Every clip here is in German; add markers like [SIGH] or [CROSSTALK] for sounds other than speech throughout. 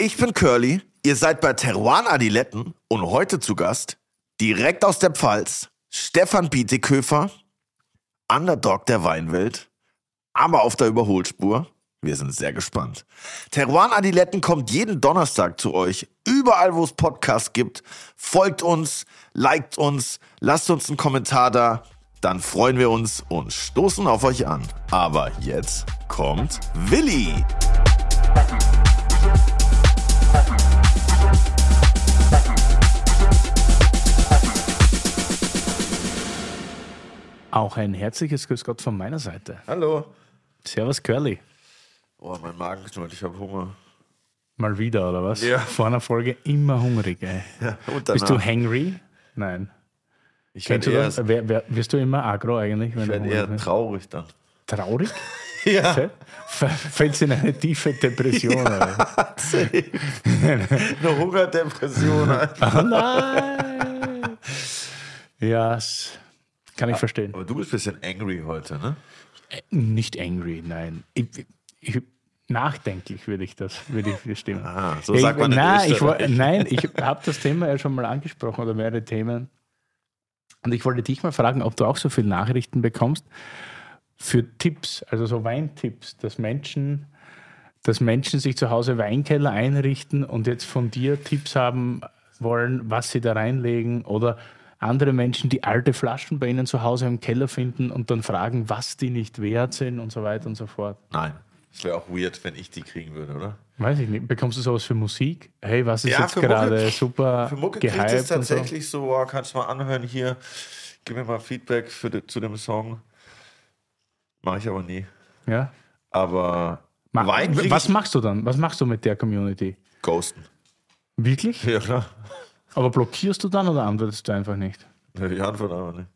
Ich bin Curly, ihr seid bei Teruan Adiletten und heute zu Gast, direkt aus der Pfalz, Stefan Bieteköfer, Underdog der Weinwelt, aber auf der Überholspur. Wir sind sehr gespannt. Teruan Adiletten kommt jeden Donnerstag zu euch, überall wo es Podcasts gibt. Folgt uns, liked uns, lasst uns einen Kommentar da, dann freuen wir uns und stoßen auf euch an. Aber jetzt kommt Willi. Auch ein herzliches Grüß Gott von meiner Seite. Hallo. Servus Curly. Oh, mein Magen knurrt, ich habe Hunger. Mal wieder, oder was? Ja. Vor einer Folge immer hungrig, ey. [LAUGHS] Ja, Bist du hangry? Nein. Ich Kennst werde du eher, das? Wer, wer, wirst du immer agro eigentlich? Wenn ich du werd hungrig eher bist? traurig dann. Traurig? [LAUGHS] Ja. Fällst in eine tiefe Depression? oder? [LAUGHS] Eine Hungerdepression. Oh nein! Ja, das kann ich verstehen. Aber du bist ein bisschen angry heute, ne? Nicht angry, nein. Ich, ich, nachdenklich würde ich das, würde ich bestimmen. [LAUGHS] Ah, so sagt ich, man nein, ich, nein, ich habe das Thema ja schon mal angesprochen oder mehrere Themen. Und ich wollte dich mal fragen, ob du auch so viele Nachrichten bekommst für Tipps, also so Weintipps, dass Menschen, dass Menschen sich zu Hause Weinkeller einrichten und jetzt von dir Tipps haben wollen, was sie da reinlegen oder andere Menschen, die alte Flaschen bei ihnen zu Hause im Keller finden und dann fragen, was die nicht wert sind und so weiter und so fort. Nein. Das wäre auch weird, wenn ich die kriegen würde, oder? Weiß ich nicht. Bekommst du sowas für Musik? Hey, was ist Ja, jetzt gerade super Für Mucke kriegt es und so? tatsächlich so, oh, kannst du mal anhören hier, gib mir mal Feedback für zu dem Song. Mache ich aber nie. Ja. Aber Ma Wein krieg was machst du dann? Was machst du mit der Community? Ghosten. Wirklich? Ja, klar. Aber blockierst du dann oder antwortest du einfach nicht? Ich antworte aber nicht.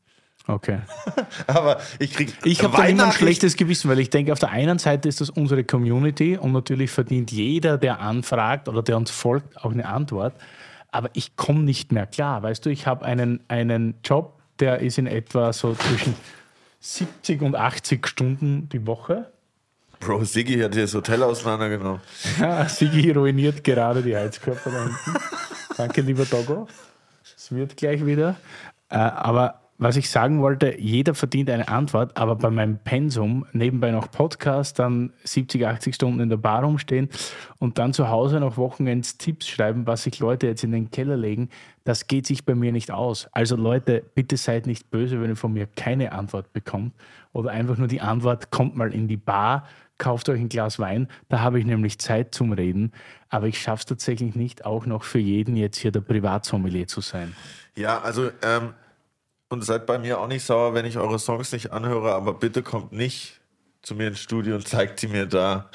Okay. [LAUGHS] Aber ich krieg Ich habe da immer ein schlechtes Gewissen, weil ich denke, auf der einen Seite ist das unsere Community und natürlich verdient jeder, der anfragt oder der uns folgt, auch eine Antwort. Aber ich komme nicht mehr klar. Weißt du, ich habe einen, einen Job, der ist in etwa so zwischen 70 und 80 Stunden die Woche. Bro, Siggi hat hier das Hotel auseinandergenommen. Ja, Sigi ruiniert gerade die Heizkörper da hinten. [LAUGHS] Danke, lieber Togo. Es wird gleich wieder. Äh, aber was ich sagen wollte, jeder verdient eine Antwort, aber bei meinem Pensum, nebenbei noch Podcast, dann 70, 80 Stunden in der Bar rumstehen und dann zu Hause noch Wochenends Tipps schreiben, was sich Leute jetzt in den Keller legen, das geht sich bei mir nicht aus. Also Leute, bitte seid nicht böse, wenn ihr von mir keine Antwort bekommt oder einfach nur die Antwort, kommt mal in die Bar, kauft euch ein Glas Wein, da habe ich nämlich Zeit zum Reden, aber ich schaffe es tatsächlich nicht, auch noch für jeden jetzt hier der Privatsommelier zu sein. Ja, also, ähm, und seid bei mir auch nicht sauer, wenn ich eure Songs nicht anhöre, aber bitte kommt nicht zu mir ins Studio und zeigt sie mir da.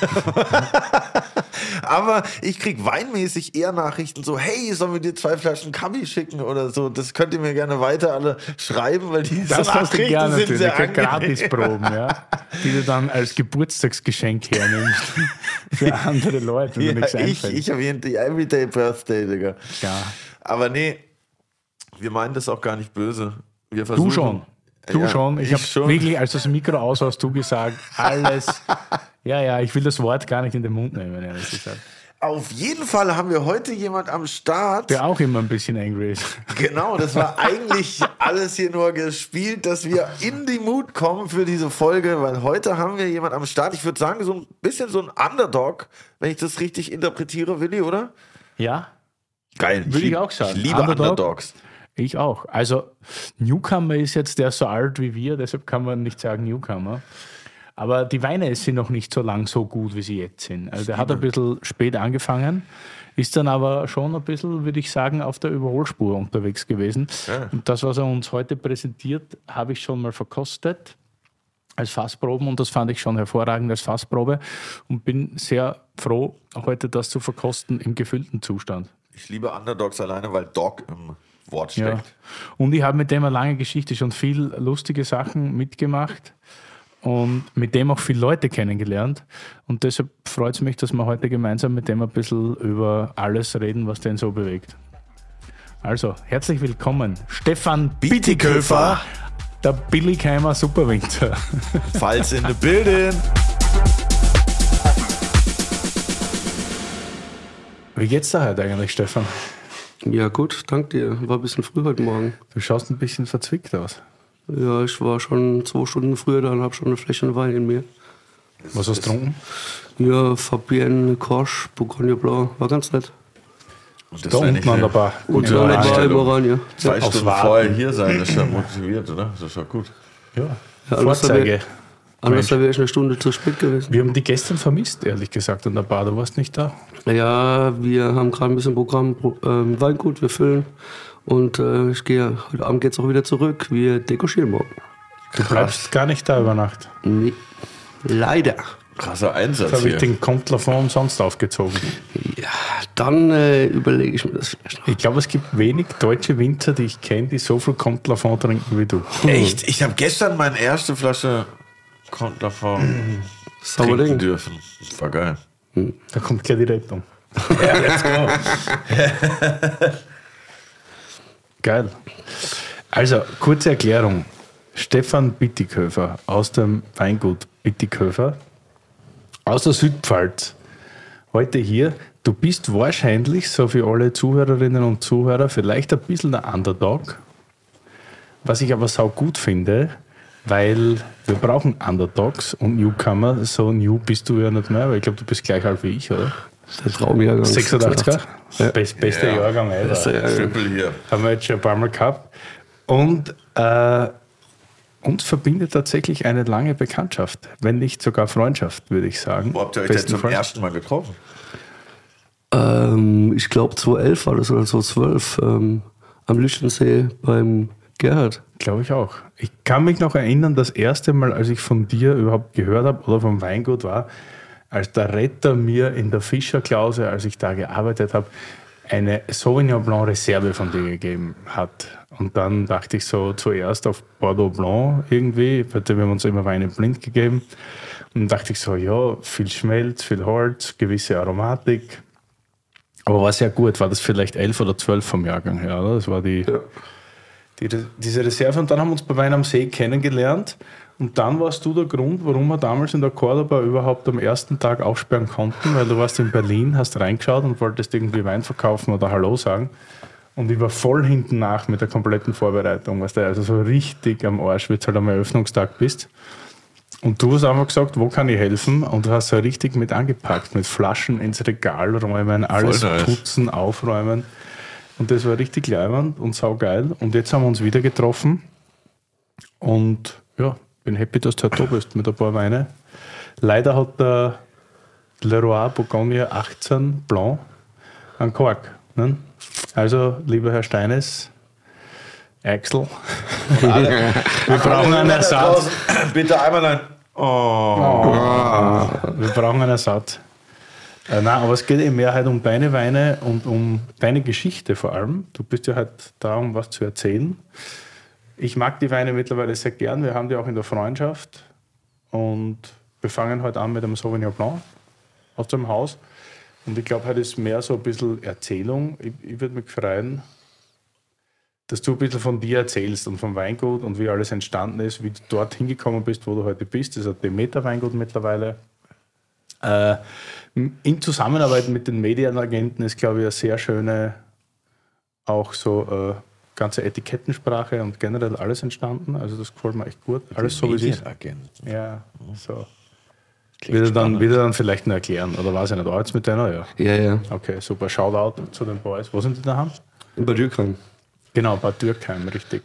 [LAUGHS] aber ich krieg weinmäßig eher Nachrichten so, hey, sollen wir dir zwei Flaschen Kabi schicken oder so? Das könnt ihr mir gerne weiter alle schreiben, weil diese Das hast du gerne sind natürlich, sehr für angenehm. Gratisproben, ja, die du dann als Geburtstagsgeschenk hernimmst [LAUGHS] für andere Leute, wenn Ja, nichts ich, ich habe die Everyday Birthday, Digga. ja. Aber nee, wir meinen das auch gar nicht böse. Wir versuchen, Du schon. Du Ja, schon. Ich, ich habe wirklich, als das Mikro aus hast du gesagt, alles. [LAUGHS] ja, ja, ich will das Wort gar nicht in den Mund nehmen, ehrlich gesagt. Auf jeden Fall haben wir heute jemand am Start. Der auch immer ein bisschen angry ist. Genau, das war eigentlich alles hier nur gespielt, dass wir in die Mut kommen für diese Folge, weil heute haben wir jemand am Start. Ich würde sagen, so ein bisschen so ein Underdog, wenn ich das richtig interpretiere, Willi, oder? Ja, Geil. Würde ich lieb- auch sagen. Ich liebe Underdog. Underdogs. Ich auch. Also, Newcomer ist jetzt der so alt wie wir, deshalb kann man nicht sagen Newcomer. Aber die Weine sind noch nicht so lang so gut, wie sie jetzt sind. Also, der hat ein bisschen spät angefangen, ist dann aber schon ein bisschen, würde ich sagen, auf der Überholspur unterwegs gewesen. Ja. Und das, was er uns heute präsentiert, habe ich schon mal verkostet als Fassproben und das fand ich schon hervorragend als Fassprobe und bin sehr froh, heute das zu verkosten im gefüllten Zustand. Ich liebe Underdogs alleine, weil Dog im Wort Ja. steckt. Und ich habe mit dem eine lange Geschichte schon viel lustige Sachen mitgemacht und mit dem auch viele Leute kennengelernt. Und deshalb freut es mich, dass wir heute gemeinsam mit dem ein bisschen über alles reden, was den so bewegt. Also, herzlich willkommen, Stefan Bittiköfer, der Billigheimer Superwinter. [LAUGHS] Falls in the building. Wie geht's dir heute eigentlich, Stefan? Ja, gut, danke dir. War ein bisschen früh heute Morgen. Du schaust ein bisschen verzwickt aus. Ja, ich war schon zwei Stunden früher da und habe schon eine Fläche Wein in mir. Was hast du getrunken? Ja, Fabienne Korsch, Bourgogne Blanc. War ganz nett. Und das Da unten an der Bar. Und Gute ja, war rein, ja. Zwei Stunden vorher hier sein, das ist ja motiviert, oder? Das ist ja gut. Ja, Ja, Vorzeige. Anders wäre ich eine Stunde zu spät gewesen. Wir haben die gestern vermisst, ehrlich gesagt, an der Bar. Du warst nicht da. Ja, wir haben gerade ein bisschen Programm, Pro- ähm, Weingut, wir füllen. Und äh, ich gehe, heute Abend geht's auch wieder zurück. Wir dekorieren morgen. Du bleibst gar nicht da über Nacht. Nee. Leider. Krasser Jetzt Einsatz habe ich den Comte Lafont umsonst aufgezogen. Ja, dann äh, überlege ich mir das vielleicht noch. Ich glaube, es gibt wenig deutsche Winzer, die ich kenne, die so viel Comte Lafont trinken wie du. Echt? Ich habe gestern meine erste Flasche Lafont [CLEARS THROAT] Sauber trinken dürfen. Das war geil. Da kommt gleich die Rettung. Ja, let's go. [LAUGHS] Geil. Also, kurze Erklärung. Stefan Bittiköfer aus dem Weingut Bittiköfer aus der Südpfalz. Heute hier. Du bist wahrscheinlich, so für alle Zuhörerinnen und Zuhörer, vielleicht ein bisschen der Underdog. Was ich aber sau gut finde, weil wir brauchen Underdogs und Newcomer. So new bist du ja nicht mehr, weil ich glaube, du bist gleich alt wie ich, oder? Der Traumjahrgang. 86er? Ja. Best, bester Ja. Jahrgang ever. Bester Jahrgang. Triple hier. Haben wir jetzt schon ein paar Mal gehabt. Und äh, uns verbindet tatsächlich eine lange Bekanntschaft, wenn nicht sogar Freundschaft, würde ich sagen. Wo habt ihr euch denn zum Bestenfalls. ersten Mal getroffen? Ähm, ich glaube 2011 war das oder so 12 ähm, am Lüchtensee beim Gerhard. Glaube ich auch. Ich kann mich noch erinnern, das erste Mal, als ich von dir überhaupt gehört habe oder vom Weingut war, als der Retter mir in der Fischerklause, als ich da gearbeitet habe, eine Sauvignon Blanc Reserve von dir gegeben hat. Und dann dachte ich so zuerst auf Bordeaux Blanc irgendwie, weil wir haben uns immer Weine blind gegeben. Und dachte ich so, ja, viel Schmelz, viel Holz, gewisse Aromatik. Aber war sehr gut. War das vielleicht elf oder zwölf vom Jahrgang her, oder? Das war die, die, diese Reserve. Und dann haben wir uns bei Wein am See kennengelernt. Und dann warst du der Grund, warum wir damals in der Cordoba überhaupt am ersten Tag aufsperren konnten, weil du warst in Berlin, hast reingeschaut und wolltest irgendwie Wein verkaufen oder Hallo sagen. Und ich war voll hinten nach mit der kompletten Vorbereitung, weißt du, also so richtig am Arsch, wie du halt am Eröffnungstag bist. Und du hast einfach gesagt, wo kann ich helfen? Und du hast so richtig mit angepackt, mit Flaschen ins Regal räumen, alles putzen, aufräumen. Und das war richtig leibend und saugeil. Und jetzt haben wir uns wieder getroffen. Und ja, bin happy, dass du heute da bist mit ein paar Weine. Leider hat der Leroy Bourgogne 18 Blanc einen Kork. Ne? Also, lieber Herr Steines, Axel, [LAUGHS] wir brauchen einen Ersatz. Bitte einmal ein. Oh. Wir brauchen einen Ersatz. Äh, nein, aber es geht eben mehr halt um deine Weine und um deine Geschichte vor allem. Du bist ja halt da, um was zu erzählen. Ich mag die Weine mittlerweile sehr gern. Wir haben die auch in der Freundschaft. Und wir fangen heute an mit einem Sauvignon Blanc aus dem Haus. Und ich glaube, heute ist mehr so ein bisschen Erzählung. Ich, ich würde mich freuen, dass du ein bisschen von dir erzählst und vom Weingut und wie alles entstanden ist, wie du dort hingekommen bist, wo du heute bist. Das ist ein Demeter-Weingut mittlerweile. Äh, in Zusammenarbeit mit den Medienagenten ist, glaube ich, eine sehr schöne, auch so äh, ganze Etikettensprache und generell alles entstanden. Also das gefällt mir echt gut. Alles so wie es ist. Ja, so. Wieder dann, wieder dann vielleicht noch erklären, oder weiß ich nicht, jetzt mit deiner? Ja. Ja, ja. Okay, super. Shoutout zu den Boys. Wo sind die daheim? In Bad Dürkheim. Genau, Bad Dürkheim, richtig.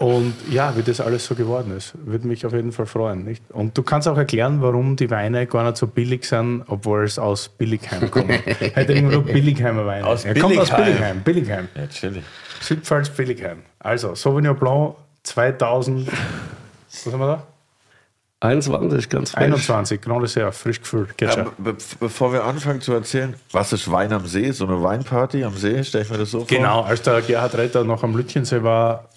Und ja, wie das alles so geworden ist, würde mich auf jeden Fall freuen. Nicht? Und du kannst auch erklären, warum die Weine gar nicht so billig sind, obwohl es aus Billigheim kommt. [LAUGHS] Hätte irgendwo Billigheimer Weine. Aus ja, kommt aus Billigheim. Billigheim. Billigheim. Ja, chillig. Südpfalz Billigheim. Also, Sauvignon Blanc 2000, was haben wir da? 21, ganz frisch. 21, Grand Dessert, frisch gefüllt. Ja, be bevor wir anfangen zu erzählen, was ist Wein am See? So eine Weinparty am See? Stell ich mir das so vor? Genau, als der Gerhard Retter noch am Lütchensee war,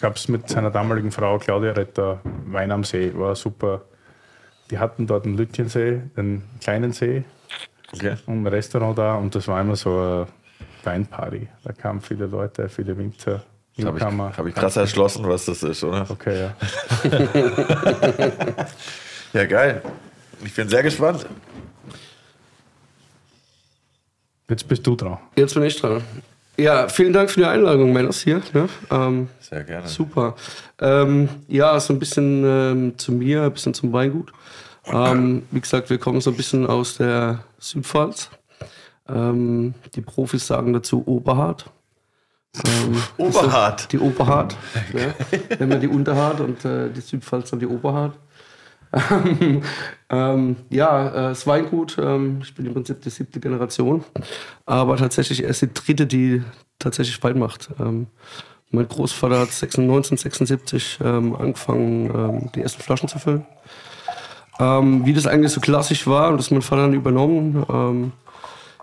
gab es mit seiner damaligen Frau Claudia Retter Wein am See. War super. Die hatten dort einen Lütchensee, den kleinen See Okay. und ein Restaurant da und das war immer so eine Weinparty. Da kamen viele Leute, viele Winzer, Habe ich, hab ich krass erschlossen, was das ist, oder? Okay, ja. [LAUGHS] Ja, geil. Ich bin sehr gespannt. Jetzt bist du dran. Jetzt bin ich dran. Ja, vielen Dank für die Einladung, Männers hier. Ne? Ähm, Sehr gerne. Super. Ähm, ja, so ein bisschen ähm, zu mir, ein bisschen zum Weingut. Ähm, wie gesagt, wir kommen so ein bisschen aus der Südpfalz. Ähm, die Profis sagen dazu Oberhart. Ähm, Oberhart. Die Oberhart. ja. Nennen wir die Unterhart und äh, die Südpfalz dann die Oberhart. [LAUGHS] ähm, ja, äh, das Weingut, ähm, ich bin im Prinzip die siebte Generation, aber tatsächlich erst die dritte, die tatsächlich Wein macht. Ähm, mein Großvater hat 1976 ähm, angefangen, ähm, die ersten Flaschen zu füllen. Ähm, wie das eigentlich so klassisch war, und das mein Vater dann übernommen,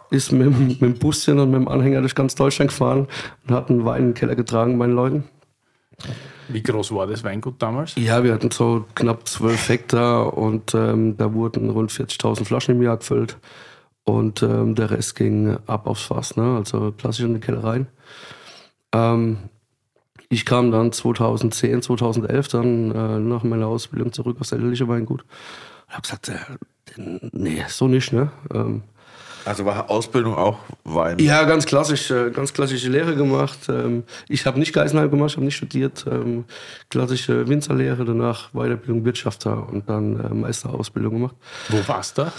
ist mit, mit dem Buschen und mit dem Anhänger durch ganz Deutschland gefahren und hat einen Wein in den Keller getragen, meinen Leuten. Wie groß war das Weingut damals? Ja, wir hatten so knapp 12 Hektar und ähm, da wurden rund 40.000 Flaschen im Jahr gefüllt. Und ähm, der Rest ging ab aufs Fass, ne? also klassisch in die Kellereien. Ähm, ich kam dann 2010, 2011 dann äh, nach meiner Ausbildung zurück aufs elterliche Weingut. Ich habe gesagt, äh, nee, so nicht. Ne? Ähm, Also war Ausbildung auch Wein? ja, ganz klassisch, äh, ganz klassische Lehre gemacht. Ähm, Ich habe nicht Geisenheim gemacht, ich habe nicht studiert. Ähm, Klassische Winzerlehre, danach Weiterbildung Wirtschafter und dann äh, Meisterausbildung gemacht. Wo warst du?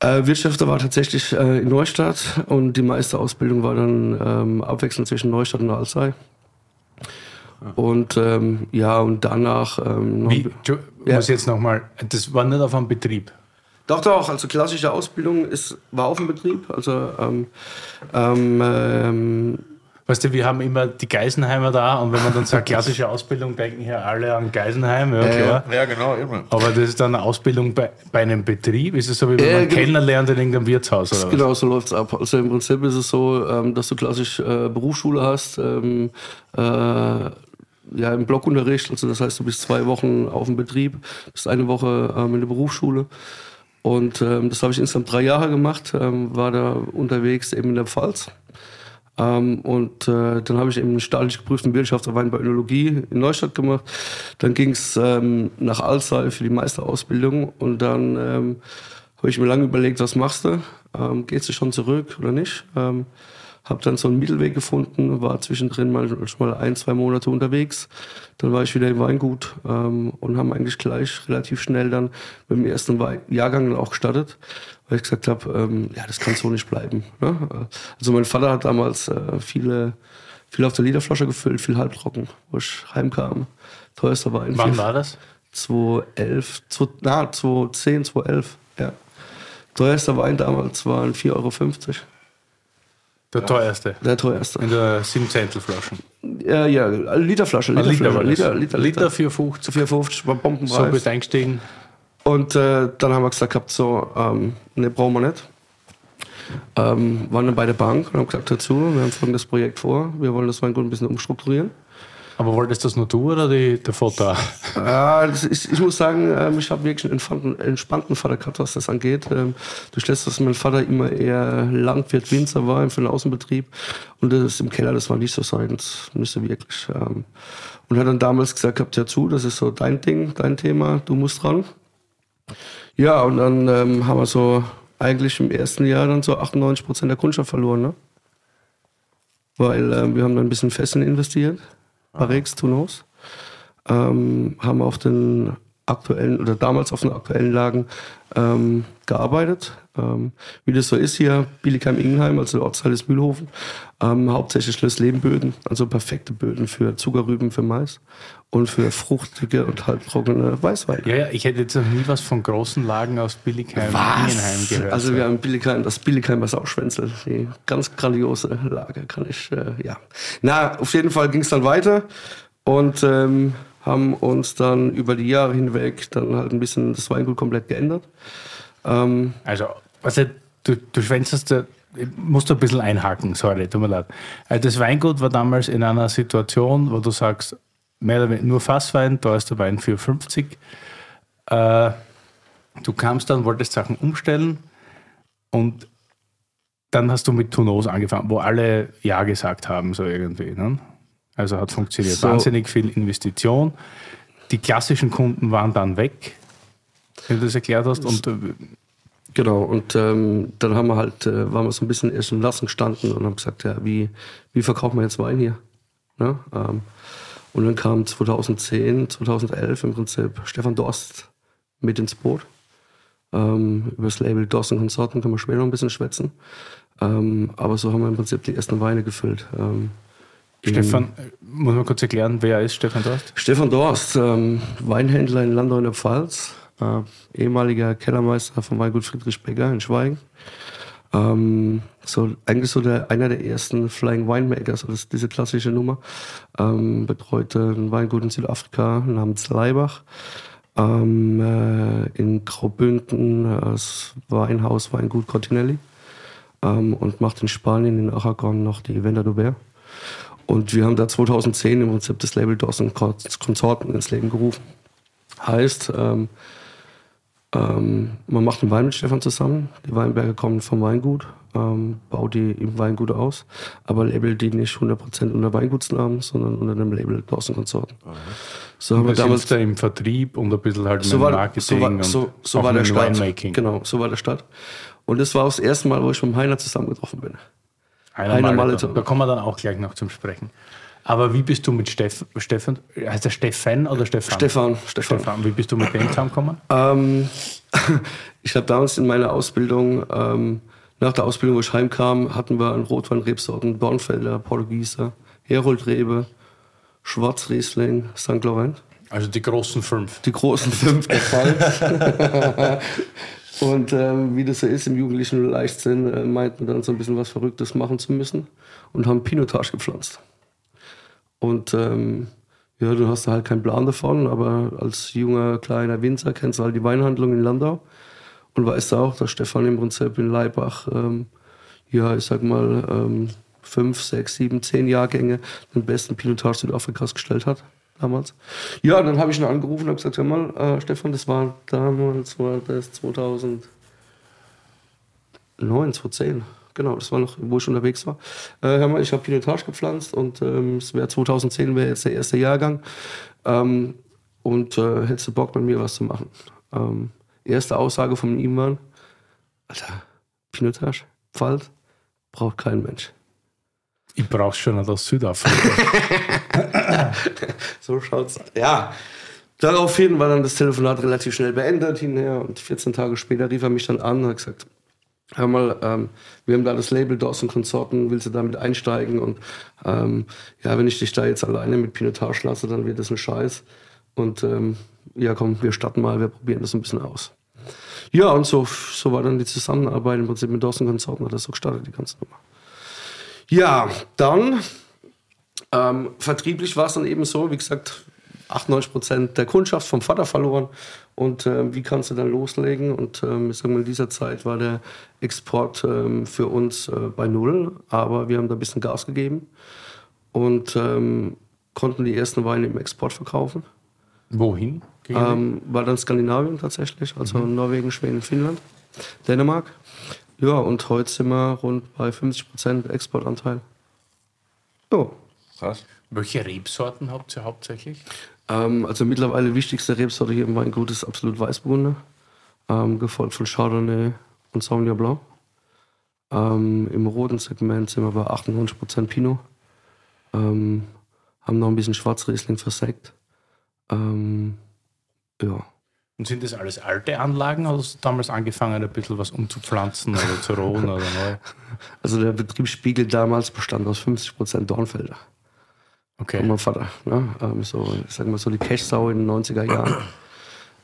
Äh, Wirtschafter war tatsächlich in Neustadt und die Meisterausbildung war dann ähm, abwechselnd zwischen Neustadt und Alzey. Und ähm, ja, und danach. Ähm, noch- Wie, Entschu- Ja. muss jetzt nochmal, das war nicht auf einem Betrieb. Doch, doch, also klassische Ausbildung ist, war auf dem Betrieb. Also ähm, ähm, ähm, Weißt du, wir haben immer die Geisenheimer da und wenn man dann sagt klassische Ausbildung, denken hier alle an Geisenheim, ja klar. Ja, genau, immer. Aber das ist dann eine Ausbildung bei, bei einem Betrieb? Ist es so, wie wenn man genau. Kellner lernt in irgendeinem Wirtshaus oder was? Genau, so läuft's ab. Also im Prinzip ist es so, ähm, dass du klassisch äh, Berufsschule hast, ähm, äh, ja, im Blockunterricht. Also das heißt, du bist zwei Wochen auf dem Betrieb, bist eine Woche ähm, in der Berufsschule. Und ähm, das habe ich insgesamt drei Jahre gemacht, ähm, war da unterwegs eben in der Pfalz. Ähm, und äh, dann habe ich eben einen staatlich geprüften Wirtschaftswein bei Önologie in Neustadt gemacht. Dann ging es ähm, nach Alzey für die Meisterausbildung und dann ähm, habe ich mir lange überlegt, was machst du? Ähm, gehst du schon zurück oder nicht? Habe dann so einen Mittelweg gefunden, war zwischendrin mal, schon mal ein, zwei Monate unterwegs. Dann war ich wieder im Weingut ähm, und haben eigentlich gleich relativ schnell dann mit dem ersten Wein Jahrgang auch gestartet, weil ich gesagt habe, ähm, ja, das kann so nicht bleiben. Ne? Also mein Vater hat damals äh, viele, viel auf der Literflasche gefüllt, viel halbtrocken, wo ich heimkam. Teuerster Wein. Wann war das? 2011, zwei- na, 2010, 2011, ja. Teuerster Wein damals waren 4,50 Euro. Der teuerste. Der teuerste. In der 7 Zentel Flaschen. Ja, ja, Literflasche, das. Liter, Liter, Liter 4,50. 4,50 war So Bombenpreis. bist du eingestiegen. Und äh, dann haben wir gesagt gehabt, so, ähm, ne, brauchen wir nicht. Ähm, waren dann bei der Bank und haben gesagt dazu, wir haben folgendes Projekt vor, wir wollen das Weingut ein bisschen umstrukturieren. Aber wolltest das nur du oder die, der Vater? Ja, das ich muss sagen, ähm, ich habe wirklich einen entspannten, Vater gehabt, was das angeht. Ähm, durch das, dass mein Vater immer eher Landwirt, Winzer war für den Außenbetrieb und das im Keller, das war nicht so seins, nicht so wirklich. Ähm, und hat dann damals gesagt, gehabt, ja zu, das ist so dein Ding, dein Thema, du musst dran. Ja, und dann ähm, haben wir so eigentlich im ersten Jahr dann so 98 Prozent der Kundschaft verloren, ne? Weil ähm, wir haben dann ein bisschen Fesseln investiert, Parex, Tunos ähm, haben auf den aktuellen oder damals auf den aktuellen Lagen ähm, gearbeitet. Ähm, wie das so ist hier, Bieligheim-Ingenheim, also der Ortsteil ist Mühlhofen, ähm, hauptsächlich Schlösslehmböden, also perfekte Böden für Zuckerrüben, für Mais und für fruchtige und halbtrockene Weißweine. Ja, ja, ich hätte jetzt noch nie was von großen Lagen aus Billigheim, Ingenheim gehört. Also wir haben Billigheim, das Billigheimer Sauschwänzel, die ganz grandiose Lage, kann ich, äh, ja. Na, auf jeden Fall ging es dann weiter und ähm, haben uns dann über die Jahre hinweg dann halt ein bisschen das Weingut komplett geändert. Ähm, Also, also du, du schwänzest, ich muss da ein bisschen einhaken, sorry, tut mir leid. Also Das Weingut war damals in einer Situation, wo du sagst, mehr oder weniger nur Fasswein, da ist der Wein für 50. Äh, du kamst dann, wolltest Sachen umstellen und dann hast du mit Tunos angefangen, wo alle Ja gesagt haben, so irgendwie. Ne? Also hat funktioniert. So. Wahnsinnig viel Investition. Die klassischen Kunden waren dann weg, wenn du das erklärt hast. Und äh, Genau, und ähm, dann haben wir halt, äh, waren wir so ein bisschen erst im Lassen gestanden und haben gesagt, ja, wie, wie verkaufen wir jetzt Wein hier? Ne? Ähm, und dann kam 2010, 2011 im Prinzip Stefan Dorst mit ins Boot. Ähm, über das Label Dorst und Konsorten können wir später noch ein bisschen schwätzen. Ähm, aber so haben wir im Prinzip die ersten Weine gefüllt. Ähm, Stefan, äh, muss man kurz erklären, wer ist Stefan Dorst? Stefan Dorst, ähm, Weinhändler in Landau in der Pfalz, äh, ehemaliger Kellermeister vom Weingut Friedrich Becker in Schweigen. Ähm, so, eigentlich so der, einer der ersten Flying Winemakers, ist diese klassische Nummer. Ähm, betreute ein Weingut in Südafrika namens Leibach. Ähm, äh, in Graubünden äh, das Weinhaus Weingut Cortinelli. Ähm, und macht in Spanien, in Aragon, noch die Venda d'Aubert. Und wir haben da 2010 im Prinzip das Label Dawson Konsorten ins Leben gerufen. Heißt, ähm, man macht einen Wein mit Stefan zusammen. Die Weinberge kommen vom Weingut, ähm, baut die im Weingut aus, aber labelt die nicht 100% unter Weingutsnamen, sondern unter dem Label Dawson Konsorten. So haben wir Das damals da im Vertrieb und ein bisschen halt so mit war, Marketing so war, und so, so auch war der Start. Winemaking. Genau, so war der Start. Und das war auch das erste Mal, wo ich mit Heiner zusammengetroffen bin. Heiner Heiner. Maleter. Da kommen wir dann auch gleich noch zum Sprechen. Aber wie bist du mit Steff, Stefan, heißt er Stefan oder Stefan? Stefan, Stefan. Stefan, wie bist du mit dem zusammengekommen? Ähm, [LAUGHS] ich habe damals in meiner Ausbildung, ähm, nach der Ausbildung, wo ich heimkam, hatten wir an Rotweinrebsorten Dornfelder, Portugieser, Heroldrebe, Schwarzriesling, St. Laurent. Also die großen fünf. Die großen fünf Pfalz. [LAUGHS] Und ähm, wie das so ist im jugendlichen Leichtsinn, äh, meinten wir dann so ein bisschen was Verrücktes machen zu müssen und haben Pinotage gepflanzt. Und ähm, ja, du hast halt keinen Plan davon, aber als junger, kleiner Winzer kennst du halt die Weinhandlung in Landau und weißt auch, dass Stefan im Prinzip in Leibach, ähm, ja, ich sag mal, ähm, fünf, sechs, sieben, zehn Jahrgänge den besten Pinotage Südafrikas gestellt hat damals. Ja, dann habe ich ihn angerufen und habe gesagt, hör mal, äh, Stefan, das war damals, war das 2009, 2010. Genau, das war noch, wo ich unterwegs war. Äh, hör mal, ich habe Pinotage gepflanzt und ähm, es wäre 2010 wäre jetzt der erste Jahrgang. Ähm, und äh, hättest du Bock, mit mir was zu machen? Ähm, erste Aussage von ihm war, Alter, Pinotage, Pfalz, braucht kein Mensch. Ich brauch's schon aus Südafrika. [LAUGHS] So schaut's. Ja. Daraufhin war dann das Telefonat relativ schnell beendet hinher und 14 Tage später rief er mich dann an und hat gesagt, hör mal, ähm, wir haben da das Label Dawson Konsorten, willst du damit einsteigen? Und ähm, ja, wenn ich dich da jetzt alleine mit Pinotage lasse, dann wird das ein Scheiß. Und ähm, ja, komm, wir starten mal, wir probieren das ein bisschen aus. Ja, und so, so war dann die Zusammenarbeit im Prinzip mit Dawson Konsorten, hat das so gestartet, die ganze Nummer. Ja, dann ähm, vertrieblich war es dann eben so, wie gesagt, 98 Prozent der Kundschaft vom Vater verloren. Und ähm, wie kannst du dann loslegen? Und ähm, ich sag mal, in dieser Zeit war der Export ähm, für uns äh, bei Null, aber wir haben da ein bisschen Gas gegeben und ähm, konnten die ersten Weine im Export verkaufen. Wohin? Ähm, war dann Skandinavien tatsächlich, also Norwegen, Schweden, Finnland, Dänemark. Ja, und heute sind wir rund bei 50 Prozent Exportanteil. Ja. Krass. Welche Rebsorten habt ihr hauptsächlich? Ähm, also mittlerweile wichtigste Rebsorte hier im Weingut ist absolut Weißburgunder, ähm, gefolgt von Chardonnay und Sauvignon Blanc. Ähm, Im roten Segment sind wir bei 98% Pinot. Ähm, haben noch ein bisschen Schwarzriesling verseckt. Ähm, ja. Und sind das alles alte Anlagen oder hast du damals angefangen, ein bisschen was umzupflanzen oder zu rohen oder neu? [LAUGHS] Also der Betriebsspiegel damals bestand aus 50% Dornfelder. Von Okay. meinem Vater. Ne? Ähm, so, ich sag mal so die Cash-Sau in den 90er Jahren.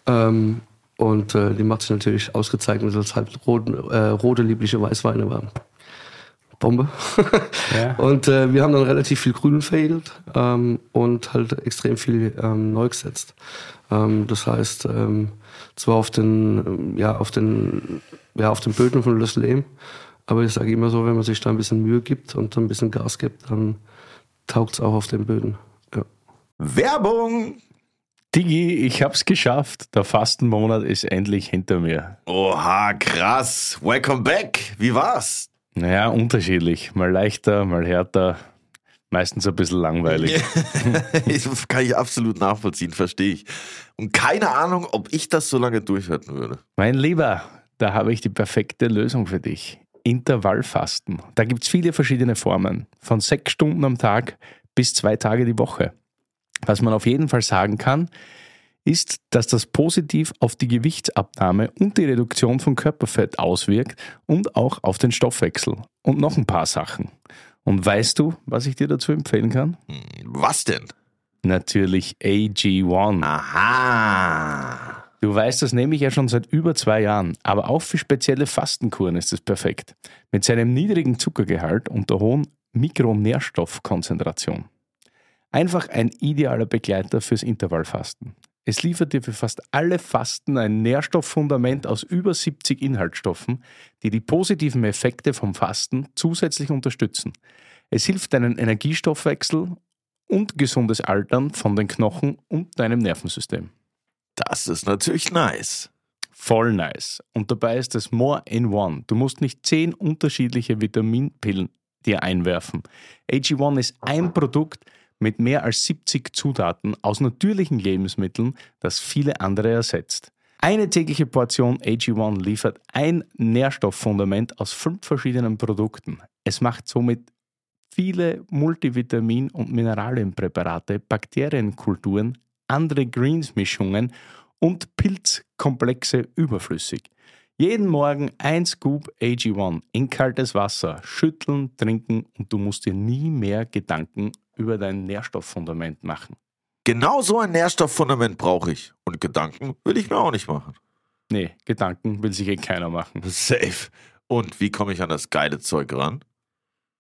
ähm, und äh, die macht sich natürlich ausgezeichnet als halb rot, äh, rote, liebliche Weißweine war. Bombe. [LAUGHS] Ja. Und äh, wir haben dann relativ viel Grün veredelt ähm, und halt extrem viel ähm, neu gesetzt. Ähm, das heißt, ähm, zwar auf den, ja, auf den, ja, auf den Böden von Le Lehm, aber ich sage immer so, wenn man sich da ein bisschen Mühe gibt und ein bisschen Gas gibt, dann taugt es auch auf den Böden. Ja. Werbung! Digi, ich hab's geschafft. Der Fastenmonat ist endlich hinter mir. Oha, krass. Welcome back. Wie war's? Naja, unterschiedlich. Mal leichter, mal härter. Meistens ein bisschen langweilig. das [LAUGHS] kann ich absolut nachvollziehen, verstehe ich. Und keine Ahnung, ob ich das so lange durchhalten würde. Mein Lieber, da habe ich die perfekte Lösung für dich. Intervallfasten. Da gibt es viele verschiedene Formen, von sechs Stunden am Tag bis zwei Tage die Woche. Was man auf jeden Fall sagen kann, ist, dass das positiv auf die Gewichtsabnahme und die Reduktion von Körperfett auswirkt und auch auf den Stoffwechsel. Und noch ein paar Sachen. Und weißt du, was ich dir dazu empfehlen kann? Was denn? Natürlich AG1. Aha. Du weißt, das nehme ich ja schon seit über zwei Jahren, aber auch für spezielle Fastenkuren ist es perfekt. Mit seinem niedrigen Zuckergehalt und der hohen Mikronährstoffkonzentration. Einfach ein idealer Begleiter fürs Intervallfasten. Es liefert dir für fast alle Fasten ein Nährstofffundament aus über 70 Inhaltsstoffen, die die positiven Effekte vom Fasten zusätzlich unterstützen. Es hilft deinen Energiestoffwechsel und gesundes Altern von den Knochen und deinem Nervensystem. Das ist natürlich nice. Voll nice. Und dabei ist es more in one. Du musst nicht zehn unterschiedliche Vitaminpillen dir einwerfen. AG1 ist ein Produkt mit mehr als 70 Zutaten aus natürlichen Lebensmitteln, das viele andere ersetzt. Eine tägliche Portion AG1 liefert ein Nährstofffundament aus fünf verschiedenen Produkten. Es macht somit viele Multivitamin- und Mineralienpräparate, Bakterienkulturen, andere Greens-Mischungen und Pilzkomplexe überflüssig. Jeden Morgen ein Scoop AG1 in kaltes Wasser, schütteln, trinken und du musst dir nie mehr Gedanken über dein Nährstofffundament machen. Genau so ein Nährstofffundament brauche ich. Und Gedanken will ich mir auch nicht machen. Nee, Gedanken will sich eh keiner machen. Safe. Und wie komme ich an das geile Zeug ran?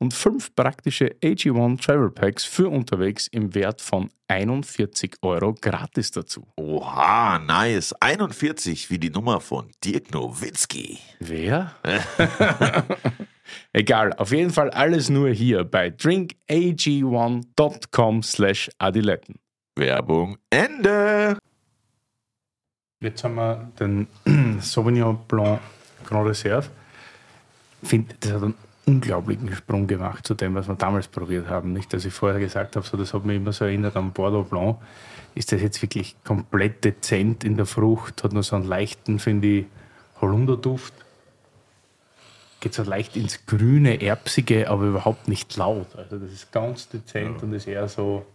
und fünf praktische AG1 Travel Packs für unterwegs im Wert von 41 Euro gratis dazu. Oha, nice. 41 wie die Nummer von Dirk Nowitzki. Wer? [LAUGHS] Egal, auf jeden Fall alles nur hier bei drinkag1.com slash adiletten. Werbung Ende. Jetzt haben wir den [CLEARS THROAT] Sauvignon Blanc Grand Reserve. Ich finde, das hat einen unglaublichen Sprung gemacht zu dem, was wir damals probiert haben. Nicht, dass ich vorher gesagt habe, so, das hat mich immer so erinnert an Bordeaux Blanc. Ist das jetzt wirklich komplett dezent in der Frucht? Hat nur so einen leichten, finde ich, Holunderduft. Geht so leicht ins Grüne, Erbsige, aber überhaupt nicht laut. Also das ist ganz dezent ja. und ist eher so.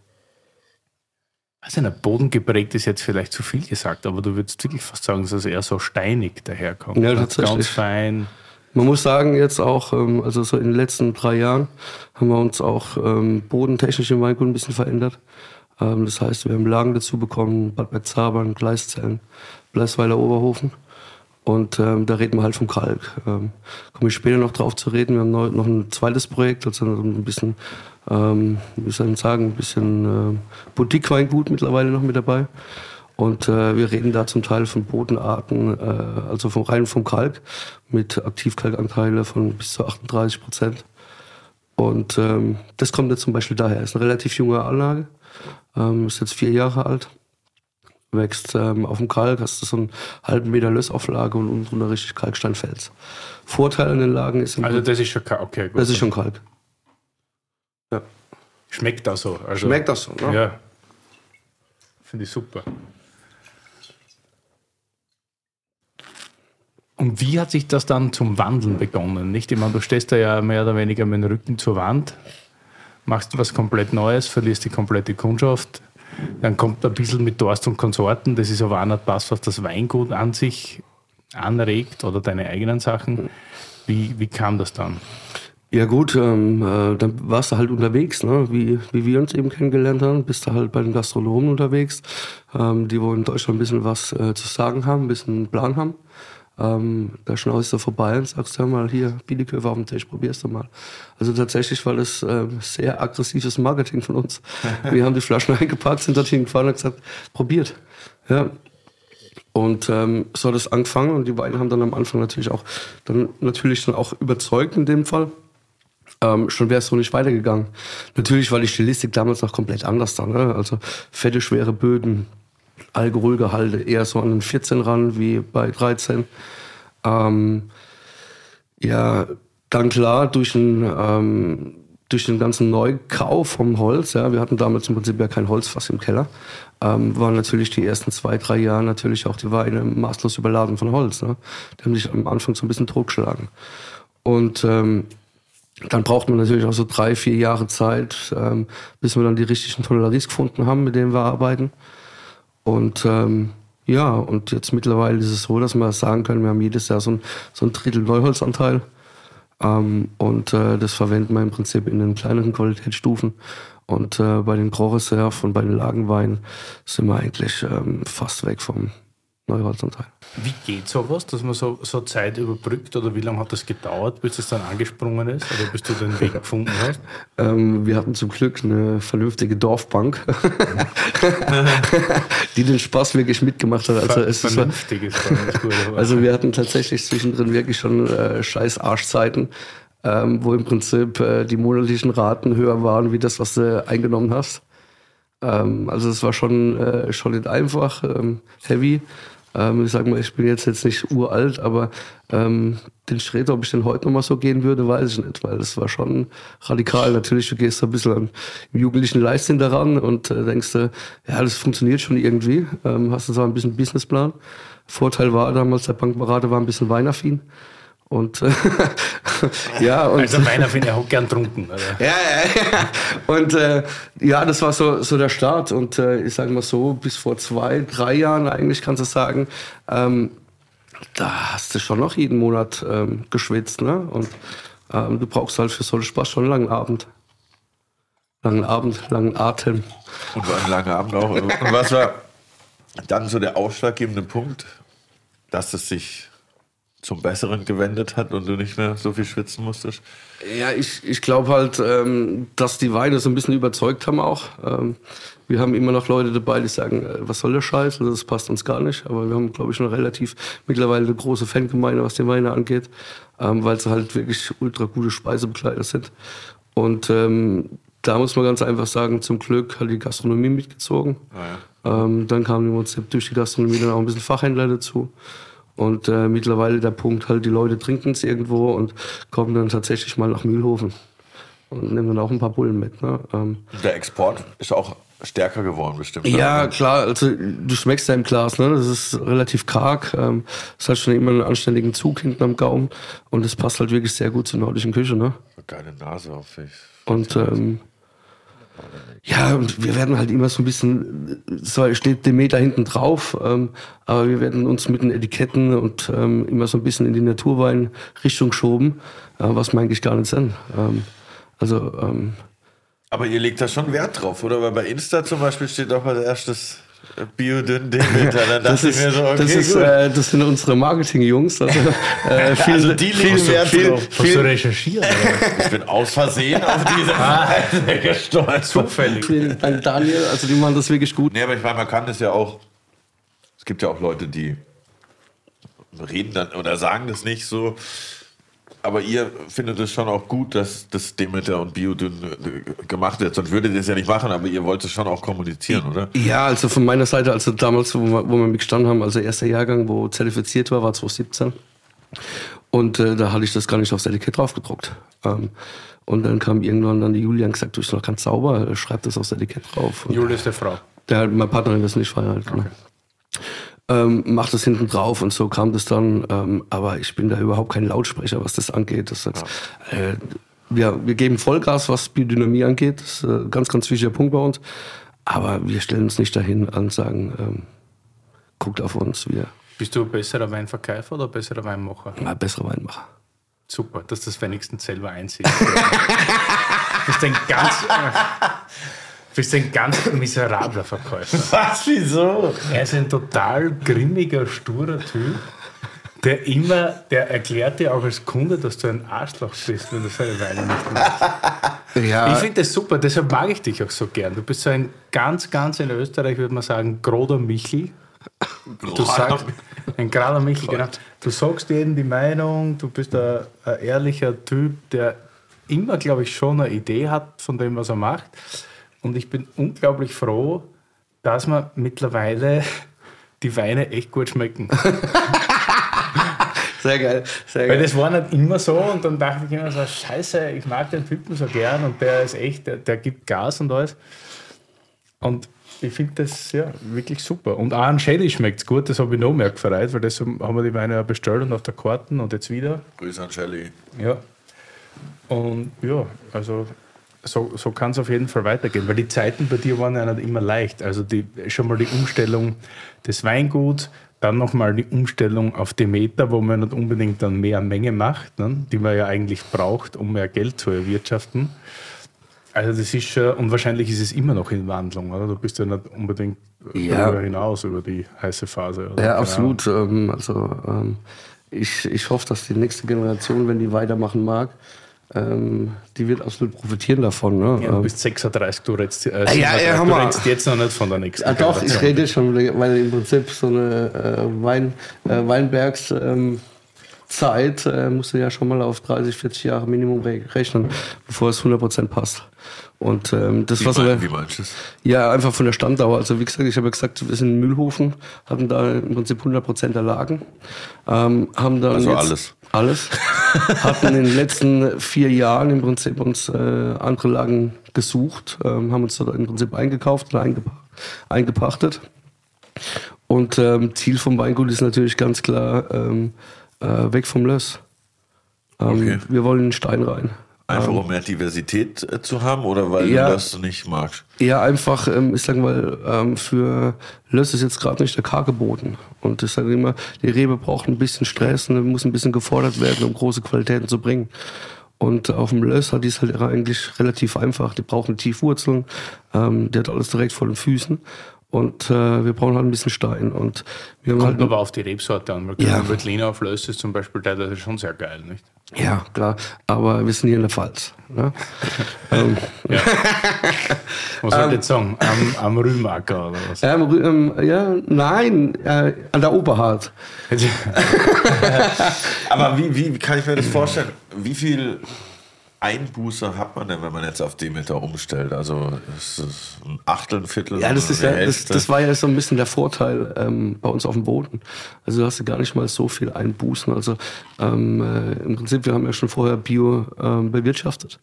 Also ein Boden geprägt ist jetzt vielleicht zu viel gesagt, aber du würdest wirklich fast sagen, dass es eher so steinig daherkommt. Ja, tatsächlich. Ganz fein. Man muss sagen, jetzt auch, ähm, also so in den letzten drei Jahren haben wir uns auch ähm, bodentechnisch im Weingut ein bisschen verändert. Ähm, das heißt, wir haben Lagen dazu bekommen, Bad Bergzabern, Gleiszellen, Bleisweiler Oberhofen. Und ähm, da reden wir halt vom Kalk. Ähm, Komme ich später noch drauf zu reden. Wir haben neu, noch ein zweites Projekt, also ein bisschen, ähm, wie soll ich sagen, ein bisschen äh, Boutique-Weingut mittlerweile noch mit dabei. Und äh, wir reden da zum Teil von Bodenarten, äh, also vom rein vom Kalk, mit Aktivkalkanteile von bis zu 38 Prozent. Und ähm, das kommt jetzt zum Beispiel daher. Ist eine relativ junge Anlage, ähm, ist jetzt vier Jahre alt wächst ähm, auf dem Kalk, hast du so einen halben Meter Lössauflage und unten drunter richtig Kalksteinfels. Vorteil an den Lagen ist... Also das ist schon Kalk, okay, gut. Das ist schon Kalk. Ja. Schmeckt auch so. Also, Schmeckt auch so, ne? Ja. Finde ich super. Und wie hat sich das dann zum Wandeln begonnen? Nicht? Ich meine, du stehst da ja mehr oder weniger mit dem Rücken zur Wand, machst was komplett Neues, verlierst die komplette Kundschaft, dann kommt ein bisschen mit Dorst und Konsorten. Das ist aber auch nicht das, was das Weingut an sich anregt oder deine eigenen Sachen. Wie, wie kam das dann? Ja gut, ähm, äh, dann warst du halt unterwegs, ne? wie, wie wir uns eben kennengelernt haben. Bist du halt bei den Gastronomen unterwegs, ähm, die wo in Deutschland ein bisschen was äh, zu sagen haben, ein bisschen einen Plan haben. Ähm, da schnaust du vorbei und sagst, hör mal, hier, Bieleköfer auf dem Tisch, probierst du mal. Also tatsächlich war das äh, sehr aggressives Marketing von uns. [LAUGHS] Wir haben die Flaschen eingepackt, sind dorthin gefahren und gesagt, probiert. Ja. Und ähm, so hat es angefangen und die beiden haben dann am Anfang natürlich auch, dann natürlich dann auch überzeugt in dem Fall. ähm, schon wäre es so nicht weitergegangen. Natürlich war die Stilistik damals noch komplett anders dann. Ne? Also fette, schwere Böden, Alkoholgehalte eher so an den 14 ran wie bei 13. Ähm, ja, dann klar, durch den, ähm, durch den ganzen Neukauf vom Holz, ja, wir hatten damals im Prinzip ja kein Holzfass im Keller, ähm, waren natürlich die ersten zwei, drei Jahre natürlich auch die Weine maßlos überladen von Holz. Ne? Die haben sich am Anfang so ein bisschen totgeschlagen. Und ähm, dann braucht man natürlich auch so drei, vier Jahre Zeit, ähm, bis wir dann die richtigen Tonnelleries gefunden haben, mit denen wir arbeiten. Und ähm, ja, und jetzt mittlerweile ist es so, dass wir sagen können, wir haben jedes Jahr so ein, so ein Drittel Neuholzanteil. Ähm, und äh, das verwenden wir im Prinzip in den kleineren Qualitätsstufen. Und äh, bei den Grand Reserve und bei den Lagenweinen sind wir eigentlich ähm, fast weg vom Neuholzanteil. Wie geht sowas, dass man so, so Zeit überbrückt oder wie lange hat das gedauert, bis es dann angesprungen ist oder bis du den Weg [LAUGHS] gefunden hast? Ähm, wir hatten zum Glück eine vernünftige Dorfbank, [LAUGHS] die den Spaß wirklich mitgemacht hat. Also, es ist, also wir hatten tatsächlich zwischendrin wirklich schon äh, scheiß Arschzeiten. Ähm, wo im Prinzip äh, die monatlichen Raten höher waren, wie das, was du eingenommen hast. Ähm, also es war schon, äh, schon nicht einfach, ähm, heavy. Ähm, ich sage mal, ich bin jetzt, jetzt nicht uralt, aber ähm, den Schritt, ob ich den heute nochmal so gehen würde, weiß ich nicht, weil das war schon radikal. Natürlich, du gehst ein bisschen im jugendlichen Leistung daran und äh, denkst, äh, ja, das funktioniert schon irgendwie. Ähm, hast du so ein bisschen Businessplan. Vorteil war damals, der Bankberater war ein bisschen weinaffin. Und [LAUGHS] ja, und, also meiner finde ich auch gern trunken. [LAUGHS] Ja, ja, ja. Und äh, ja, das war so, so der Start. Und äh, ich sage mal so, bis vor zwei, drei Jahren eigentlich kannst du sagen, ähm, da hast du schon noch jeden Monat ähm, geschwitzt. Ne? Und ähm, du brauchst halt für so einen Spaß schon einen langen Abend. Langen Abend, langen Atem. Und war ein langer Abend auch. Und was war dann so der ausschlaggebende Punkt, dass es sich zum Besseren gewendet hat und du nicht mehr so viel schwitzen musstest? Ja, ich, ich glaube halt, ähm, dass die Weine so ein bisschen überzeugt haben auch. Ähm, wir haben immer noch Leute dabei, die sagen, äh, was soll der Scheiß, also das passt uns gar nicht. Aber wir haben, glaube ich, schon relativ mittlerweile eine große Fangemeinde, was die Weine angeht, ähm, weil sie halt wirklich ultra gute Speisebegleiter sind. Und ähm, da muss man ganz einfach sagen, zum Glück hat die Gastronomie mitgezogen. Ah, ja. ähm, dann kamen im Prinzip durch die Gastronomie dann auch ein bisschen Fachhändler dazu. Und äh, mittlerweile der Punkt halt, die Leute trinken es irgendwo und kommen dann tatsächlich mal nach Mühlhofen und nehmen dann auch ein paar Bullen mit. Ne? Ähm, der Export ist auch stärker geworden bestimmt. Ja, ne? klar. Also du schmeckst ja im Glas, ne? Das ist relativ karg. Ähm, es hat schon immer einen anständigen Zug hinten am Gaumen und es passt halt wirklich sehr gut zur nordischen Küche, ne? Geile Nase auf sich. Und ähm, ja, und wir werden halt immer so ein bisschen, so steht Demeter hinten drauf, ähm, aber wir werden uns mit den Etiketten und ähm, immer so ein bisschen in die Naturwein-Richtung geschoben, äh, was wir eigentlich gar nicht sind. Ähm, also, ähm, aber ihr legt da schon Wert drauf, oder? Weil bei Insta zum Beispiel steht auch als erstes Biodünn Demeter. Dann das ist, so, okay, das, ist äh, das sind unsere Marketing-Jungs. Also, äh, [LAUGHS] viel, also die viel, Wert viel, drauf. Viel, viel, recherchieren? ich bin aus Versehen auf diese Seite gestolpert. Zufällig. Dank, Daniel. Also die machen das wirklich gut. Nee, aber ich meine, man kann das ja auch. Es gibt ja auch Leute, die reden dann oder sagen das nicht so aber ihr findet es schon auch gut, dass das Demeter und Biodünn äh, gemacht wird. Sonst würdet ihr es ja nicht machen, aber ihr wollt es schon auch kommunizieren, oder? Ja, also von meiner Seite, also damals, wo wir, wo wir mitgestanden haben, also erster Jahrgang, wo zertifiziert war, war 2017. Und äh, da hatte ich das gar nicht aufs Etikett drauf gedruckt. Ähm, und dann kam irgendwann dann die Julia und gesagt, du bist noch ganz sauber, schreib das aufs Etikett drauf. Julia ist der Frau. Der, meine Partnerin ist nicht verheiratet. Genau. Okay ähm, macht das hinten drauf und so kam das dann. Ähm, aber ich bin da überhaupt kein Lautsprecher, was das angeht. Das heißt, ja. äh, wir, wir geben Vollgas, was Biodynamie angeht. Das ist ein ganz, ganz wichtiger Punkt bei uns. Aber wir stellen uns nicht dahin und sagen, ähm, guckt auf uns. Wir Bist du ein besserer Weinverkäufer oder ein besserer Weinmacher? Ein besserer Weinmacher. Super, dass das wenigstens selber einsiehst. du bist [LAUGHS] ein ganz. [LAUGHS] Du bist ein ganz miserabler Verkäufer. [LAUGHS] Was? Wieso? Er ist ein total grimmiger, sturer Typ, der immer, der erklärt dir auch als Kunde, dass du ein Arschloch bist, wenn du seine Weine nicht machst. Ja. Ich finde das super, deshalb mag ich dich auch so gern. Du bist so ein ganz, ganz in Österreich, würde man sagen, Groder Michel. Du sagst, ein gerader Michel, genau. Du sagst jedem die Meinung, du bist ein, ein ehrlicher Typ, der immer, glaube ich, schon eine Idee hat von dem, was er macht. Und ich bin unglaublich froh, dass man mittlerweile die Weine echt gut schmecken. [LAUGHS] Sehr geil, sehr Weil geil. das war nicht immer so und dann dachte ich immer so, scheiße, ich mag den Typen so gern und der ist echt, der, der gibt Gas und alles. Und ich finde das ja wirklich super. Und auch an Shelly schmeckt es gut, das habe ich noch mehr gefreut, weil das haben wir die Weine ja bestellt und auf der Karten und jetzt wieder. Grüße an Shelly. Ja. Und ja, also so, so kann es auf jeden Fall weitergehen, weil die Zeiten bei dir waren ja nicht immer leicht. Also die, schon mal die Umstellung des Weinguts, dann nochmal die Umstellung auf Demeter, wo man nicht unbedingt dann mehr Menge macht, ne, die man ja eigentlich braucht, um mehr Geld zu erwirtschaften. Also das ist schon, und wahrscheinlich ist es immer noch in Wandlung, oder? Du bist ja nicht unbedingt Ja. darüber hinaus über die heiße Phase. Oder? Ja, Keine absolut. Ähm, also ähm, ich, ich hoffe, dass die nächste Generation, wenn die weitermachen mag, ähm, die wird absolut profitieren davon. Ne? Ja, du Ähm, bist 36, du redest, äh, ja, 37, hör du redest jetzt noch nicht von der nächsten Ah, doch, ich rede schon, weil im Prinzip so eine äh, Wein, äh, Weinbergs ähm, Zeit äh, musst du ja schon mal auf 30, 40 Jahre Minimum re rechnen, bevor es 100% passt. Und ähm, das mein, aber, wie meinst ja einfach von der Standdauer. Also wie gesagt, ich habe ja gesagt, wir sind in Mühlhofen, hatten da im Prinzip 100% der Lagen, ähm, haben dann Also jetzt alles. alles, [LAUGHS] hatten in den letzten vier Jahren im Prinzip uns äh, andere Lagen gesucht, ähm, haben uns dort im Prinzip eingekauft oder eingepa eingepachtet. Und ähm, Ziel vom Weingut ist natürlich ganz klar ähm, äh, weg vom Löss. Ähm, Okay. Wir wollen in den Stein rein. Einfach um mehr Diversität äh, zu haben oder weil Ja. du das nicht magst? Ja, einfach, ähm, ich sag mal, ähm, für Löss ist jetzt gerade nicht der K geboten. Und ich sage immer, die Rebe braucht ein bisschen Stress und muss ein bisschen gefordert werden, um große Qualitäten zu bringen. Und auf dem Löss hat die es halt eigentlich relativ einfach. Die brauchen Tiefwurzeln, ähm, die hat alles direkt vor den Füßen. Und äh, wir brauchen halt ein bisschen Stein. Und wir haben Kommt halt, aber auf die Rebsorte an. Weil Ja. ja. Veltliner auf Löss ist zum Beispiel teilweise schon sehr geil, nicht? Ja, klar, aber wir sind hier in der Pfalz. Ne? [LAUGHS] ähm, [LAUGHS] Was soll ich jetzt sagen? Am, am Rümacker oder was? ähm, ähm, ja, nein, äh, an der Oberhart. [LAUGHS] Aber wie, wie kann ich mir das vorstellen? Wie viel Einbuße hat man denn, wenn man jetzt auf Demeter umstellt? Also ist es ein Achtel, ein Viertel? Ja, das, ist ja das, das war ja so ein bisschen der Vorteil ähm, bei uns auf dem Boden. Also du hast ja gar nicht mal so viel Einbußen. Also ähm, äh, im Prinzip, wir haben ja schon vorher Bio ähm, bewirtschaftet.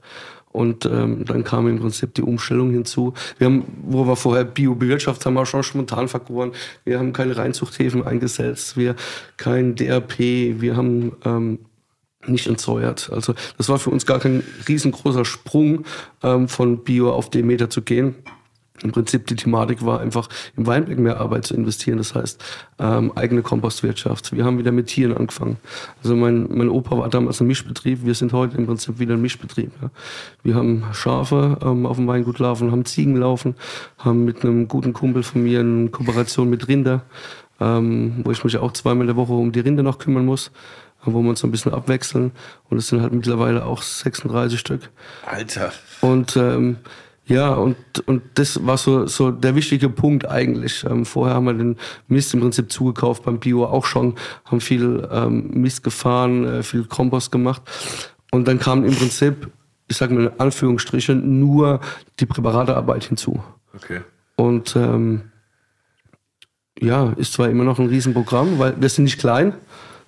Und ähm, dann kam im Prinzip die Umstellung hinzu. Wir haben, wo wir vorher Bio bewirtschaftet haben, wir schon spontan vergoren. Wir haben keine Reinzuchthäfen eingesetzt, wir kein DRP, wir haben ähm, nicht entsäuert. Also das war für uns gar kein riesengroßer Sprung ähm, von Bio auf Demeter zu gehen. Im Prinzip die Thematik war einfach im Weinberg mehr Arbeit zu investieren. Das heißt ähm, eigene Kompostwirtschaft. Wir haben wieder mit Tieren angefangen. Also mein, mein Opa war damals ein Mischbetrieb. Wir sind heute im Prinzip wieder ein Mischbetrieb. Ja. Wir haben Schafe ähm, auf dem Weingut laufen, haben Ziegen laufen, haben mit einem guten Kumpel von mir eine Kooperation mit Rinder, ähm, wo ich mich auch zweimal in der Woche um die Rinder noch kümmern muss wo wir uns so ein bisschen abwechseln. Und es sind halt mittlerweile auch 36 Stück. Alter. Und ähm, ja, und, und das war so, so der wichtige Punkt eigentlich. Ähm, vorher haben wir den Mist im Prinzip zugekauft beim Bio auch schon, haben viel ähm, Mist gefahren, äh, viel Kompost gemacht. Und dann kam im Prinzip, ich sage mal in Anführungsstrichen, nur die Präparatearbeit hinzu. Okay. Und ähm, ja, ist zwar immer noch ein Riesenprogramm, weil wir sind nicht klein.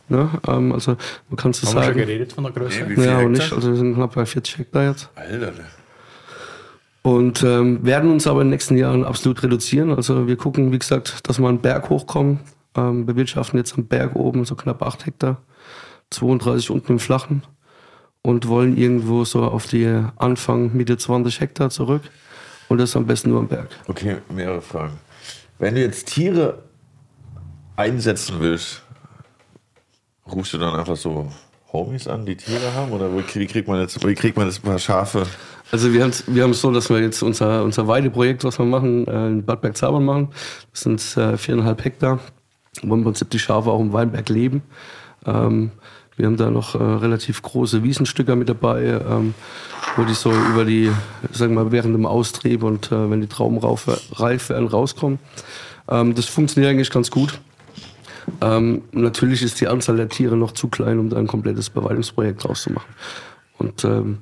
Ne? Ähm, also man kann es Haben wir schon sagen. geredet von der Größe? Nee, wie viel Ja, Hektar? nicht. Also wir sind knapp bei 40 Hektar jetzt. Alter. Und ähm, werden uns aber in den nächsten Jahren absolut reduzieren. Also wir gucken, wie gesagt, dass wir einen Berg hochkommen. Ähm, bewirtschaften jetzt am Berg oben so knapp 8 Hektar, 32 unten im Flachen und wollen irgendwo so auf die Anfang Mitte 20 Hektar zurück. Und das am besten nur am Berg. Okay, mehrere Fragen. Wenn du jetzt Tiere einsetzen willst, rufst du dann einfach so Homies an, die Tiere haben? Oder wie kriegt man jetzt, wie kriegt man jetzt ein paar Schafe? Also wir haben es wir haben's so, dass wir jetzt unser, unser Weideprojekt, was wir machen, äh, in Bad Bergzabern machen. Das sind äh, viereinhalb Hektar, wo im Prinzip die Schafe auch im Weinberg leben. Ähm, wir haben da noch äh, relativ große Wiesenstücker mit dabei, ähm, wo die so über die, sagen wir mal, während dem Austrieb und äh, wenn die Trauben reif werden, rauskommen. Ähm, das funktioniert eigentlich ganz gut. Ähm, natürlich ist die Anzahl der Tiere noch zu klein, um da ein komplettes Bewaldungsprojekt draus zu machen. Und ähm,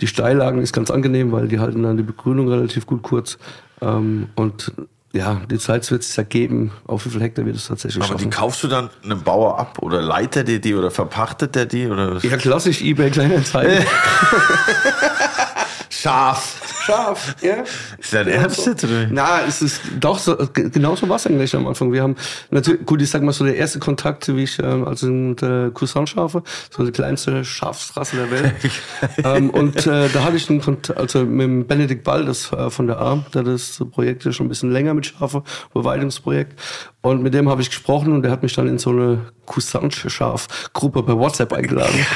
Die Steillagen ist ganz angenehm, weil die halten dann die Begrünung relativ gut kurz. Ähm, und ja, die Zeit wird es ergeben, auf wie viel Hektar wird es tatsächlich Aber die schaffen. kaufst du dann einem Bauer ab oder leitet der die oder verpachtet der die? Oder Ja, klassisch eBay Kleinanzeigen. [LAUGHS] Scharf. Scharf, ja. Ist dein Ernst jetzt, oder? Na, es ist doch so, genau so war es eigentlich am Anfang. Wir haben natürlich, gut, ich sag mal so, der erste Kontakt, wie ich, ähm, also mit äh, Cousin-Schafe, so die kleinste Schafsrasse der Welt. [LAUGHS] ähm, und äh, da hatte ich einen Kontakt, also mit dem Benedikt Ball, das äh, von der A, der das Projekt ist schon ein bisschen länger mit Schafe, Beweidungsprojekt. Und mit dem habe ich gesprochen und der hat mich dann in so eine Cousin-Schaf-Gruppe bei WhatsApp eingeladen.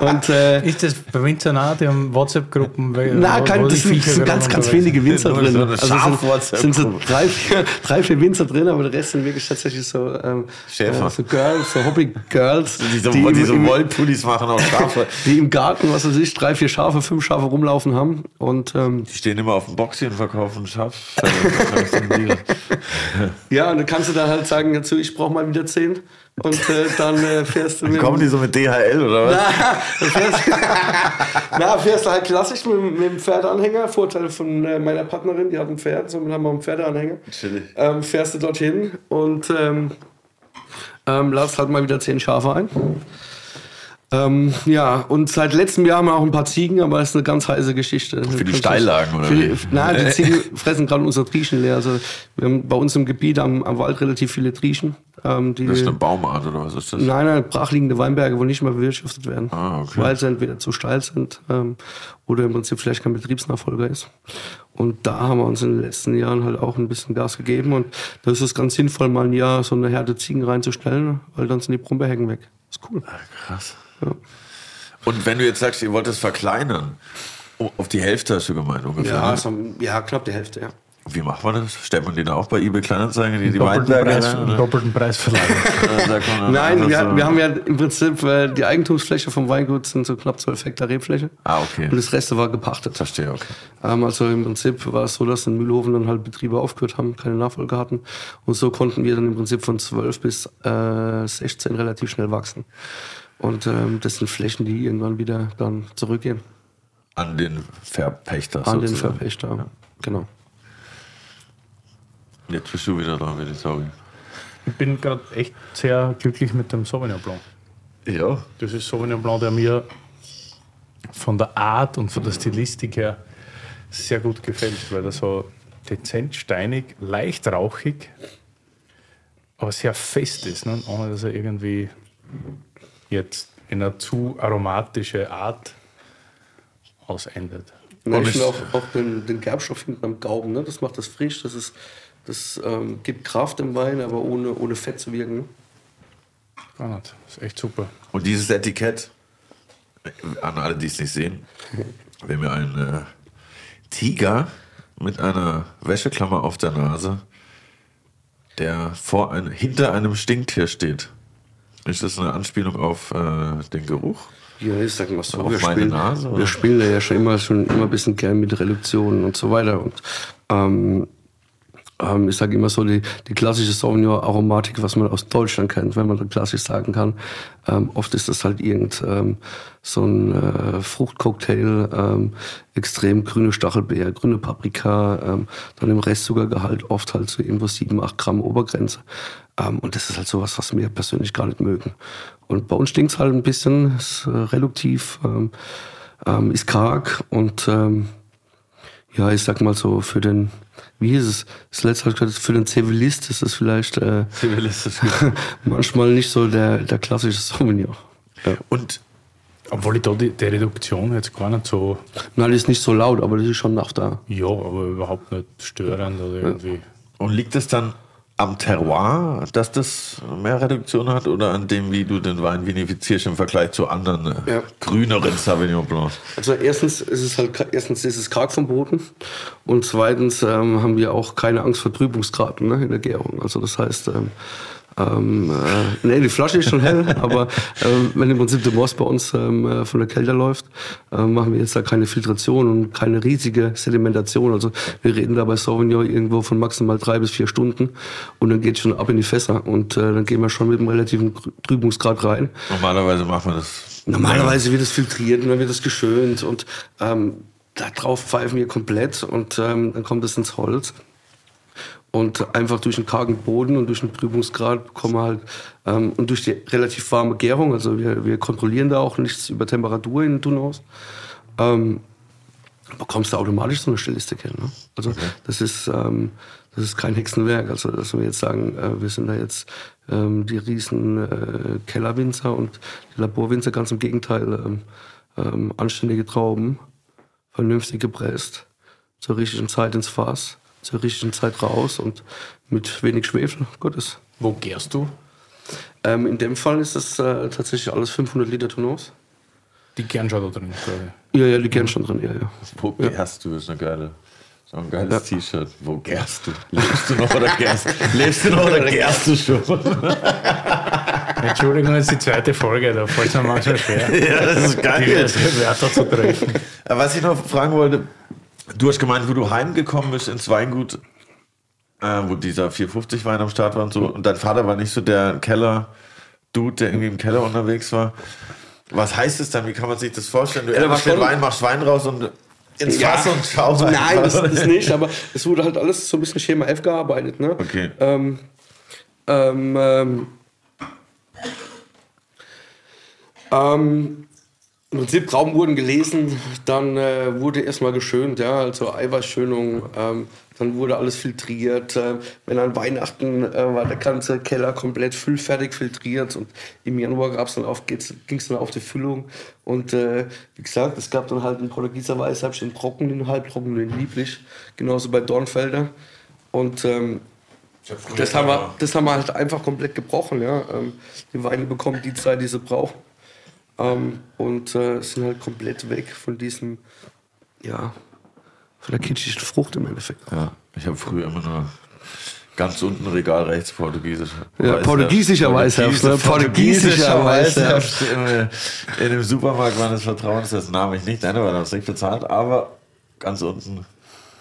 und, [LAUGHS] [LAUGHS] und äh, Ist das bei Winzer nah, die haben WhatsApp-Gruppen? Na, kein, das sind, sind ganz, ganz wenige Winzer [LAUGHS] drin. so Also sind, sind so drei vier, drei, vier Winzer drin, aber der Rest sind wirklich tatsächlich so, ähm, Schäfer. äh, so Girls, so Hobby-Girls, Die so, die, die so Wollpullis machen auf Schafe. [LAUGHS] die im Garten, was weiß ich, drei, vier Schafe, fünf Schafe rumlaufen haben. Und ähm, Die stehen immer auf dem Boxy und verkaufen Schaf. [LAUGHS] ja, und dann kannst du da halt sagen dazu, ich brauche mal wieder zehn. Und äh, dann äh, fährst du mit. Kommen die so mit DHL oder was? [LAUGHS] Dann fährst, [LAUGHS] na, fährst du halt klassisch mit, mit dem Pferdeanhänger. Vorteil von äh, meiner Partnerin, die hat ein Pferd, somit haben wir einen Pferdeanhänger. Chillig. Ähm, fährst du dorthin und ähm, ähm, ladst halt mal wieder zehn Schafe ein. Ähm, ja, und seit letztem Jahr haben wir auch ein paar Ziegen, aber das ist eine ganz heiße Geschichte. Für die Steillagen, oder Für die, nein, die Ziegen fressen gerade unsere Trieschen leer. Also wir haben bei uns im Gebiet am, am Wald relativ viele Trieschen. Ähm, die, Das ist eine Baumart oder was ist das? Nein, nein, brachliegende Weinberge, wo nicht mehr bewirtschaftet werden. Ah, okay. Weil sie entweder zu steil sind ähm, oder im Prinzip vielleicht kein Betriebsnachfolger ist. Und da haben wir uns in den letzten Jahren halt auch ein bisschen Gas gegeben. Und da ist es ganz sinnvoll, mal ein Jahr so eine Herde Ziegen reinzustellen, weil dann sind die Brombeerhecken weg. ist cool. Krass. Und wenn du jetzt sagst, ihr wollt es verkleinern, oh, auf die Hälfte hast du gemeint ungefähr. Ja, ne? so, ja, knapp die Hälfte, ja. Wie macht man das? Stellt man die da auch bei eBay Kleinanzeigen, die, die Doppelten Weinberge Preis, rein, doppelten Preis verleihen. [LAUGHS] Nein, wir, so- wir haben ja im Prinzip äh, die Eigentumsfläche vom Weingut sind so knapp 12 Hektar Rebfläche. Ah, okay. Und das Reste war gepachtet. Verstehe, okay. Ähm, also im Prinzip war es so, dass in Mühlhofen dann halt Betriebe aufgehört haben, keine Nachfolger hatten. Und so konnten wir dann im Prinzip von 12 bis äh, 16 relativ schnell wachsen. Und ähm, das sind Flächen, die irgendwann wieder dann zurückgehen An den Verpächter. an den sozusagen. Verpächter. Genau. Jetzt bist du wieder dran, würde ich sagen. Ich bin gerade echt sehr glücklich mit dem Sauvignon Blanc. Ja. Das ist Sauvignon Blanc, der mir von der Art und von der Stilistik her sehr gut gefällt, weil er so dezent steinig, leicht rauchig, aber sehr fest ist, ne? ohne dass er irgendwie jetzt in eine zu aromatische Art ausendet. Finde auch, auch den, den Gerbstoff hinten am Gaumen, ne? das macht das frisch, das, ist, das ähm, gibt Kraft im Wein, aber ohne, ohne Fett zu wirken. Gar nicht. Das ist echt super. Und dieses Etikett, an alle, die es nicht sehen, wir haben ja einen äh, Tiger mit einer Wäscheklammer auf der Nase, der vor ein, hinter einem Stinktier steht. Ist das eine Anspielung auf äh, den Geruch? Ja, ich sag mal so, Auf wir meine spielen, Nase, oder? wir spielen da ja schon immer, schon immer ein bisschen gern mit Reduktionen und so weiter. Und ähm, ähm, ich sage immer so, die, die klassische Sauvignon-Aromatik, was man aus Deutschland kennt, wenn man da klassisch sagen kann. Ähm, oft ist das halt irgend ähm, so ein äh, Fruchtcocktail, ähm, extrem grüne Stachelbeer, grüne Paprika, ähm, dann im Restzuckergehalt oft halt so irgendwo 7, 8 Gramm Obergrenze. Ähm, und das ist halt sowas, was wir persönlich gar nicht mögen. Und bei uns stinkt's halt ein bisschen, ist äh, reduktiv, ähm, ähm, ist karg und ähm, ja, ich sag mal so, für den, wie hieß es, das letzte Mal gehört, für den Zivilist ist das vielleicht äh, Zivilistisch. [LAUGHS] manchmal nicht so der, der klassische Sauvignon. Ja. Und Obwohl ich da die, die Reduktion jetzt gar nicht so, Nein, die ist nicht so laut, aber das ist schon noch da. ja, aber überhaupt nicht störend oder irgendwie. Und liegt es dann am Terroir, dass das mehr Reduktion hat oder an dem, wie du den Wein vinifizierst im Vergleich zu anderen äh, Ja. grüneren Sauvignon Blancs? Also erstens ist es halt erstens ist es karg vom Boden und zweitens ähm, haben wir auch keine Angst vor Trübungsgraden ne, in der Gärung. Also das heißt, ähm, ähm, äh, nee, die Flasche ist schon hell, [LAUGHS] aber ähm, wenn im Prinzip der Most bei uns ähm, äh, von der Kälte läuft, ähm, machen wir jetzt da keine Filtration und keine riesige Sedimentation. Also wir reden da bei Sauvignon irgendwo von maximal drei bis vier Stunden und dann geht schon ab in die Fässer und äh, dann gehen wir schon mit einem relativen Trübungsgrad rein. Normalerweise macht man das Normalerweise wird es filtriert und dann wird es geschönt und ähm, da drauf pfeifen wir komplett und ähm, dann kommt es ins Holz. Und einfach durch den kargen Boden und durch den Trübungsgrad bekommen wir halt, ähm, und durch die relativ warme Gärung, also wir, wir kontrollieren da auch nichts über Temperatur in den Tunhaus, ähm, bekommst du automatisch so eine Stilistik hin. Ne? Also das ist, ähm, das ist kein Hexenwerk. Also dass wir jetzt sagen, äh, wir sind da jetzt ähm, die riesen äh, Kellerwinzer und die Laborwinzer, ganz im Gegenteil, ähm, ähm, anständige Trauben, vernünftig gepresst, zur richtigen Zeit ins Fass, zur richtigen Zeit raus und mit wenig Schwefel, Gottes. Wo gärst du? Ähm, in dem Fall ist das äh, tatsächlich alles 500 Liter Tonneaus. Die gern schon da drin, glaube Ja, ja, die gern schon drin, ja, ja. Wo gärst du? Ist eine geile. So ein geiles T-Shirt. Wo gärst du? Lebst du noch oder gärst, [LAUGHS] lebst du noch oder gärst du schon? [LAUGHS] Entschuldigung, das ist die zweite Folge, da fällt es mir manchmal schwer, ja, das ist geil. diverse Wörter zu treffen. Aber Was ich noch fragen wollte, du hast gemeint, wo du heimgekommen bist ins Weingut, äh, wo dieser 450 Wein am Start war und so, und dein Vater war nicht so der Keller-Dude, der irgendwie im Keller unterwegs war. Was heißt es dann? Wie kann man sich das vorstellen? Du machst den Wein, machst Wein raus und ins Ja. Fass und schau Also einfach. nein, das, das nicht, aber es wurde halt alles so ein bisschen Schema F gearbeitet. Ne? Okay. Ähm, ähm, ähm, ähm, Im Prinzip wurden gelesen, dann äh, wurde erstmal geschönt, ja, also Eiweißschönung, ähm, dann wurde alles filtriert. Äh, wenn an Weihnachten äh, war der ganze Keller komplett füllfertig filtriert und im Januar gab's dann auf, ging es dann auf die Füllung. Und äh, wie gesagt, es gab dann halt einen Portugieser Weißherbst, den trockenen, halbtrockenen, den lieblich, genauso bei Dornfelder. Und ähm, das haben, wir, das haben wir halt einfach komplett gebrochen. Ja. Ähm, die Weine bekommen die Zeit, die sie brauchen. Ähm, und äh, sind halt komplett weg von diesem, ja, von der kitschigen Frucht im Endeffekt. Ja, ich habe früher immer nur ganz unten Regal rechts portugiesischer. Ja, portugiesischer Weißherbst, ne? Portugiesischer Weißherbst. In, in dem Supermarkt meines Vertrauens, das nahm ich nicht, nein, weil er uns nicht bezahlt, aber ganz unten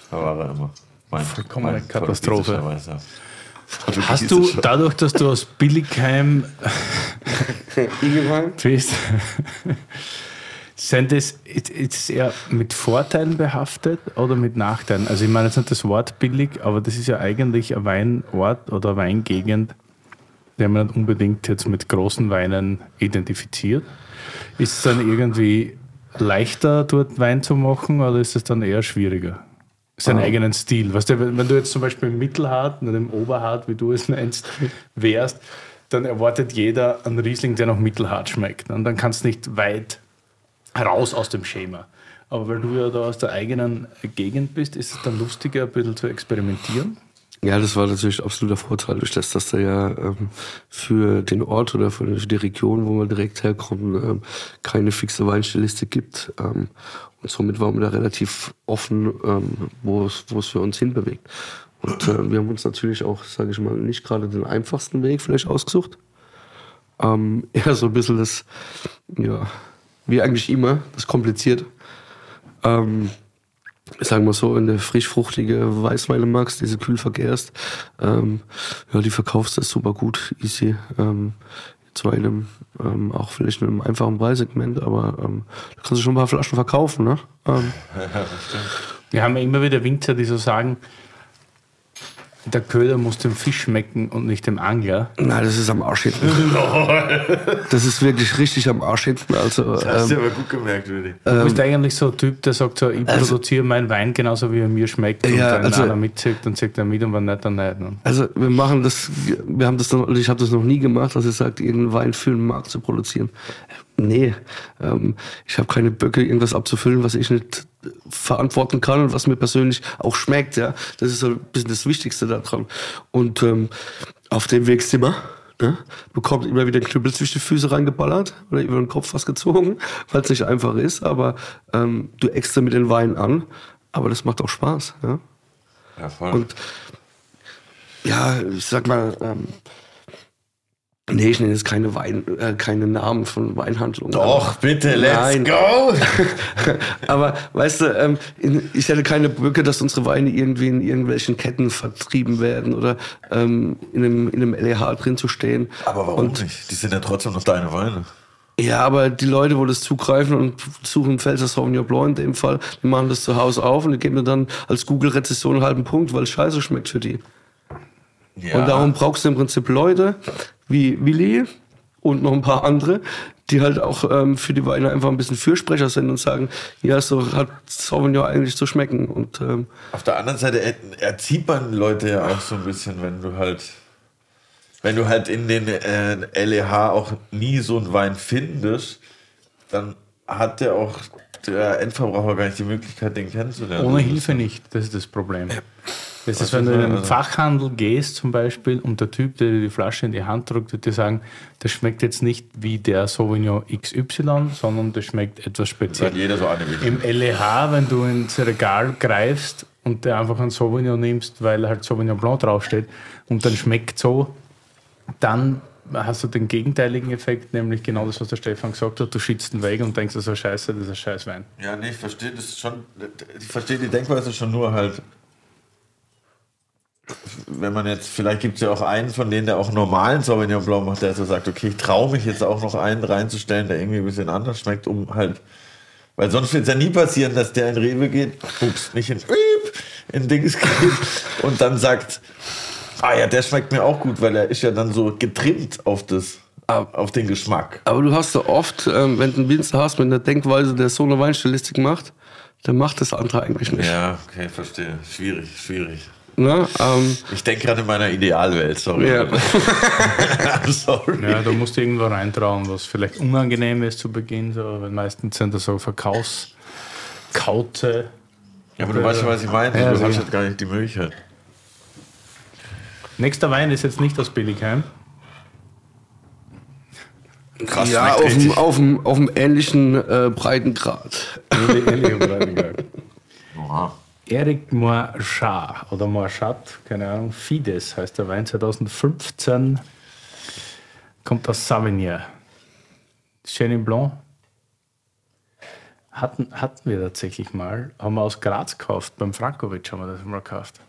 da war er immer. Mein, Vollkommene Katastrophe. Hast du, dadurch, dass du aus Billigheim [LAUGHS] bist, sind das es eher mit Vorteilen behaftet oder mit Nachteilen? Also ich meine jetzt nicht das Wort billig, aber das ist ja eigentlich ein Weinort oder eine Weingegend, der man nicht unbedingt jetzt mit großen Weinen identifiziert. Ist es dann irgendwie leichter, dort Wein zu machen oder ist es dann eher schwieriger? Seinen eigenen Stil. Weißt du, wenn du jetzt zum Beispiel im Mittelhart oder im Oberhart, wie du es nennst, [LAUGHS] wärst, dann erwartet jeder einen Riesling, der noch mittelhart schmeckt. Und dann kannst du nicht weit raus aus dem Schema. Aber weil du ja da aus der eigenen Gegend bist, ist es dann lustiger, ein bisschen zu experimentieren. Ja, das war natürlich absoluter Vorteil, durch das, dass da ja ähm, für den Ort oder für die Region, wo wir direkt herkommen, ähm, keine fixe Weinstilistik gibt. Ähm, und somit waren wir da relativ offen, ähm, wo es für uns hinbewegt. Und äh, wir haben uns natürlich auch, sage ich mal, nicht gerade den einfachsten Weg vielleicht ausgesucht. Ähm, [LAUGHS] eher so ein bisschen das, ja, wie eigentlich immer, das kompliziert. Ähm, sagen wir so, wenn du frischfruchtige Weißweine magst, diese kühl vergärst, ähm, ja, die verkaufst du super gut, easy. Ähm, zwar in einem, ähm, auch vielleicht in einem einfachen Preissegment, aber ähm, da kannst du schon ein paar Flaschen verkaufen, ne? Ähm, [LAUGHS] Wir haben ja immer wieder Winzer, die so sagen, der Köder muss dem Fisch schmecken und nicht dem Angler. nein, das ist am Arsch hinten. [LAUGHS] das ist wirklich richtig am Arsch hinten. Also, Das hast du ähm, aber gut gemerkt, Willi. Du bist eigentlich so ein Typ, der sagt so, ich produziere meinen Wein genauso, wie er mir schmeckt. Und Ja, wenn also- einer mitzieht, dann zieht er mit und wenn nicht, dann nicht. Ne? Also wir machen das, wir haben das noch, ich habe das noch nie gemacht, dass ihr sagt, irgendeinen Wein für den Markt zu produzieren. Nee, ähm, ich habe keine Böcke, irgendwas abzufüllen, was ich nicht verantworten kann und was mir persönlich auch schmeckt. Ja, das ist so ein bisschen das Wichtigste daran. Und ähm, auf dem Weg sind wir. Ne? Bekommt immer wieder ein Knüppel zwischen die Füße reingeballert oder über den Kopf was gezogen, [LAUGHS] weil es nicht einfach ist. Aber ähm, du extra mit den Weinen an. Aber das macht auch Spaß. Ja? Ja, voll. Und ja, ich sag mal, ähm, nee, ich nenne jetzt keine, Wein, äh, keine Namen von Weinhandlungen. Doch, bitte, let's Nein. go! [LAUGHS] Aber weißt du, ähm, in, ich hätte keine Brücke, dass unsere Weine irgendwie in irgendwelchen Ketten vertrieben werden oder ähm, in einem, in einem LEH drin zu stehen. Aber warum Und nicht? Die sind ja trotzdem noch deine Weine. Ja, aber die Leute, wo das zugreifen und suchen Pfälzer Sauvignon Blanc in dem Fall, die machen das zu Hause auf und die geben mir dann als Google-Rezession einen halben Punkt, weil es scheiße schmeckt für die. Ja. Und darum brauchst du im Prinzip Leute wie Willi und noch ein paar andere, die halt auch ähm, für die Weine einfach ein bisschen Fürsprecher sind und sagen, ja, so hat Sauvignon eigentlich zu schmecken. Und ähm, Auf der anderen Seite er- erzieht man Leute ja auch so ein bisschen, wenn du halt, wenn du halt in den äh, LEH auch nie so einen Wein findest, dann hat der auch der Endverbraucher gar nicht die Möglichkeit, den kennenzulernen. Ohne Hilfe nicht, das ist das Problem. Das ist, wenn du in einen Fachhandel gehst zum Beispiel und der Typ, der dir die Flasche in die Hand drückt, wird dir sagen, das schmeckt jetzt nicht wie der Sauvignon XY, sondern das schmeckt etwas speziell. Weil jeder so eine. Im LEH, wenn du ins Regal greifst und dir einfach einen Sauvignon nimmst, weil halt Sauvignon Blanc draufsteht und dann schmeckt so, dann hast du den gegenteiligen Effekt, nämlich genau das, was der Stefan gesagt hat. Du schützt ihn weg und denkst, so scheiße, das ist ein scheiß Wein. Ja, nee, ich verstehe das schon. Ich verstehe die Denkweise schon nur halt. Wenn man jetzt, vielleicht gibt es ja auch einen von denen, der auch normalen Sauvignon Blanc macht, der so sagt, okay, ich traue mich jetzt auch noch einen reinzustellen, der irgendwie ein bisschen anders schmeckt, um halt. Weil sonst wird es ja nie passieren, dass der in Rewe geht, ups, nicht in, in Dings geht und dann sagt, ah ja, der schmeckt mir auch gut, weil er ist ja dann so getrimmt auf das, auf den Geschmack. aber du hast so oft, ähm, wenn du einen Winzer hast mit einer Denkweise, der so eine Weinstilistik macht, dann macht das andere eigentlich nicht. Ja, okay, verstehe. Schwierig, schwierig. Ne? Ähm, Ich denke gerade in meiner Idealwelt, sorry. ja. [LAUGHS] sorry. Ja, da musst du irgendwo reintrauen, was vielleicht unangenehm ist zu Beginn, so, weil meistens sind das so Verkaufskaute. Ja, aber du weißt schon, was ich meine. Ja, du hast halt gar nicht die Möglichkeit. Nächster Wein ist jetzt nicht aus Billigheim. Krass, ja, auf dem, auf, dem, auf dem ähnlichen äh, Breitengrad. [LAUGHS] Oha. Eric Moichat oder Moichat, keine Ahnung, Fides heißt der Wein, 2015, kommt aus Savigny. Chenin Blanc hatten, hatten wir tatsächlich mal, haben wir aus Graz gekauft, beim Frankovic haben wir das mal gekauft.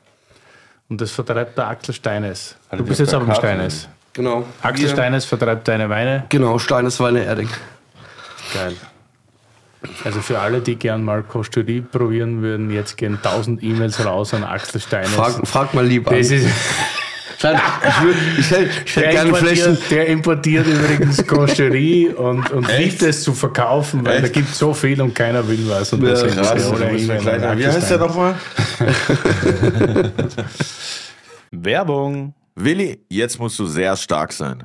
Und das vertreibt der Axel Steines. Hatte Du bist jetzt aber im? Steines. Genau. Axel Wir- Steines vertreibt deine Weine. Genau, Steinesweine Erding. Geil. Also für alle, die gern mal Kosterie probieren würden, jetzt gehen 1000 E-Mails raus an Axel Steines. Frag, frag mal lieb an. das ist, ich hätte der, gerne Flächen. importiert, der importiert übrigens Kosterie und, und liebt es zu verkaufen, weil Echt? da gibt es so viel und keiner will was. Und Ja, Krass, an Wie heißt der nochmal? [LAUGHS] Werbung. Willi, jetzt musst du sehr stark sein.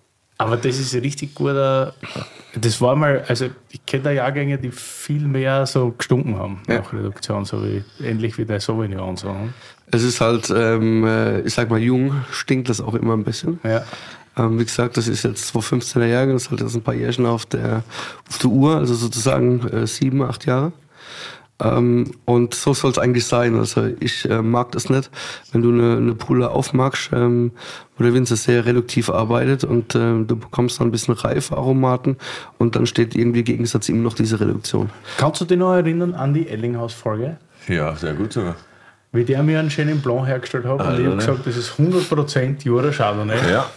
Aber das ist richtig guter. Das war mal, also ich kenne da Jahrgänge, die viel mehr so gestunken haben nach Reduktion, so wie ähnlich wie der Sauvignon und so. ne? Es ist halt, ähm, äh, ich sag mal, jung stinkt das auch immer ein bisschen. Ja. Ähm, wie gesagt, das ist jetzt 2015er Jahre, das ist halt jetzt ein paar Jährchen auf der, auf der Uhr, also sozusagen äh, sieben, acht Jahre. Ähm, und so soll es eigentlich sein. Also ich äh, mag das nicht, wenn du eine, eine Pulle aufmachst, ähm, wo der Winzer sehr reduktiv arbeitet und ähm, du bekommst dann ein bisschen reife Aromaten und dann steht irgendwie im Gegensatz immer noch diese Reduktion. Kannst du dich noch erinnern an die Ellinghaus-Folge? Ja, sehr gut sogar. Wie der mir einen schönen Blanc hergestellt hat und ich habe ne? gesagt, das ist 100% Jura Chardonnay. Ja.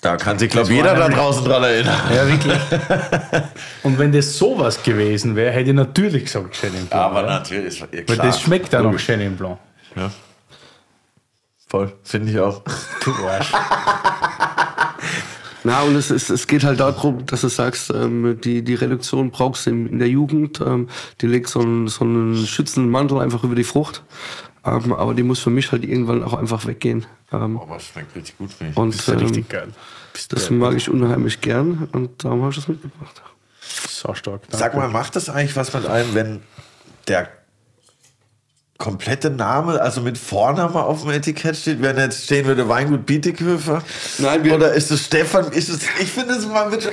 Da kann sich, glaube jeder da draußen dran erinnern. Ja, wirklich. [LAUGHS] und wenn das sowas gewesen wäre, hätte ich natürlich gesagt Chenin Blanc. Aber ja. natürlich, ja, Weil das schmeckt dann auch Chenin Blanc. Ja. Voll, finde ich auch. Du Arsch. Na, und es, ist, es geht halt darum, dass du sagst, ähm, die, die Reduktion brauchst du in, in der Jugend. Ähm, die legt so einen, so einen schützenden Mantel einfach über die Frucht. Ähm, aber die muss für mich halt irgendwann auch einfach weggehen. Ähm, Aber es schmeckt richtig gut, finde ich. und Das ist ja ähm, richtig geil. das mag ich unheimlich gern und darum habe ich das mitgebracht. So stark. Sag mal, macht das eigentlich was mit einem, wenn der komplette Name, also mit Vorname auf dem Etikett steht, wenn jetzt stehen würde Weingut Bieteköfer? Nein, wir- Oder ist es Stefan? Ist es, ich finde es man wird schon,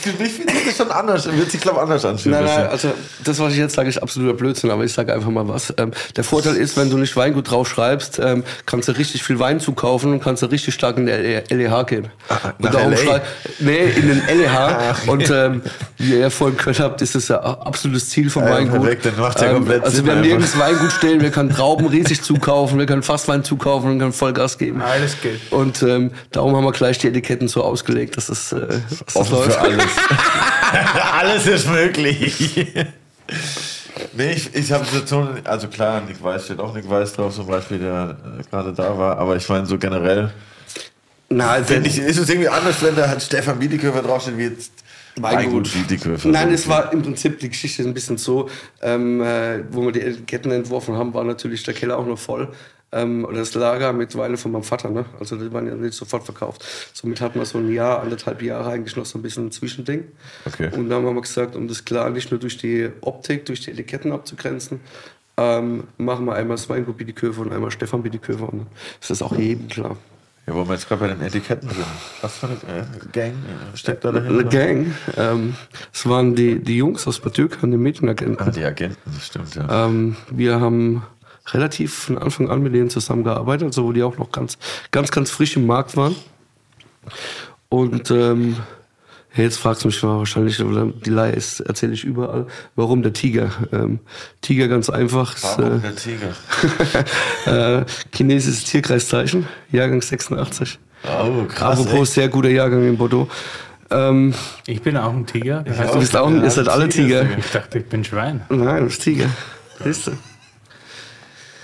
für mich finde ich das schon anders. Wird sich, glaube ich, anders anfühlen. Nein, nein, also das, was ich jetzt sage, ist absoluter Blödsinn, aber ich sage einfach mal was. Ähm, der Vorteil ist, wenn du nicht Weingut drauf schreibst, ähm, kannst du richtig viel Wein zukaufen und kannst du richtig stark in der LEH gehen. nach und darum LA? Nee, in den LEH. Und ähm, wie ihr vorhin gehört habt, ist das ja absolutes Ziel vom Ja, Weingut. perfekt, dann macht's ja komplett also Sinn wir haben nirgends Weingut stehen, wir können Trauben riesig zukaufen, wir können Fasswein zukaufen und können Vollgas geben. Alles geht. Und ähm, darum haben wir gleich die Etiketten so ausgelegt, dass das, äh, das läuft. für alles. [LAUGHS] [LAUGHS] alles ist möglich. nee, ich, ich habe so, also klar, Nick Weiß steht auch Nick Weiß drauf, zum Beispiel, der äh, gerade da war, aber ich meine so generell, Na, also, ich, ist es irgendwie anders, wenn da halt Stefan Wiedeköfer draufsteht, wie jetzt Weingut. Weingut. Nein, es war im Prinzip die Geschichte ein bisschen so, ähm, äh, wo wir die Etiketten entworfen haben, war natürlich der Keller auch noch voll. Ähm, oder das Lager mit Weine von meinem Vater, ne? Also die waren ja nicht sofort verkauft. Somit hatten wir so ein Jahr, anderthalb Jahre eigentlich noch so ein bisschen ein Zwischending. Okay. Und dann haben wir gesagt, um das klar nicht nur durch die Optik, durch die Etiketten abzugrenzen, ähm, machen wir einmal das Weingut Biedeköfer und einmal Stefan Biedeköfer. Und dann ist das auch jedem klar. Ja, wo wir jetzt gerade bei den Etiketten sind. Was für eine äh, Gang äh, steckt da Eine dahinter? Gang. Ähm, es waren die, die Jungs aus Bad Dürkheim, die Mädchenagenten. Ah, die Agenten, das stimmt, ja. Ähm, wir haben relativ von Anfang an mit denen zusammengearbeitet, also wo die auch noch ganz, ganz, ganz frisch im Markt waren. Und ähm, jetzt fragst du mich wahrscheinlich, oder die Leihe ist, erzähle ich überall, warum der Tiger? Ähm, Tiger ganz einfach, ist, Warum der Tiger? äh, [LAUGHS] äh, chinesisches Tierkreiszeichen, Jahrgang 86. Oh, krass. Apropos sehr guter Jahrgang in Bordeaux. Ähm, Ich bin auch ein Tiger. Heißt, du bist auch, ihr seid alle Tiger. ich dachte, ich bin Schwein. Nein, du bist Tiger. Siehst du?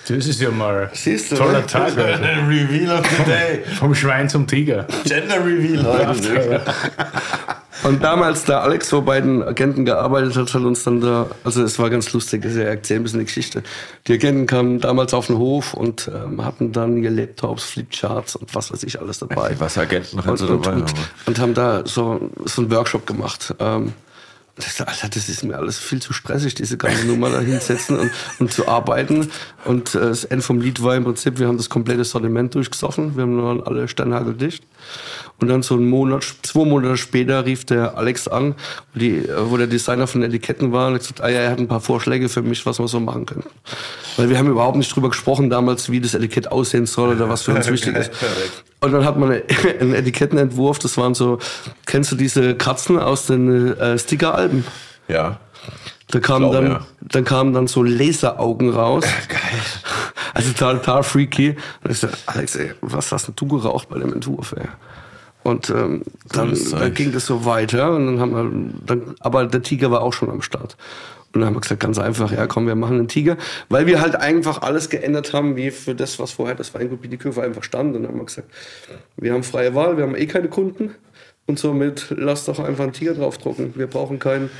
Das ist ja mal ein Siehst du, toller ne? Tag. Also. Reveal of the Day. Vom Schwein zum Tiger. Gender Reveal heute. [LAUGHS] Und damals, da Alex vor beiden Agenten gearbeitet hat, hat uns dann da, also es war ganz lustig, ich erzähle ein bisschen die Geschichte. Die Agenten kamen damals auf den Hof und ähm, hatten dann ihr Laptops, Flipcharts und was weiß ich alles dabei. Was Agenten und, und, dabei und, haben. und haben da so, so einen Workshop gemacht. Ähm, so, Alter, das ist mir alles viel zu stressig, diese ganze Nummer da hinsetzen und, und zu arbeiten. Und äh, das Ende vom Lied war im Prinzip, wir haben das komplette Sortiment durchgesoffen, wir haben alle Sternhagel dicht. Und dann so einen Monat, zwei Monate später rief der Alex an, wo, die, wo der Designer von Etiketten war und hat gesagt, ah, ja, er hat ein paar Vorschläge für mich, was wir so machen können. Weil wir haben überhaupt nicht drüber gesprochen damals, wie das Etikett aussehen soll oder was für uns [LAUGHS] wichtig ist. Und dann hat man eine- [LAUGHS] einen Etikettenentwurf, das waren so, kennst du diese Katzen aus den äh, Sticker-Alben? Ja. Da kamen dann, ja. dann kamen dann so Laseraugen raus. [LAUGHS] Geil. Also total, freaky. Und ich so, Alex, ey, was hast denn du geraucht bei dem Entwurf, ey? Und ähm, dann, dann ging das so weiter. Und dann haben wir, dann, aber der Tiger war auch schon am Start. Und dann haben wir gesagt, ganz einfach, ja komm, wir machen einen Tiger. Weil wir halt einfach alles geändert haben, wie für das, was vorher das Weingut Biedeköfer einfach stand. Und dann haben wir gesagt, wir haben freie Wahl, wir haben eh keine Kunden. Und somit lasst doch einfach einen Tiger draufdrucken. Wir brauchen kein,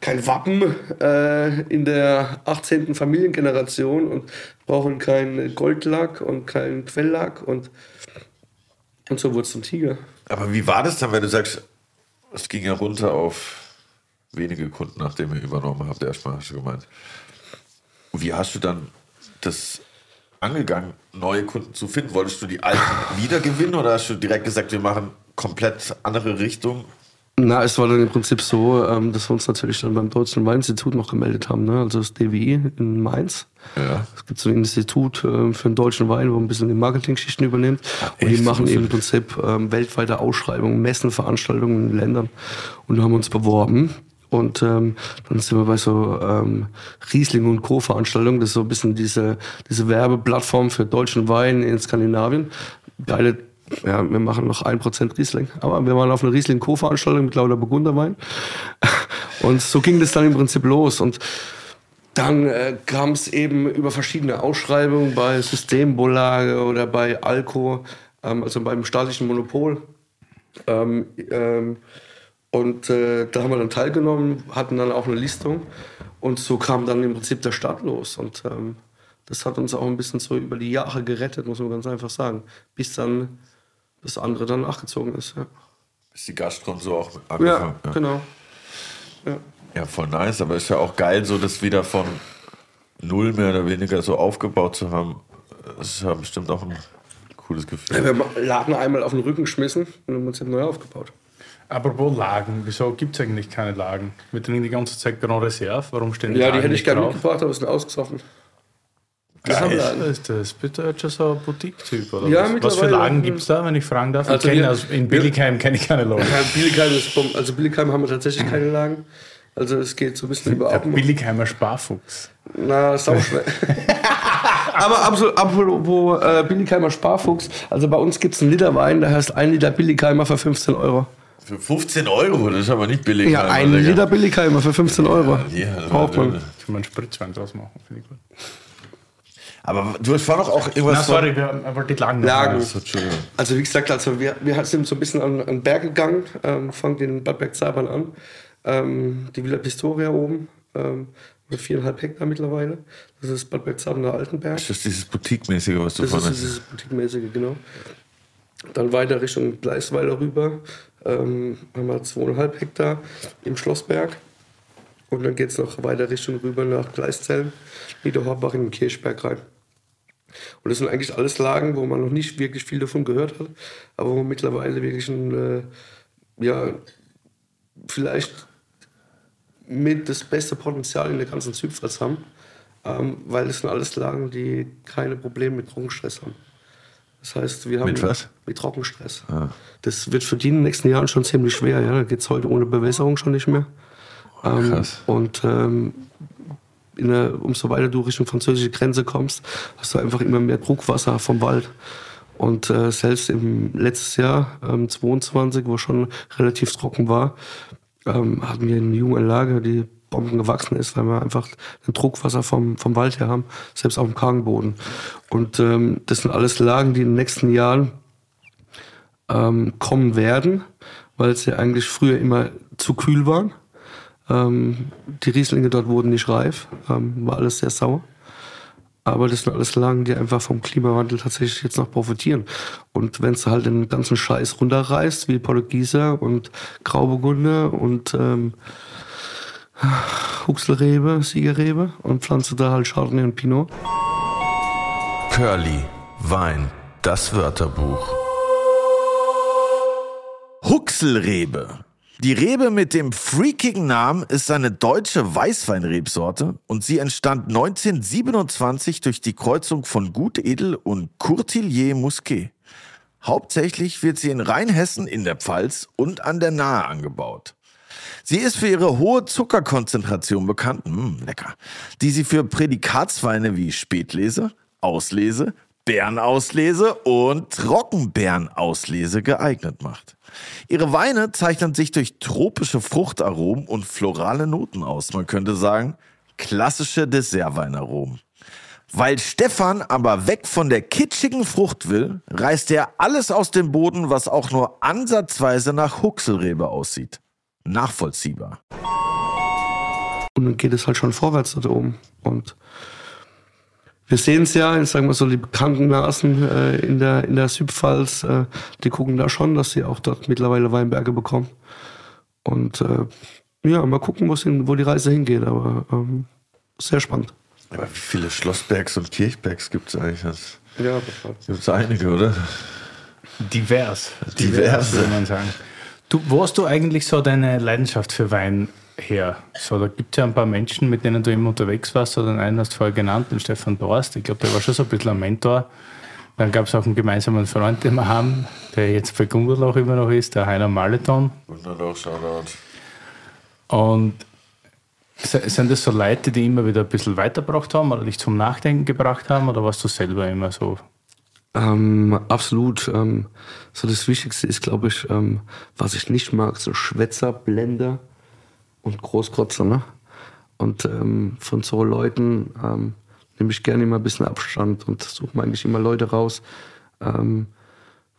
kein Wappen äh, in der 18. Familiengeneration und brauchen keinen Goldlack und keinen Quelllack. Und, und so wurde es zum Tiger. Aber wie war das dann, wenn du sagst, es ging ja runter auf wenige Kunden, nachdem ihr übernommen habt, erstmal hast du gemeint. Wie hast du dann das angegangen, neue Kunden zu finden? Wolltest du die alten wieder gewinnen oder hast du direkt gesagt, wir machen komplett andere Richtung? Na, es war dann im Prinzip so, ähm, dass wir uns natürlich dann beim Deutschen Weininstitut noch gemeldet haben, ne? also das DWI in Mainz. Ja. Es gibt so ein Institut äh, für den deutschen Wein, wo ein bisschen die Marketing-Schichten übernimmt. und die machen eben im. Prinzip ähm, weltweite Ausschreibungen, Messen, Veranstaltungen in Ländern. Und haben uns beworben. Und ähm, dann sind wir bei so ähm, Riesling und Co. Veranstaltungen. Das ist so ein bisschen diese, diese Werbeplattform für deutschen Wein in Skandinavien. Geile, ja, wir machen noch 1% Riesling. Aber wir waren auf einer Riesling Co. Veranstaltung mit lauter Burgunderwein. [LAUGHS] Und so ging das dann im Prinzip los. Und dann äh, kam es eben über verschiedene Ausschreibungen bei Systembolage oder bei Alco, ähm, also beim staatlichen Monopol. Ähm, ähm, und äh, da haben wir dann teilgenommen, hatten dann auch eine Listung. Und so kam dann im Prinzip der Start los. Und ähm, das hat uns auch ein bisschen so über die Jahre gerettet, muss man ganz einfach sagen. Bis dann das andere dann nachgezogen ist. Ja, Ist die Gastron so auch ja, angefangen? genau. Ja. Ja, voll nice, aber ist ja auch geil, so das wieder von null mehr oder weniger so aufgebaut zu haben. Das ist ja bestimmt auch ein cooles Gefühl. Wir haben den Laden einmal auf den Rücken geschmissen und haben uns jetzt neu aufgebaut. Apropos Lagen, wieso gibt es eigentlich keine Lagen? Wir trinken die ganze Zeit Grand Reserve, warum stehen die Ja, die Lagen hätte ich gerne mitgebracht, aber es sind ausgesoffen. Das Was ist das? Bitte schon so ein Boutique-Typ oder Ja, was? Was für. Lagen gibt es da, wenn ich fragen darf? Also ich aus, in Billigheim kenne ich keine Lagen. Billigheim ist Bomben. Also Billigheim haben wir tatsächlich keine Lagen. Also es geht so ein bisschen über Der Abend. Billigheimer Sparfuchs. Na, sauschwer. [LAUGHS] Aber absolut, apropos äh, Billigheimer Sparfuchs, also bei uns gibt es einen Liter Wein, der heißt ein Liter Billigheimer für 15 Euro. Für 15 Euro, das ist aber nicht billig. Ja, ein Digga. Liter Billigheimer für 15 Euro. Ja, das Braucht man. Kann man einen Spritzwein draus machen, finde ich gut. Aber du hast vorhin noch auch irgendwas Na, sorry, wir wollten die Lagen Lagen. mal- So, Entschuldigung. Also wie gesagt, also wir, wir sind so ein bisschen an, an den Berg gegangen, ähm, fangen den Bad Bergzabern an. Ähm, die Villa Pistoria oben, ähm, mit viereinhalb Hektar mittlerweile. Das ist Bad Bergzabern der Altenberg. Ist das dieses Boutique-mäßige, was du Das ist vorhin dieses Boutique-mäßige, genau. Dann weiter Richtung Gleisweiler rüber, ähm, haben wir zweieinhalb Hektar im Schlossberg. Und dann geht es noch weiter Richtung rüber nach Gleiszellen, Niederhorbach in den Kirchberg rein. Und das sind eigentlich alles Lagen, wo man noch nicht wirklich viel davon gehört hat, aber wo wir mittlerweile wirklich ein, äh, ja, vielleicht mit das beste Potenzial in der ganzen Zypfers haben, ähm, weil das sind alles Lagen, die keine Probleme mit Trockenstress haben. Das heißt, wir haben Mit was? mit Trockenstress. Das wird für die in den nächsten Jahren schon ziemlich schwer. Ja, da geht es heute ohne Bewässerung schon nicht mehr. Ähm, krass. Und ähm, in der, umso weiter du Richtung französische Grenze kommst, hast du einfach immer mehr Druckwasser vom Wald. Und äh, selbst im letztes Jahr, ähm, 22, wo schon relativ trocken war, ähm, hatten wir eine Junganlage, die Bomben gewachsen ist, weil wir einfach ein Druckwasser vom, vom Wald her haben, selbst auf dem kargen Boden. Und ähm, das sind alles Lagen, die in den nächsten Jahren ähm, kommen werden, weil sie eigentlich früher immer zu kühl waren. Ähm, die Rieslinge dort wurden nicht reif, ähm, war alles sehr sauer. Aber das sind alles Lagen, die einfach vom Klimawandel tatsächlich jetzt noch profitieren. Und wenn du halt den ganzen Scheiß runterreißt, wie Portugieser und Grauburgunder und ähm, Huxelrebe, Siegerrebe und pflanzt da halt Chardonnay und Pinot. Curly, Wein, das Wörterbuch. Huxelrebe. Die Rebe mit dem freakigen Namen ist eine deutsche Weißweinrebsorte und sie entstand 1927 durch die Kreuzung von Gutedel und Courtillier Musquet. Hauptsächlich wird sie in Rheinhessen in der Pfalz und an der Nahe angebaut. Sie ist für ihre hohe Zuckerkonzentration bekannt, mm, lecker, die sie für Prädikatsweine wie Spätlese, Auslese, Bärenauslese und Trockenbeerenauslese geeignet macht. Ihre Weine zeichnen sich durch tropische Fruchtaromen und florale Noten aus. Man könnte sagen, klassische Dessertweinaromen. Weil Stefan aber weg von der kitschigen Frucht will, reißt er alles aus dem Boden, was auch nur ansatzweise nach Huxelrebe aussieht. Nachvollziehbar. Und dann geht es halt schon vorwärts da oben. Und wir sehen es ja, ich sag mal so, die bekannten Nasen äh, in der, in der Südpfalz, äh, die gucken da schon, dass sie auch dort mittlerweile Weinberge bekommen. Und äh, ja, mal gucken, wo die Reise hingeht, aber ähm, sehr spannend. Aber wie viele Schlossbergs und Kirchbergs gibt es eigentlich? Das Ja, gibt es einige, oder? Divers. Divers. würde man sagen. Du, wo hast du eigentlich so deine Leidenschaft für Wein her? So, da gibt es ja ein paar Menschen, mit denen du immer unterwegs warst. Oder einen hast du vorher genannt, den Stefan Dorst. Ich glaube, der war schon so ein bisschen ein Mentor. Dann gab es auch einen gemeinsamen Freund, den wir haben, der jetzt bei Gunderlach immer noch ist, der Heiner Maleton. Wunderbar, Shoutout. Und sind das so Leute, die immer wieder ein bisschen weitergebracht haben oder dich zum Nachdenken gebracht haben? Oder warst du selber immer so? Ähm, absolut. Ähm, so das Wichtigste ist, glaube ich, ähm, was ich nicht mag, so Schwätzer, Blender und Großkotzer. Ne? Und ähm, von so Leuten ähm, nehme ich gerne immer ein bisschen Abstand und suche mir eigentlich immer Leute raus, ähm,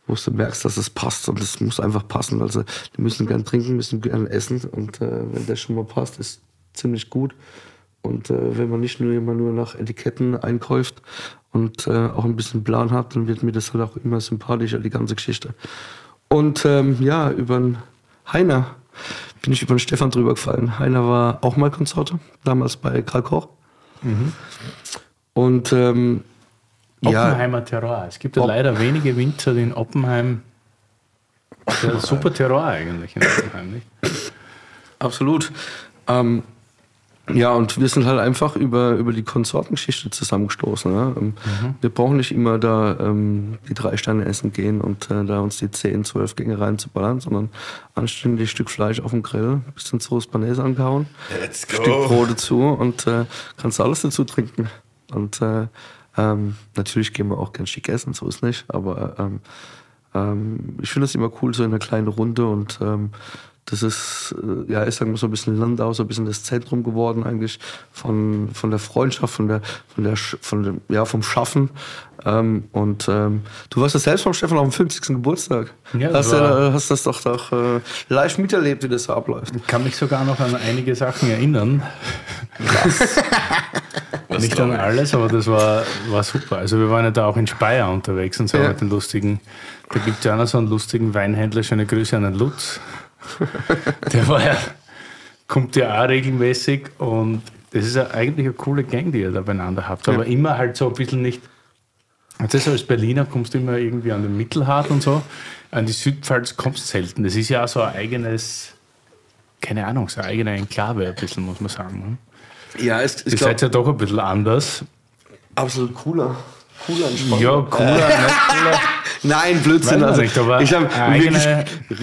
wo du merkst, dass es passt und es muss einfach passen. Also die müssen gern trinken, müssen gern essen und äh, wenn das schon mal passt, ist ziemlich gut. Und äh, wenn man nicht nur immer nur nach Etiketten einkauft und äh, auch ein bisschen Plan hat, dann wird mir das halt auch immer sympathischer, die ganze Geschichte. Und ähm, ja, über den Heiner bin ich über den Stefan drüber gefallen. Heiner war auch mal Konsorte, damals bei Karl Koch. Und ähm, ja, Oppenheimer Terroir. Es gibt ja Op- leider wenige Winzer, die in Oppenheim. [LAUGHS] Super Terroir eigentlich in Oppenheim, nicht? Absolut. Ähm, ja, und wir sind halt einfach über, über die Konsortengeschichte zusammengestoßen. Ne? Ähm, Wir brauchen nicht immer da ähm, die drei Sterne essen gehen und äh, da uns die 10, 12 Gänge reinzuballern, sondern anständig Stück Fleisch auf dem Grill, bisschen Sauce Banese angehauen, Let's Stück Brot dazu und äh, kannst alles dazu trinken. Und äh, ähm, natürlich gehen wir auch gern schick essen, so ist nicht, aber ähm, ähm, ich finde es immer cool, so in einer kleinen Runde und ähm, das ist, äh, ja, ich sag mal so ein bisschen Landau, so ein bisschen das Zentrum geworden eigentlich von, von der Freundschaft, von der, von der, von dem, ja, vom Schaffen. Ähm, und ähm, du warst ja selbst vom Stefan auf dem 50. Geburtstag. Ja, das hast, war- ja, hast das doch, doch äh, live miterlebt, wie das so abläuft. Ich kann mich sogar noch an einige Sachen erinnern. [LAUGHS] Nicht an alles, aber das war, war super. Also wir waren ja da auch in Speyer unterwegs und so Ja. mit den lustigen, da gibt es ja auch noch so einen lustigen Weinhändler, schöne Grüße an den Lutz. Der war ja, kommt ja auch regelmäßig und das ist ja eigentlich eine coole Gang, die ihr da beieinander habt. Aber immer halt so ein bisschen nicht. Das ist als Berliner kommst du immer irgendwie an den Mittelhart und so. An die Südpfalz kommst du selten. Das ist ja auch so ein eigenes, keine Ahnung, so eine eigene Enklave ein bisschen, muss man sagen. ne? Ja, es, Ihr seid ja doch ein bisschen anders. absolut cooler. Cooler entspannt. Ja, cooler, nicht cooler. [LAUGHS] Nein, Blödsinn. Also, nicht, aber ich habe wirklich,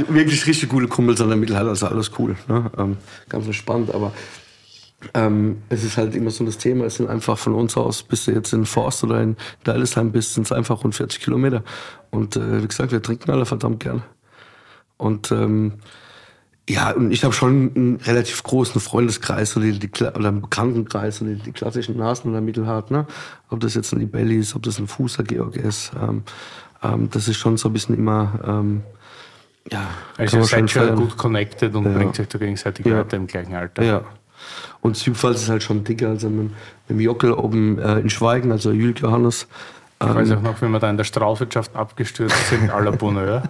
wirklich richtig coole Kumpels an der Mittelhalle, also alles cool. Ne? Ähm, ganz entspannt, aber ähm, es ist halt immer so das Thema, es sind einfach von uns aus, bis du jetzt in Forst oder in Deilesheim bist, sind es einfach rund 40 Kilometer. Und äh, wie gesagt, wir trinken alle verdammt gern. Und ähm, ja, und ich habe schon einen relativ großen Freundeskreis so die, oder einen Bekanntenkreis, so die, klassischen Nasen oder Mittelhart. Ne? Ob das jetzt ein Libelli ist, ob das ein Fußer Georg ist. Ähm, ähm, das ist schon so ein bisschen immer, ähm, ja, Also ihr seid schon feiern. gut connected und Ja. bringt euch da gegenseitig Ja. weiter im gleichen Alter. Ja. Und Südpfalz ist halt schon dicker, also mit, mit dem Jockel oben äh, in Schweigen, also Jülk Johannes. Ich weiß Ähm, auch noch, wie wir da in der Straußwirtschaft abgestürzt sind, [LAUGHS] à la Bonheur.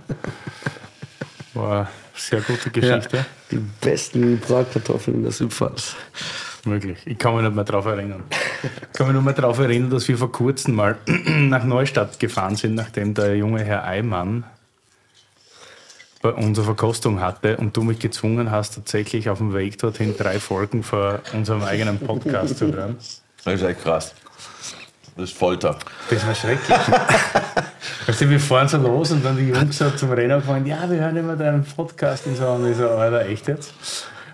War eine sehr gute ja, Geschichte. die besten Bratkartoffeln in der Südpfalz. Möglich. Ich kann mich nicht mehr darauf erinnern. Ich kann mich nur mehr darauf erinnern, dass wir vor kurzem mal [CLEARS THROAT] nach Neustadt gefahren sind, nachdem der junge Herr Eimann bei unserer Verkostung hatte und du mich gezwungen hast, tatsächlich auf dem Weg dorthin drei Folgen vor unserem eigenen Podcast zu hören. Das ist echt krass. Das ist Folter. Das war schrecklich. [LAUGHS] weißt du, wir fahren so los und dann die Jungs so zum Renner gefahren, ja, wir hören immer deinen Podcast und so. Und ich so, Alter, echt jetzt?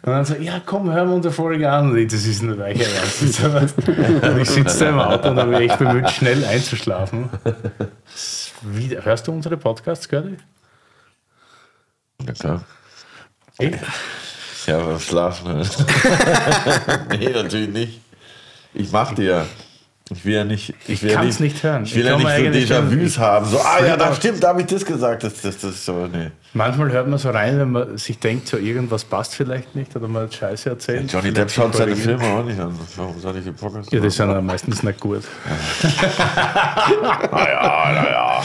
Und dann so, ja komm, hören wir unsere Folge an. Und ich, das ist nicht Ernst. Und ich sitze da im Auto und habe mich echt bemüht, schnell einzuschlafen. Wie, hörst du unsere Podcasts, Curly? Ja, klar. Echt? Ja, beim Schlafen. [LAUGHS] nee, natürlich nicht. Ich mach die ja. Ich will ja nicht. Ich will ja kann's nicht hören. Ich will Ich ja kann nicht so Déjà-vus haben. So, ah ja, da stimmt, da habe ich das gesagt. Das, das, das so, nee. Manchmal hört man so rein, wenn man sich denkt, so irgendwas passt vielleicht nicht oder man hat Scheiße erzählt. Johnny Vielleicht Depp schaut seine. Filme auch nicht an. Warum soll ich die Podcast Ja, die sind ja meistens nicht gut. Naja, naja.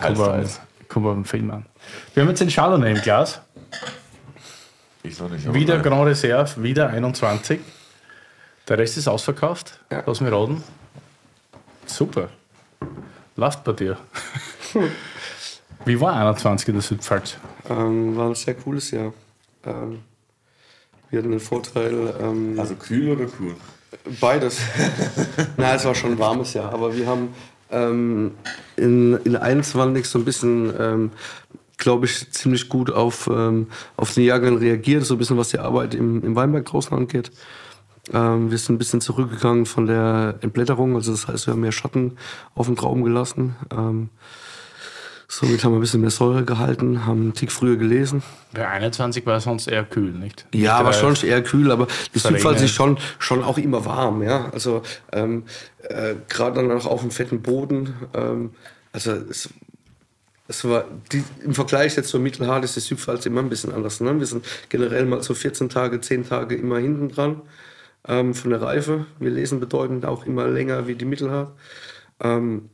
Kommt beim, kommt beim Film an. Wir haben jetzt den Chardonnay im Glas. Ich noch nicht. Wieder nein. Grand Reserve, wieder 21. Der Rest ist ausverkauft. Ja. Lass mich raten. Super. Läuft bei dir. [LAUGHS] Wie war 21 in der Südpfalz? Ähm, war ein sehr cooles Jahr. Ähm, wir hatten den Vorteil, ähm, Also kühl oder cool? beides. [LAUGHS] Na, es war schon ein warmes Jahr, aber wir haben ähm, in, in 21 so ein bisschen, ähm, glaube ich, ziemlich gut auf, ähm, auf den Jahrgang reagiert, so ein bisschen was die Arbeit im, im Weinberg draußen angeht. Ähm, wir sind ein bisschen zurückgegangen von der Entblätterung, also das heißt, wir haben mehr Schatten auf den Trauben gelassen. Ähm, somit haben wir ein bisschen mehr Säure gehalten, haben einen Tick früher gelesen. Bei 21 war es sonst eher kühl, nicht? Ja, Nicht war schon eher kühl, aber die Verregnet. Südpfalz ist schon, schon auch immer warm, ja. Also ähm, äh, gerade dann auch auf dem fetten Boden. Ähm, also es, es war die, im Vergleich jetzt zur Mittelhart ist die Südpfalz immer ein bisschen anders. Ne? Wir sind generell mal so 14 Tage, 10 Tage immer hinten dran ähm, von der Reife. Wir lesen bedeutend auch immer länger wie die Mittelhart. Ähm,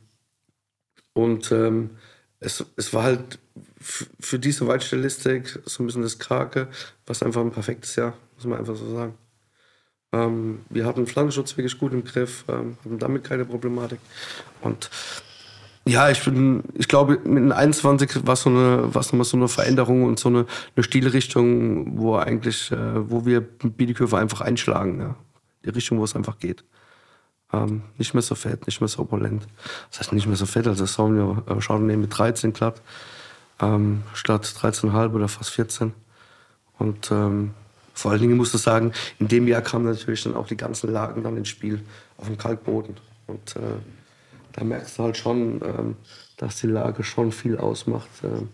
und ähm, es, es war halt für diese Weitstellistik so ein bisschen das Krake, was einfach ein perfektes Jahr, muss man einfach so sagen. Ähm, wir hatten Pflanzenschutz wirklich gut im Griff, ähm, hatten damit keine Problematik. Und ja, ich bin, ich glaube, mit den 21 war so eine, war nochmal so eine Veränderung und so eine, eine Stilrichtung, wo eigentlich, äh, wo wir Biedeköfer einfach einschlagen, ja. Die Richtung, wo es einfach geht. Ähm, nicht mehr so fett, nicht mehr so opulent. Das heißt nicht mehr so fett, also Sauvignon äh, Chardonnay mit 13 glatt, ähm, statt 13,5 oder fast 14. Und ähm, vor allen Dingen musst du sagen, in dem Jahr kamen natürlich dann auch die ganzen Lagen dann ins Spiel auf dem Kalkboden. Und äh, da merkst du halt schon, ähm, dass die Lage schon viel ausmacht. Ähm,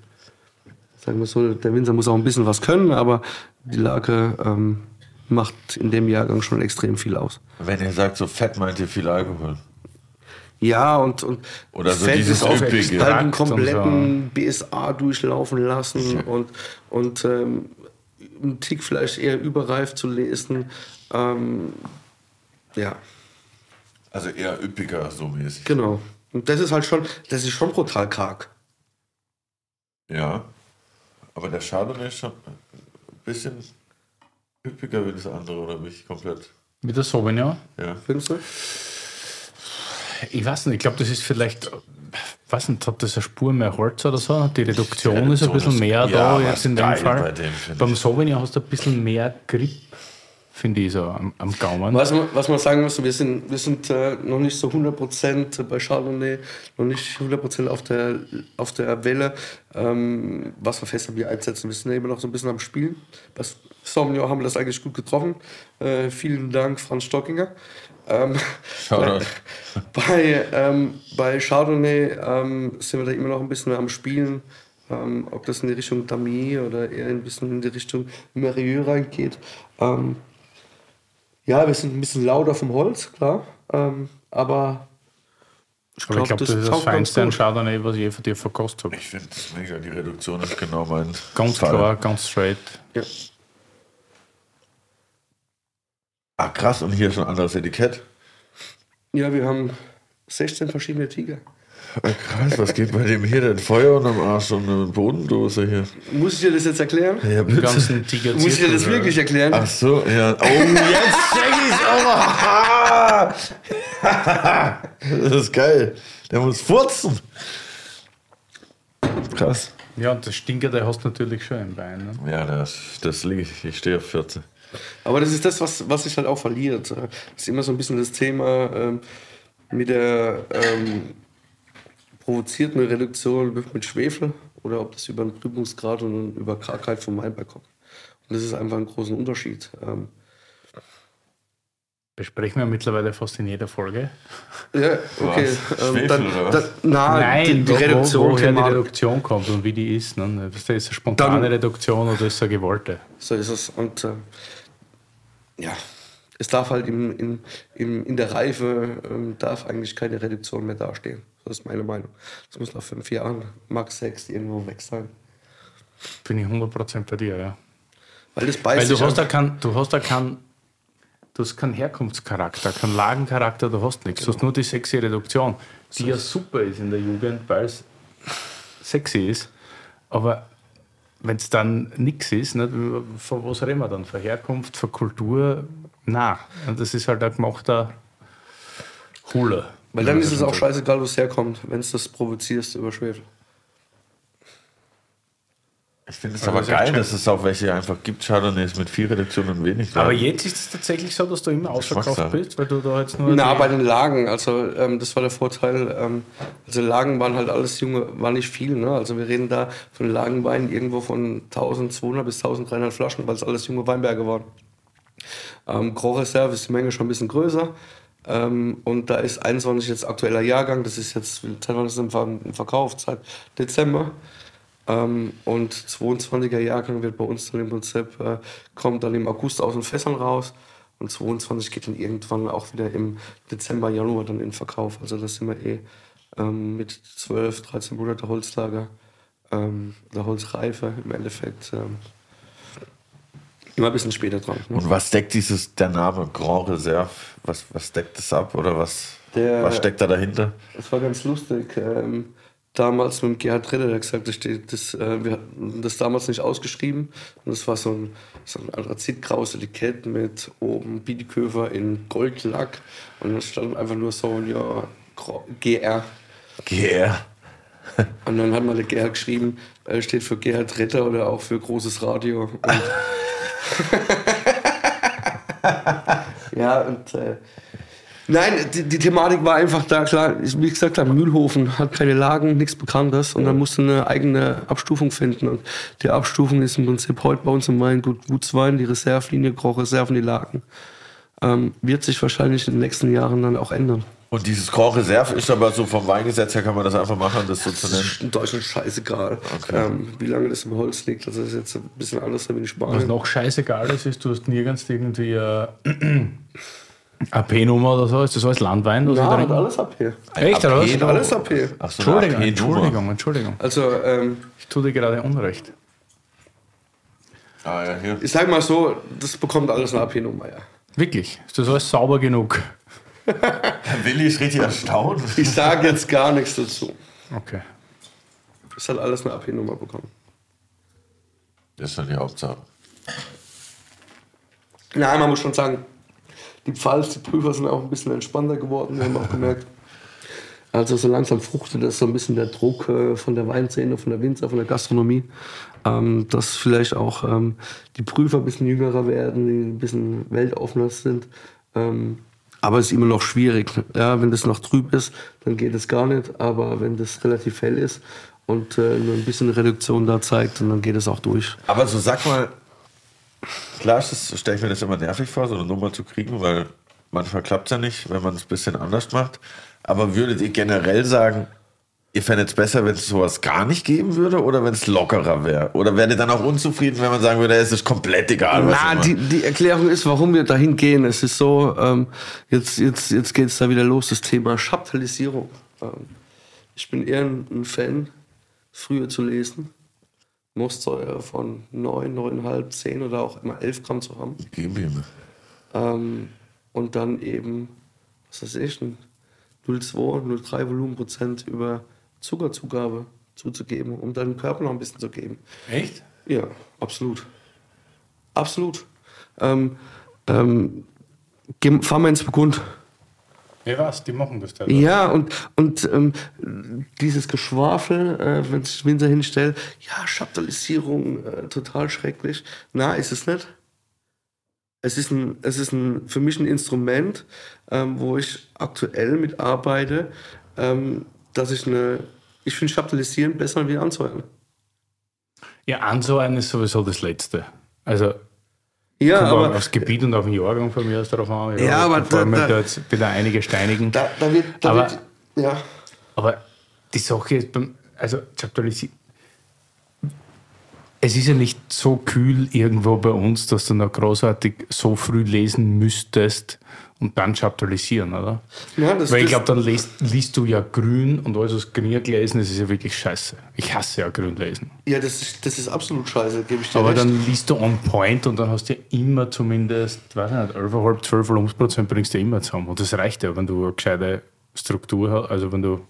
sagen wir so, der Winzer muss auch ein bisschen was können, aber die Lage ähm, macht in dem Jahrgang schon extrem viel aus. Wenn ihr sagt, so fett, meint ihr viel Alkohol. Ja, und, und Oder so Fett dieses ist auch Üppige. halt einen kompletten BSA durchlaufen lassen und, und ähm, einen Tick vielleicht eher überreif zu lesen. Ähm, ja, Also eher üppiger, so mäßig. genau. Und das ist halt schon, das ist schon brutal karg. Ja. Aber der Chardonnay ist schon ein bisschen üppiger wie das andere, oder bin ich komplett. Mit der Sauvignon? Ja. Findest du? Ich weiß nicht, ich glaube, das ist vielleicht, weiß nicht, hat das eine Spur mehr Holz oder so? Die Reduktion Die ist ein bisschen ist- mehr ja, da jetzt in dem Fall. bei dem, finde Beim. Sauvignon hast du ein bisschen mehr Grip, finde ich so, am, am Gaumen. Was man, was man sagen muss, wir sind, wir sind äh, noch nicht so 100% bei Chardonnay, noch nicht 100% auf der, auf der Welle, ähm, was für Fässer wir einsetzen. Wir sind ja immer noch so ein bisschen am Spielen. Bei Sauvignon haben wir das eigentlich gut getroffen. Äh, vielen Dank, Franz Stockinger. Ähm, [LAUGHS] Shoutout. [LAUGHS] bei, ähm, bei Chardonnay ähm, sind wir da immer noch ein bisschen am Spielen. Ähm, ob das in die Richtung Damier oder eher ein bisschen in die Richtung Merieux reingeht. Ja, wir sind ein bisschen lauter vom Holz, klar. Ähm, aber ich Aber ich glaube, das, ist das feinste an. Chardonnay, was ich je von dir verkostet habe. Ich finde es mega. Die Reduktion ist genau mein. Ganz Fall. klar, ganz straight. Ja. Ah, krass. Und hier ist schon ein anderes Etikett. ja, wir haben 16 verschiedene Tiger. Ah, krass, was geht bei dem hier denn? Feuer und am Arsch und eine Bodendose hier. Muss ich dir das jetzt erklären? Ja, Tiger Muss ich dir das wirklich erklären? Ach so, ja. Oh, jetzt check ich's auch. [LAUGHS] das ist geil. Der muss furzen. Krass. Ja, und das Stinker, der hast du natürlich schon im Bein. Ne? Ja, das, das liege ich. Ich stehe auf 14. Aber das ist das, was, was sich halt auch verliert. Das ist immer so ein bisschen das Thema ähm, mit der ähm, provozierten Reduktion mit Schwefel oder ob das über einen Trübungsgrad und über Kargheit vom Weinberg kommt. Und das ist einfach ein großer Unterschied. Ähm, Besprechen wir mittlerweile fast in jeder Folge. ja, okay. Ähm, Schwefel dann, oder was? dann, na, die, die wo- Reduktion. wo, woher die Reduktion kommt und wie die ist. Ne? Ist das eine spontane Dann- Reduktion oder ist es eine gewollte? So ist es. Und äh, ja, es darf halt im, im, im, in der Reife ähm, darf eigentlich keine Reduktion mehr dastehen. Das ist meine Meinung. Das muss nach fünf Jahren, max sechs, irgendwo weg sein. Bin ich 100% bei dir, ja. Weil das beißt Weil du hast, da kein, du hast da keinen du hast keinen Herkunftscharakter, keinen Lagencharakter, du hast nichts. Du hast nur die sexy Reduktion, die ja super ist in der Jugend, weil es sexy ist. Aber wenn es dann nichts ist, nicht, von was reden wir dann? Von Herkunft, von Kultur? Nein. Und das ist halt ein gemachter Hula. Weil dann ist es auch scheißegal, wo es herkommt, wenn es das provozierst über Schwefel. Ich finde es Aber aber geil, dass es auch welche einfach gibt, Chardonnays mit viel Reduktion und wenig. Aber jetzt ist es tatsächlich so, dass du immer ausverkauft bist, weil du da jetzt nur. Na, bei den Lagen, also ähm, das war der Vorteil. Ähm, also Lagen waren halt alles junge, war nicht viel. Ne? Also wir reden da von Lagenwein irgendwo von 1200 bis 1300 Flaschen, weil es alles junge Weinberge waren. Ähm, Gros Reserve ist die Menge schon ein bisschen größer. Ähm, und da ist 21 jetzt aktueller Jahrgang, das ist jetzt, seit wann ist im Ver- im Verkauf? Seit Dezember. Ähm, und 22er Jahrgang wird bei uns dann im Prinzip, äh, kommt dann im August aus den Fässern raus. Und 22 geht dann irgendwann auch wieder im Dezember, Januar dann in Verkauf. Also das sind wir eh ähm, mit 12, 13 Monate Holzlager, ähm, der Holzreife im Endeffekt ähm, immer ein bisschen später dran. Ne? Und was deckt dieses, der Name Grand Reserve, was, was deckt das ab oder was, Der- was steckt da dahinter? Es war ganz lustig. Ähm, damals mit dem Gerhard Ritter, der hat gesagt, das, steht, das, äh, wir hatten das damals nicht ausgeschrieben. Und das war so ein, so ein anthrazitgraues Etikett mit oben Biedeköfer in Goldlack. Und da stand einfach nur so, ja, GR. GR. Und dann hat mal der Gerhard geschrieben, äh, steht für Gerhard Ritter oder auch für großes Radio. [LAUGHS] [LAUGHS] Ja, und äh, nein, die, die Thematik war einfach da, klar, ich- wie gesagt, habe, Mühlhofen hat keine Lagen, nichts Bekanntes und dann musste eine eigene Abstufung finden. Und die Abstufung ist im Prinzip heute bei uns im Weingut Gutswein, die Reservlinie, Reserven, die Lagen. Ähm, wird sich wahrscheinlich in den nächsten Jahren dann auch ändern. Und dieses Grand Reserve ist aber so vom Weingesetz her kann man das einfach machen, das so zu Das ist in Deutschland scheißegal, ähm, wie lange das im Holz liegt. Also das ist jetzt ein bisschen anders wie in Was Spanien. noch scheißegal ist, ist, du hast nirgends irgendwie äh, [CLEARS THROAT] AP-Nummer oder so. Ist das alles Landwein? was Ja, ich da alles ab hier. Echt, oder was? AP-Nummer? Alles ab hier. Ach so, eine Entschuldigung, AP-Nummer. Entschuldigung, Entschuldigung. Also ähm, Ich tue dir gerade Unrecht. Ah, ja, hier. ich sag mal so, das bekommt alles eine AP-Nummer, ja. Wirklich? Ist das alles sauber genug? [LAUGHS] [LAUGHS] Willi ist richtig erstaunt. Ich sage jetzt gar nichts dazu. Okay. Es hat alles eine AP-Nummer bekommen. Das ist dann die Hauptsache. Nein, man muss schon sagen, die Pfalz, die Prüfer sind auch ein bisschen entspannter geworden, wir haben auch gemerkt. Also so langsam fruchtet das so ein bisschen der Druck äh, von der Weinszene, von der Winzer, von der Gastronomie, ähm, dass vielleicht auch ähm, die Prüfer ein bisschen jüngerer werden, die ein bisschen weltoffener sind. Ähm, aber es ist immer noch schwierig. Ja, wenn das noch trüb ist, dann geht es gar nicht. Aber wenn das relativ hell ist und äh, nur ein bisschen Reduktion da zeigt, dann geht es auch durch. Aber so sag mal, klar stelle ich mir das immer nervig vor, so eine Nummer zu kriegen, weil manchmal klappt es ja nicht, wenn man es ein bisschen anders macht. Aber würdet ihr generell sagen, ihr fändet es besser, wenn es sowas gar nicht geben würde oder wenn es lockerer wäre? Oder wärt ihr dann auch unzufrieden, wenn man sagen würde, es ist komplett egal, was Na, die, die Erklärung ist, warum wir dahin gehen. Es ist so, ähm, jetzt, jetzt, jetzt geht es da wieder los, das Thema Chaptalisierung. Ähm, ich bin eher ein, Fan, früher zu lesen. Mostsäure von 9, 9,5, 10 oder auch immer 11 Gramm zu haben. Gib ihm. Ähm, und dann eben, was weiß ich, ein 0,2, 0,3 Volumenprozent über Zuckerzugabe zuzugeben, um deinem Körper noch ein bisschen zu geben. Echt? Ja, absolut. Absolut. Ähm, ähm, fahr mal ins Burgund. Ja, was? Die machen das da. Ja, und, und ähm, dieses Geschwafel, äh, wenn sich Winzer hinstellt, ja, Chaptalisierung, äh, total schrecklich. Na, ist es nicht. Es ist, ein, es ist ein, für mich ein Instrument, ähm, wo ich aktuell mit arbeite, ähm, dass ich eine, ich finde Chaptalisieren besser wie Ansäuern. Ja, Ansäuern ist sowieso das Letzte. Also Ja, kommt aber aber aufs Gebiet und auf den Jahrgang von mir aus darauf an. Ja, aber vor allem da- da- da jetzt wieder einige steinigen. da, da wird, da Aber- wird ja. Aber die Sache ist beim, also Chaptalisi, es ist ja nicht so kühl irgendwo bei uns, dass du noch großartig so früh lesen müsstest und dann chaptalisieren, oder? Ja, das- Weil ich glaube, dann liest, liest du ja grün und alles, was grün gelesen ist, ist ja wirklich scheiße. Ich hasse ja grün lesen. Ja, das ist, das ist absolut scheiße, gebe ich dir Aber recht. dann liest du on point und dann hast du ja immer zumindest, weiß ich nicht, 11,5, 12 Volumensprozent bringst du immer zusammen. Und das reicht ja, wenn du eine gescheite Struktur hast, also wenn du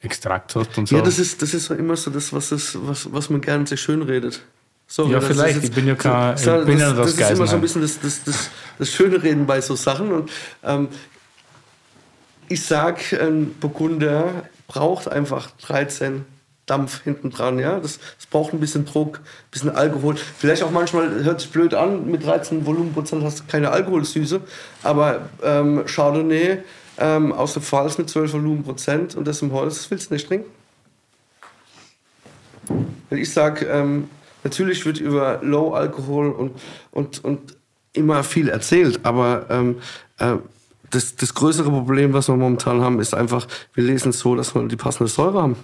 Extrakt hast und so. ja, das ist, das ist immer so das, was, das, was, was man gerne sich schön redet. Sorry, Ja, das vielleicht. ist Ich bin ja kein- so- ich bin ja das, nicht aus das ist immer so ein bisschen das, das, das, das schöne Reden bei so Sachen. Und ähm, ich sag, ein Burgunder braucht einfach 13 Dampf hinten dran, ja. Das, das braucht ein bisschen Druck, ein bisschen Alkohol. Vielleicht auch manchmal hört sich blöd an, mit 13 Volumenprozent hast du keine Alkoholsüße, aber ähm, Chardonnay ähm, aus der Pfalz mit 12 Volumenprozent und das im Holz, das willst du nicht trinken. Ich sage, ähm, natürlich wird über Low Alkohol und, und, und immer viel erzählt, aber ähm, äh, das, das größere Problem, was wir momentan haben, ist einfach, wir lesen es so, dass wir die passende Säure haben.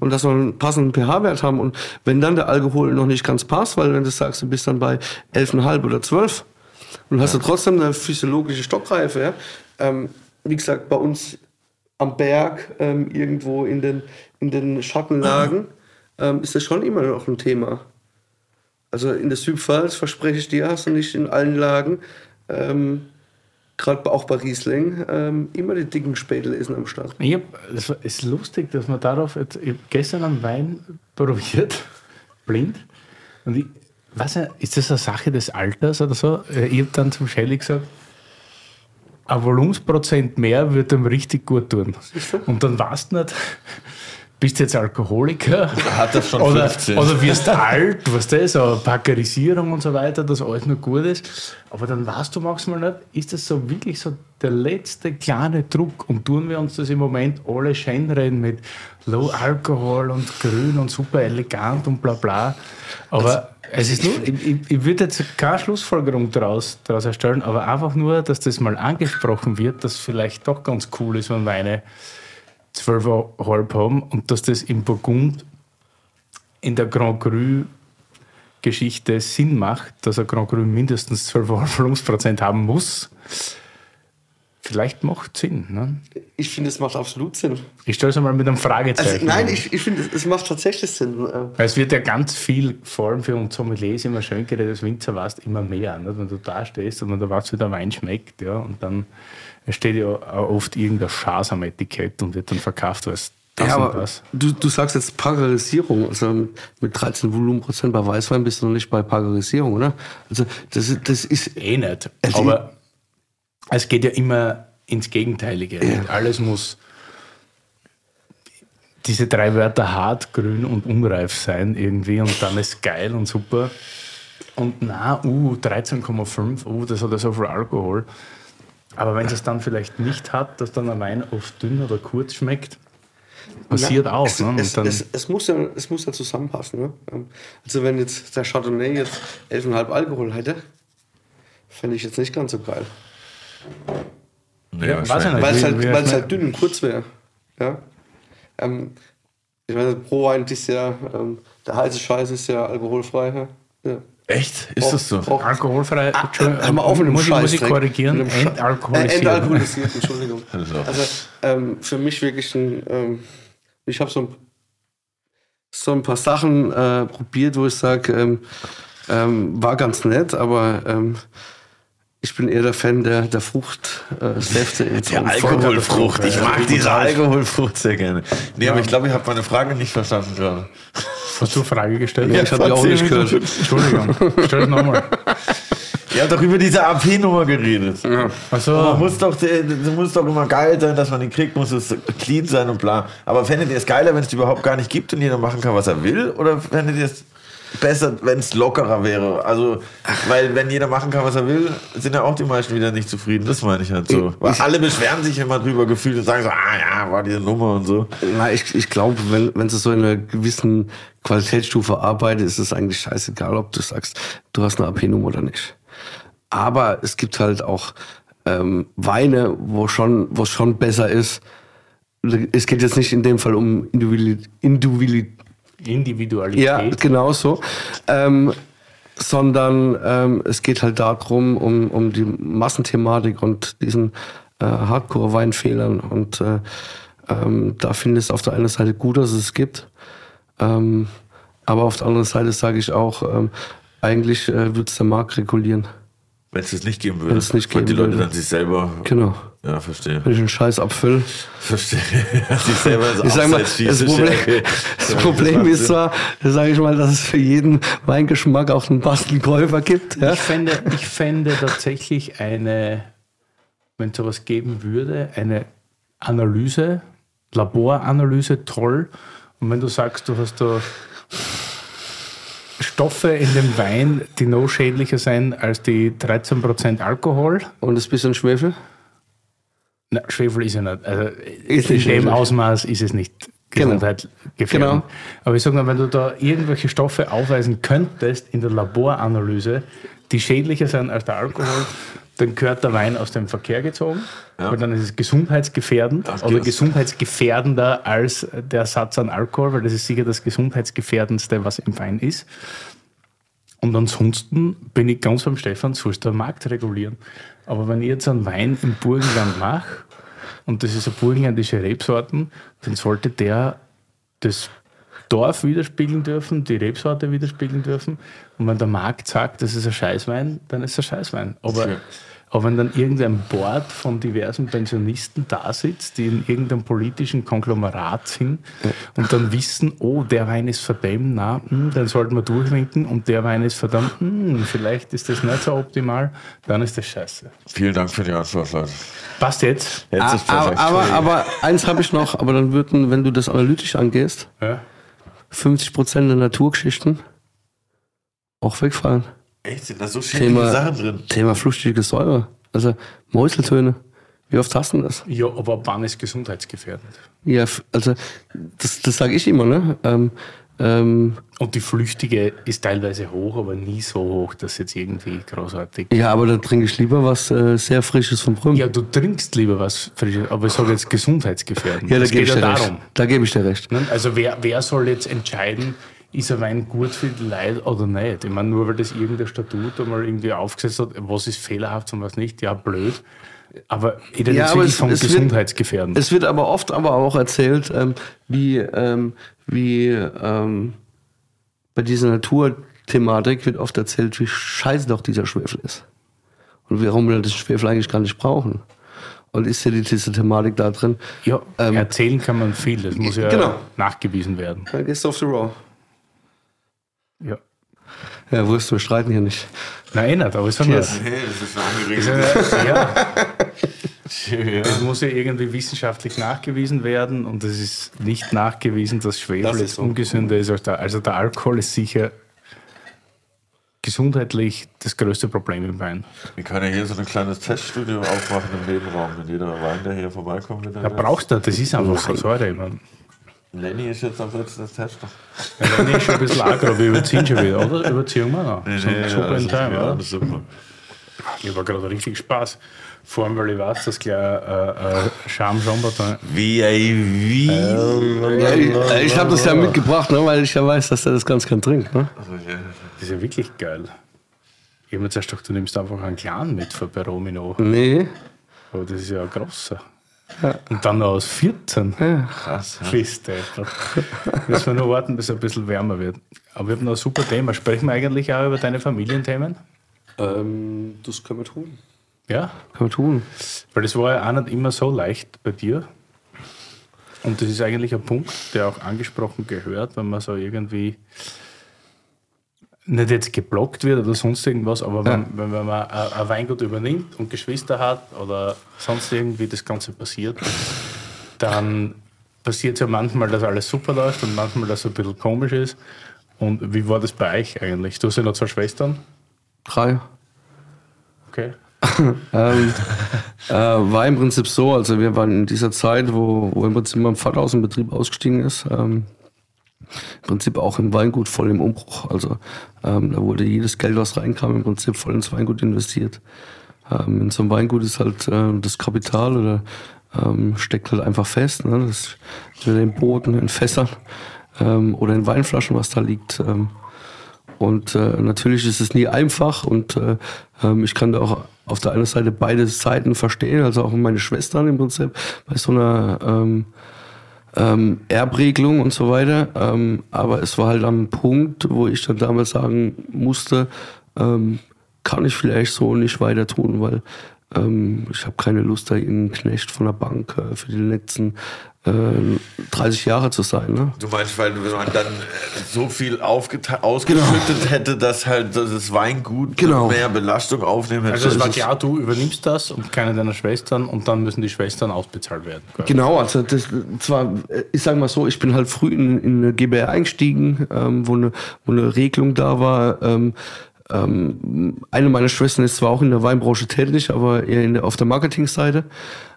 Und dass wir einen passenden pH-Wert haben. Und wenn dann der Alkohol noch nicht ganz passt, weil wenn du sagst, du bist dann bei 11,5 oder 12 und hast du trotzdem eine physiologische Stockreife, ja? ähm, wie gesagt, bei uns am Berg, ähm, irgendwo in den, in den Schattenlagen, [LAUGHS] ähm, ist das schon immer noch ein Thema. Also in der Südpfalz, verspreche ich dir, hast du nicht in allen Lagen, ähm, gerade auch bei Riesling, ähm, immer die dicken Spätlesen am Start. Ich hab, war- ist lustig, dass man darauf jetzt, ich hab gestern einen Wein probiert, [LAUGHS] blind. Und ich weiß nicht, ist das eine Sache des Alters oder so? Äh, Ich habe dann zum Shelly gesagt, ein Volumensprozent mehr wird ihm richtig gut tun. Und dann weißt du nicht, bist du jetzt Alkoholiker? Hat das schon oder, 15. oder wirst alt, was das, so Packerisierung und so weiter, dass alles noch gut ist. Aber dann weißt du manchmal nicht, ist das so wirklich so der letzte kleine Druck und tun wir uns das im Moment alle schön reden mit Low Alkohol und grün und super elegant und bla bla. Aber es ist nur, ich, ich, ich würde jetzt keine Schlussfolgerung daraus, daraus erstellen, aber einfach nur, dass das mal angesprochen wird, dass vielleicht doch ganz cool ist, wenn Weine 12,5 haben und dass das im Burgund in der Grand Cru Geschichte Sinn macht, dass ein Grand Cru mindestens 12,5 Volumensprozent haben muss. Vielleicht macht Sinn. Ne? Ich finde, es macht absolut Sinn. Ich stelle es einmal mit einem Fragezeichen. Also, nein, ich, ich finde, es- macht tatsächlich Sinn. Äh, es wird ja ganz viel, vor allem für uns Sommeliers, immer schön geredet, als Winzer warst immer mehr. Nicht? Wenn du da stehst und du weißt, wie der Wein schmeckt, ja, und dann steht ja auch oft irgendein Schaß am Etikett und wird dann verkauft als das Ja, und aber das. du, du sagst jetzt Pagarisierung. Also mit 13 Volumenprozent bei Weißwein bist du noch nicht bei Pagarisierung, oder? Also das, ist- das ist. Eh nicht. Also Aber es geht ja immer ins Gegenteilige. Nicht Alles muss diese drei Wörter hart, grün und unreif sein irgendwie und dann ist geil und super. Und na, uh, 13,5, uh, das hat ja so viel Alkohol. Aber wenn es dann vielleicht nicht hat, dass dann ein Wein oft dünn oder kurz schmeckt, passiert Ja, auch. Es, ne? Es, dann, es, es, muss ja, es muss ja zusammenpassen. Ne? Ähm, Also wenn jetzt der Chardonnay jetzt 11,5 Alkohol hätte, fände ich jetzt nicht ganz so geil. Nee, Ja. Weil es halt, wie- weil es halt dünn und kurz wäre. Ja? Ähm, ich meine, Pro Wein ist ja, ähm, der heiße Scheiß ist ja alkoholfrei. Ja? Echt? Ist das so? Alkoholfrei, Ah, Entschuldigung, hör mal auf mit dem muss, ich, muss ich korrigieren, entalkoholisiert. Äh, entalkoholisiert, Entschuldigung. [LAUGHS] Also. Also ähm, für mich wirklich ein, ähm, ich habe so ein, so ein paar Sachen äh, probiert, wo ich sage, ähm, ähm, war ganz nett, aber ähm, ich bin eher der Fan der, der Fruchtsäfte. Äh, Säfte Der Alkoholfrucht. Ich Ja, mag diese. Alkoholfrucht sehr gerne. Nee, aber ich glaube, ich habe meine Frage nicht verstanden gerade. Hast du Frage gestellt? Ja, ich habe die auch nicht gehört. Entschuldigung, stell es nochmal. Ihr habt doch über diese AP-Nummer geredet. Also, Man muss doch, das muss doch immer geil sein, dass man den kriegt, muss es clean sein und bla. Aber fändet ihr es geiler, wenn es die überhaupt gar nicht gibt und jeder machen kann, was er will? Oder fändet ihr es. Besser, wenn es lockerer wäre. Also, weil wenn jeder machen kann, was er will, sind ja auch die meisten wieder nicht zufrieden. Das meine ich halt so. Weil alle beschweren sich immer drüber gefühlt und sagen so, ah ja, war diese Nummer und so. Na, ich, ich glaube, wenn, wenn du so in einer gewissen Qualitätsstufe arbeitet, ist es eigentlich scheißegal, ob du sagst, du hast eine AP-Nummer oder nicht. Aber es gibt halt auch ähm, Weine, wo schon, wo es schon besser ist. Es geht jetzt nicht in dem Fall um Individualität. Individualität. Ja, genau so. Ähm, sondern ähm, es geht halt darum, um, um die Massenthematik und diesen äh, Hardcore-Weinfehlern. Und äh, ähm, da finde ich es auf der einen Seite gut, dass es gibt. Ähm, aber auf der anderen Seite sage ich auch, ähm, eigentlich äh, würde es der Markt regulieren. Wenn es das nicht geben würde. Wenn es nicht geben die Leute würde. dann sich selber. Genau. Ja, verstehe. Wenn ich einen Scheiß abfülle. Verstehe. [LAUGHS] ins Ich sag mal, das Problem, das Problem ist zwar, sage ich mal, dass es für jeden Weingeschmack auch einen Bastelkäufer gibt. Ja? Ich, fände, ich fände tatsächlich eine, wenn es sowas geben würde, eine Analyse, Laboranalyse toll. Und wenn du sagst, du hast da Stoffe in dem Wein, die noch schädlicher sind als die 13% Alkohol. Und das bisschen Schwefel? Na, Schwefel ist ja nicht. Also Ist in dem. Ausmaß ist es nicht Genau. gesundheitsgefährdend. Genau. Aber ich sage mal, wenn du da irgendwelche Stoffe aufweisen könntest in der Laboranalyse, die schädlicher sind als der Alkohol, dann gehört der Wein aus dem Verkehr gezogen, Ja. weil dann ist es gesundheitsgefährdend Das oder gesundheitsgefährdender als der Satz an Alkohol, weil das ist sicher das gesundheitsgefähendste, was im Wein ist. Und ansonsten bin ich ganz beim Stefan, sollst du den Markt regulieren. Aber wenn ich jetzt einen Wein im Burgenland mache, und das ist eine burgenländische Rebsorten, dann sollte der das Dorf widerspiegeln dürfen, die Rebsorte widerspiegeln dürfen. Und wenn der Markt sagt, das ist ein Scheißwein, dann ist es ein Scheißwein. Aber. Aber wenn dann irgendein Board von diversen Pensionisten da sitzt, die in irgendeinem politischen Konglomerat sind und dann wissen, oh, der Wein ist verdammt, na, hm, dann sollten wir durchwinken und der Wein ist verdammt, hm, vielleicht ist das nicht so optimal, dann ist das scheiße. Vielen Dank für die Antwort, Leute. Passt jetzt? Jetzt ist aber, perfekt. aber, aber eins habe ich noch, aber dann würden, wenn du das analytisch angehst, Ja. 50% der Naturgeschichten auch wegfallen. Echt, sind da so schädliche Thema, Sachen drin? Thema flüchtige Säure. Also Mäuseltöne. Wie oft hast du das? Ja, aber ab wann ist gesundheitsgefährdend? Ja, also das, das sage ich immer, ne? Ähm, ähm, Und die flüchtige ist teilweise hoch, aber nie so hoch, dass jetzt irgendwie großartig. ja, aber da trinke ich lieber was äh, sehr Frisches vom Brüm. Ja, du trinkst lieber was Frisches, aber ich sage jetzt gesundheitsgefährdend. Ja, da gebe geht ich ja dir darum. recht. Da gebe ich dir recht. Ne? Also wer, wer soll jetzt entscheiden, ist ein Wein gut für die Leute oder nicht? Ich meine, nur weil das irgendein Statut einmal irgendwie aufgesetzt hat, was ist fehlerhaft und was nicht, ja, blöd. Aber ich rede Ja, aber es- vom es wird- Gesundheitsgefährden. Es wird aber oft aber auch erzählt, ähm, wie, ähm, wie ähm, bei dieser Naturthematik wird oft erzählt, wie scheiße doch dieser Schwefel ist. Und warum wir das Schwefel eigentlich gar nicht brauchen. Und ist ja die, diese Thematik da drin? ja, ähm, erzählen kann man viel, das muss ja genau. nachgewiesen werden. Dann gehst du auf the raw. Ja. Ja, Wurst, wir streiten hier nicht. Nein, nicht, aber ich sage Cheers. Hey, das ist schon angeregt. ja, es muss ja irgendwie wissenschaftlich nachgewiesen werden und es ist nicht nachgewiesen, dass Schwefel Das ist jetzt ungesünder ist als der. Also der Alkohol ist sicher gesundheitlich das größte Problem im Wein. Wir können ja hier so ein kleines Teststudio aufmachen im Nebenraum, wenn jeder Wein, der hier vorbeikommt. mit Da brauchst du, das ist einfach so, sorry. Lenny ist jetzt am letzten Tester. Ja, dann ist schon ein bisschen aggro, wir überziehen schon wieder, oder? Überziehen wir noch. so, super alles in time, ja, oder? super. Ich war gerade richtig Spaß. Vor allem, weil ich weiß, dass gleich äh, äh, Charme Wie, ey, wie? Ja, ich ich habe das ja mitgebracht, ne, weil ich ja weiß, dass er das ganz gern trinkt. Ne? Also, ja. Das ist ja wirklich geil. Ich habe mir zuerst gedacht, du nimmst einfach einen kleinen mit für Peromino. Nee. Aber das ist ja ein großer. Und dann noch aus 14. Krass. Ja. Fistdeppert. Müssen wir nur warten, bis es ein bisschen wärmer wird. Aber wir haben noch ein super Thema. Sprechen wir eigentlich auch über deine Familienthemen? Ähm, das können wir tun. Ja? Können wir tun. Weil das war ja auch nicht immer so leicht bei dir. Und das ist eigentlich ein Punkt, der auch angesprochen gehört, wenn man so irgendwie nicht jetzt geblockt wird oder sonst irgendwas, aber wenn, wenn, wenn man ein ein Weingut übernimmt und Geschwister hat oder sonst irgendwie das Ganze passiert, dann passiert es ja manchmal, dass alles super läuft und manchmal, dass es ein bisschen komisch ist. Und wie war das bei euch eigentlich? Du hast ja noch zwei Schwestern. Drei. Okay. [LAUGHS] ähm, äh, war im Prinzip so, also wir waren in dieser Zeit, wo, wo im Prinzip mein Vater aus dem Betrieb ausgestiegen ist, ähm, im Prinzip auch im Weingut voll im Umbruch. Also ähm, da wurde jedes Geld, was reinkam, im Prinzip voll ins Weingut investiert. Ähm, in so einem Weingut ist halt äh, das Kapital oder ähm, steckt halt einfach fest. Ne? Das entweder in Booten, in Fässern ähm, oder in Weinflaschen, was da liegt. Ähm, und äh, natürlich ist es nie einfach und äh, ähm, ich kann da auch auf der einen Seite beide Seiten verstehen, also auch meine Schwestern im Prinzip bei so einer ähm, ähm, Erbregelung und so weiter. Ähm, aber es war halt am Punkt, wo ich dann damals sagen musste, ähm, kann ich vielleicht so nicht weiter tun, weil ähm, ich habe keine Lust, da ein Knecht von der Bank äh, für die letzten 30 Jahre zu sein. Ne? Du meinst, weil man dann äh, so viel ausgeschüttet hätte, dass halt das Weingut Genau. mehr Belastung aufnehmen hätte? Also es war klar, du übernimmst das und keine deiner Schwestern und dann müssen die Schwestern ausbezahlt werden. Genau, also das zwar, ich sage mal so, ich bin halt früh in, in eine GBR eingestiegen, ähm, wo, eine, wo eine Regelung da war. Ähm, ähm, eine meiner Schwestern ist zwar auch in der Weinbranche tätig, aber eher in der, auf der Marketingseite.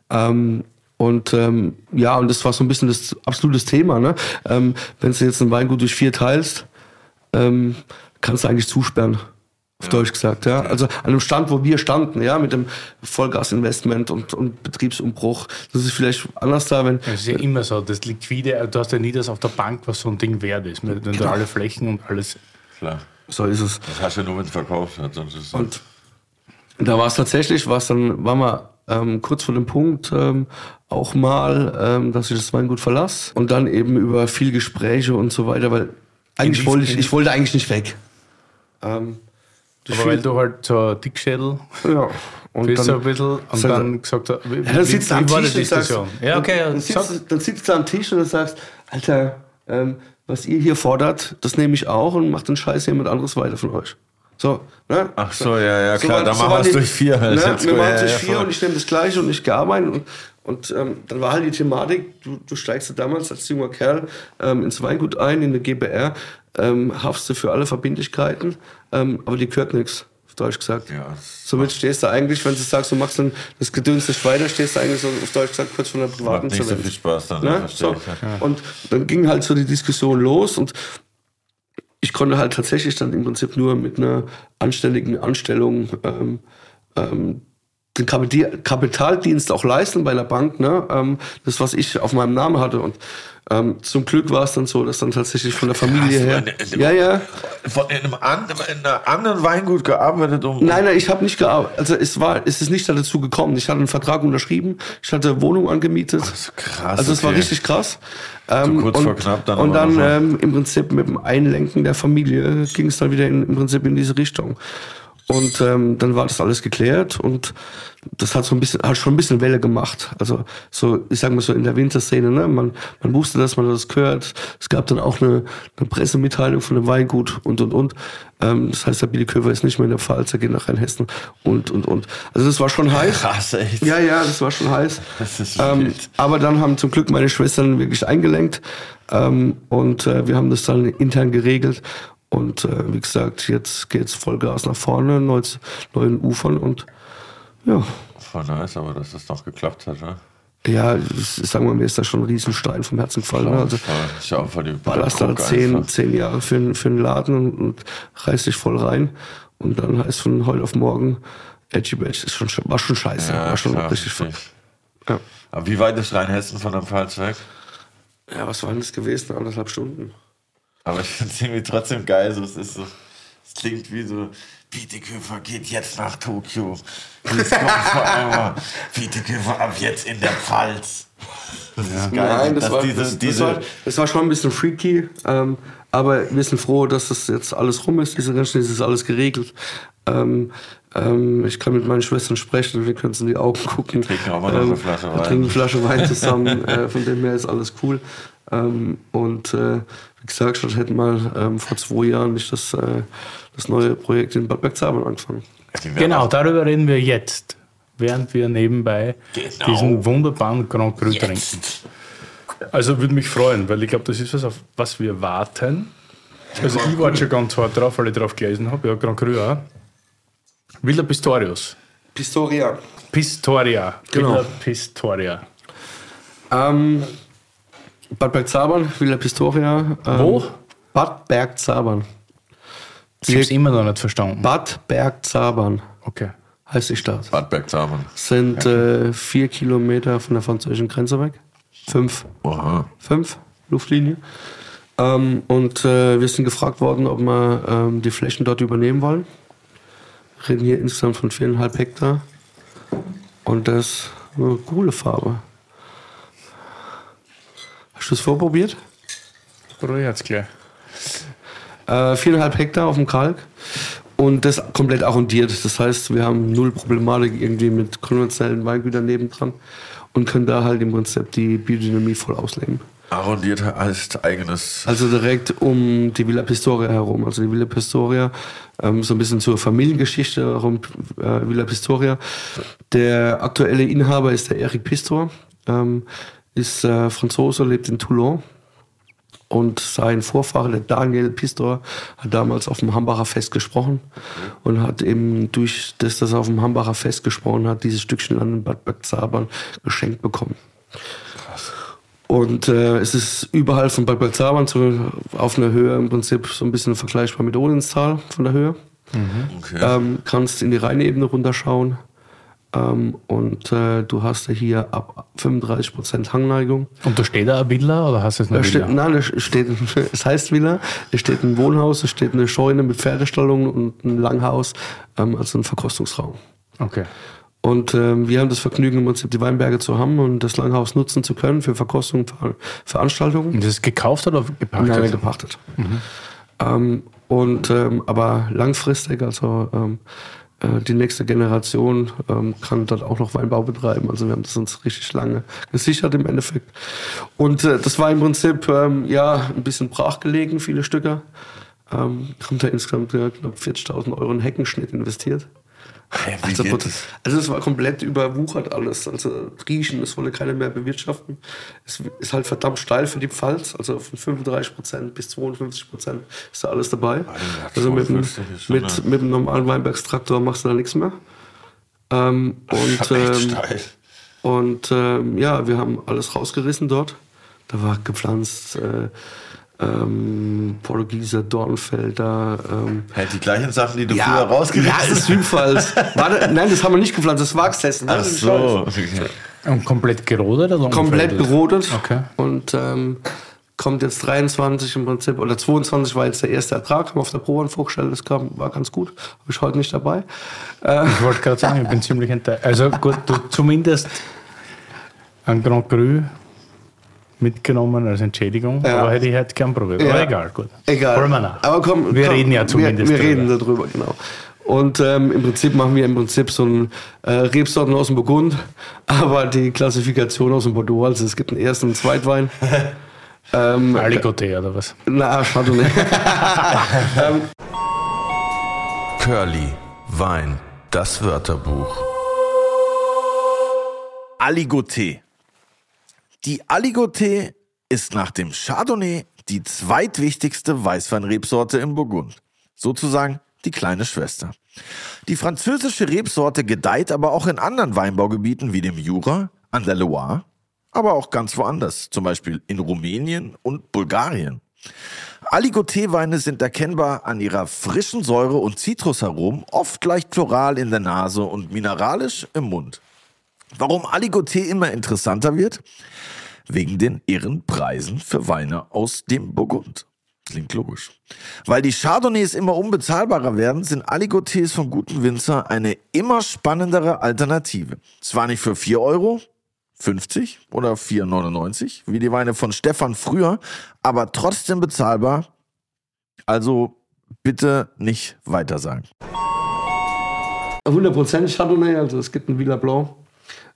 Ähm, und ähm, ja, und das war so ein bisschen das absolutes Thema. Ne? Ähm, Wenn du jetzt ein Weingut durch vier teilst, ähm, kannst du eigentlich zusperren. Auf Deutsch gesagt, ja. Also an einem Stand, wo wir standen, ja, mit dem Vollgasinvestment und, und Betriebsumbruch. Das ist vielleicht anders da, wenn, Es ist ja immer so, das liquide, du hast ja nie das auf der Bank, was so ein Ding wert ist. Wenn du alle Flächen und alles. Klar. so ist es. Das hast du ja nur, wenn es verkauft hat. Sonst ist Und da war es tatsächlich, war es dann, war mal ähm, kurz vor dem Punkt ähm, auch mal, ähm, dass ich das Weingut verlasse und dann eben über viel Gespräche und so weiter, weil eigentlich wollte ich, ich wollte eigentlich nicht weg. Ähm, Aber weil du halt so Dickschädel ja. Und bist, so ein dann, bisschen und dann gesagt hast, wie, ja, dann sitzt du wie am war Tisch die sagst, Diskussion? Ja, okay, dann, ja, sitzt, dann sitzt du am Tisch und dann sagst, Alter, ähm, was ihr hier fordert, das nehme ich auch und macht den Scheiß jemand anderes weiter von euch. So, ne? Ach so, ja, ja, klar, waren- dann machen wir es durch vier halt. Ne? Wir machen es durch vier und ich nehme das Gleiche und ich gearbeitet. Und, und ähm, dann war halt die Thematik, du, du steigst ja damals als junger Kerl ähm, ins Weingut ein, in der GBR, ähm, haftest du für alle Verbindlichkeiten, ähm, aber die gehört nichts, auf Deutsch gesagt. Ja, Somit stehst du eigentlich, wenn du sagst, du machst dann das Gedöns nicht weiter, stehst du eigentlich so auf Deutsch gesagt kurz von der privaten Macht nicht so viel Spaß dann, Ne? So. Ja. Und dann ging halt so die Diskussion los und ich konnte halt tatsächlich dann im Prinzip nur mit einer anständigen Anstellung ähm, ähm, den Kapitaldienst auch leisten bei einer Bank, ne? ähm, das, was ich auf meinem Namen hatte. Und ähm, zum Glück war es dann so, dass dann tatsächlich von der Familie Krass, her. meine- Ja, ja. Von in einem, an, in einem anderen Weingut gearbeitet, um. Nein, nein, ich habe nicht gearbeitet. Also es war, es ist nicht dazu gekommen. Ich hatte einen Vertrag unterschrieben, ich hatte Wohnung angemietet. krass, Also es war okay. richtig krass. Ähm, kurz und, vor knapp dann Und dann ähm, im Prinzip mit dem Einlenken der Familie ging es dann wieder in, im Prinzip in diese Richtung. Und ähm, dann war das alles geklärt und das hat so ein bisschen, hat schon ein bisschen Welle gemacht. Also so, ich sag mal so in der Winterszene, ne? Man, man wusste, dass man das gehört. Es gab dann auch eine, eine Pressemitteilung von dem Weingut und und und. Ähm, das heißt, der Billy Köver ist nicht mehr in der Pfalz, er geht nach Rheinhessen und und und. Also das war schon heiß. Krass, echt. Ja, ja, das war schon heiß. Das ist ähm, wild. aber dann haben zum Glück meine Schwestern wirklich eingelenkt ähm, und äh, wir haben das dann intern geregelt. Und äh, wie gesagt, jetzt geht's Vollgas nach vorne, neues, neuen Ufern und ja, Voll nice, aber dass das noch geklappt hat, ne? ja, sagen wir mir, ist da schon ein Riesenstein vom Herzen gefallen. Ne? Also. Ich auch die ballerst da zehn, zehn Jahre für, für einen Laden und, und reißt dich voll rein. Und dann heißt von heute auf morgen, Edgy Badge, ist schon, war schon scheiße, Ja, war schon klar, richtig ja. Aber wie weit ist Rheinhessen von der Pfalz weg? ja, was war denn das gewesen? Anderthalb Stunden. Aber ich finde es irgendwie trotzdem geil. So, es ist so, es klingt wie so, Bieteköfer geht jetzt nach Tokio. Jetzt kommt [LAUGHS] vor allem Bieteköfer ab jetzt in der Pfalz. Das ist geil. Nein, das, war, diese, das, diese, das, war, das war schon ein bisschen freaky, ähm, aber wir sind froh, dass das jetzt alles rum ist, diese Rennschnitt ist alles geregelt. Ähm, ähm, ich kann mit meinen Schwestern sprechen, wir können uns in die Augen gucken. trinken auch mal noch eine Flasche wir Wein. trinken eine Flasche Wein zusammen, [LAUGHS] äh, von dem her ist alles cool. Ähm, und äh, wie gesagt, schon hätten wir ähm, vor zwei Jahren nicht das, äh, das neue Projekt in Bad Bergzabern angefangen. Genau, darüber reden wir jetzt, während wir nebenbei Genau. diesen wunderbaren Grand Cru trinken. Jetzt. Also würde mich freuen, weil ich glaube, das ist was, auf was wir warten. Also ich war schon ganz hart drauf, weil ich drauf gelesen habe. Ja, Grand Cru auch. Villa Pistorius. Pistoria. Pistoria. Genau. Villa Pistoria. Ähm, Bad Bergzabern, Villa Pistoria. Ähm, Wo? Bad Bergzabern. Ich habe es immer noch nicht verstanden. Bad Bergzabern Okay. heißt die Stadt. Bad Bergzabern. Sind äh, vier Kilometer von der französischen Grenze weg. Fünf. Oha. Fünf Luftlinie. Ähm, und äh, wir sind gefragt worden, ob wir ähm, die Flächen dort übernehmen wollen. Wir reden hier insgesamt von viereinhalb Hektar. Und das ist eine coole Farbe. Hast du es vorprobiert? Probier jetzt gleich. Äh, viereinhalb Hektar auf dem Kalk und das komplett arrondiert. Das heißt, wir haben null Problematik irgendwie mit konventionellen Weingütern nebendran und können da halt im Prinzip die Biodynamie voll ausleben. Arrondiert heißt eigenes. Also direkt um die Villa Pistoria herum. Also die Villa Pistoria, ähm, so ein bisschen zur Familiengeschichte herum, äh, Villa Pistoria. Der aktuelle Inhaber ist der Eric Pistor, ähm, ist äh, Franzose, lebt in Toulon. Und sein Vorfahre, der Daniel Pistor, hat damals auf dem Hambacher Fest gesprochen und hat eben durch das, dass er auf dem Hambacher Fest gesprochen hat, dieses Stückchen Land in Bad Bergzabern geschenkt bekommen. Und äh, es ist überall von Bad Bergzabern zu, auf einer Höhe im Prinzip so ein bisschen vergleichbar mit Odenstal von der Höhe. Okay. Ähm, kannst in die Rheinebene runterschauen. Ähm, und äh, du hast ja hier ab 35% Hangneigung. Und da steht da eine Villa oder hast du es Da eine steht, nein, da steht, [LAUGHS] es heißt Villa, es steht ein Wohnhaus, es steht eine Scheune mit Pferdestallung und ein Langhaus, ähm, also ein Verkostungsraum. Okay. Und ähm, wir haben das Vergnügen, im Prinzip die Weinberge zu haben und das Langhaus nutzen zu können für Verkostung, Ver Veranstaltungen. Und das ist gekauft oder gepachtet? Nein, gepachtet. Ähm, und ähm, aber langfristig, also ähm, äh, die nächste Generation ähm, kann dort auch noch Weinbau betreiben. Also wir haben das uns richtig lange gesichert im Endeffekt. Und äh, das war im Prinzip ähm, ja ein bisschen brachgelegen, viele Stücke. Ähm, haben da insgesamt äh, knapp 40.000 Euro in Heckenschnitt investiert. Hey, Also, das? also es war komplett überwuchert alles. Also riechen, es wollte keiner mehr bewirtschaften. Es ist halt verdammt steil für die Pfalz. Also von 35 Prozent bis 52 Prozent ist da alles dabei. Also mit, dem- 52 ist schon mit, eine- mit dem normalen Weinbergstraktor machst du da nichts mehr. Ähm, und [LAUGHS] ähm, und ähm, ja, wir haben alles rausgerissen dort. Da war gepflanzt äh, ähm, Portugieser, Dornfelder, ähm, Hey, die gleichen Sachen, die du früher rausgerissen ja, das ist Südpfalz. [LAUGHS] Warte, nein, das haben wir nicht gepflanzt, das ist Wachshessen. Ach so. Und komplett gerodet oder Komplett gerodet. Okay. Und ähm, kommt jetzt 23 im Prinzip, oder 22 war jetzt der erste Ertrag, haben wir auf der Probe vorgestellt, das kam, war ganz gut. Habe ich heute nicht dabei. Ich wollte gerade sagen, ich bin [LAUGHS] ziemlich enttäuscht. Also gut, du zumindest ein Grand Cru mitgenommen als Entschädigung, Ja. aber hätte ich halt gern probiert. Ja. Aber egal, gut. Egal. Holen wir nach. Aber komm, wir komm, reden ja zumindest Wir, wir reden darüber, genau. Und ähm, im Prinzip machen wir im Prinzip so ein äh, Rebsorten aus dem Burgund, [LAUGHS] aber die Klassifikation aus dem Bordeaux. Also es gibt einen ersten und einen Zweitwein. [LAUGHS] ähm, Aligoté oder was? na, Chardonnay. [LAUGHS] Curly, Wein, das Wörterbuch. Aligoté. Die Aligoté ist nach dem Chardonnay die zweitwichtigste Weißweinrebsorte im Burgund. Sozusagen die kleine Schwester. Die französische Rebsorte gedeiht aber auch in anderen Weinbaugebieten wie dem Jura, an der Loire, aber auch ganz woanders, zum Beispiel in Rumänien und Bulgarien. Aligoté-Weine sind erkennbar an ihrer frischen Säure und Zitrusaromen, oft leicht floral in der Nase und mineralisch im Mund. Warum Aligoté immer interessanter wird? Wegen den irren Preisen für Weine aus dem Burgund. Klingt logisch. Weil die Chardonnays immer unbezahlbarer werden, sind Aligotés von guten Winzer eine immer spannendere Alternative. Zwar nicht für 4 Euro, 50 oder 4,99, wie die Weine von Stefan früher, aber trotzdem bezahlbar. Also bitte nicht weiter sagen. 100% Chardonnay, also es gibt einen Villa Blanc.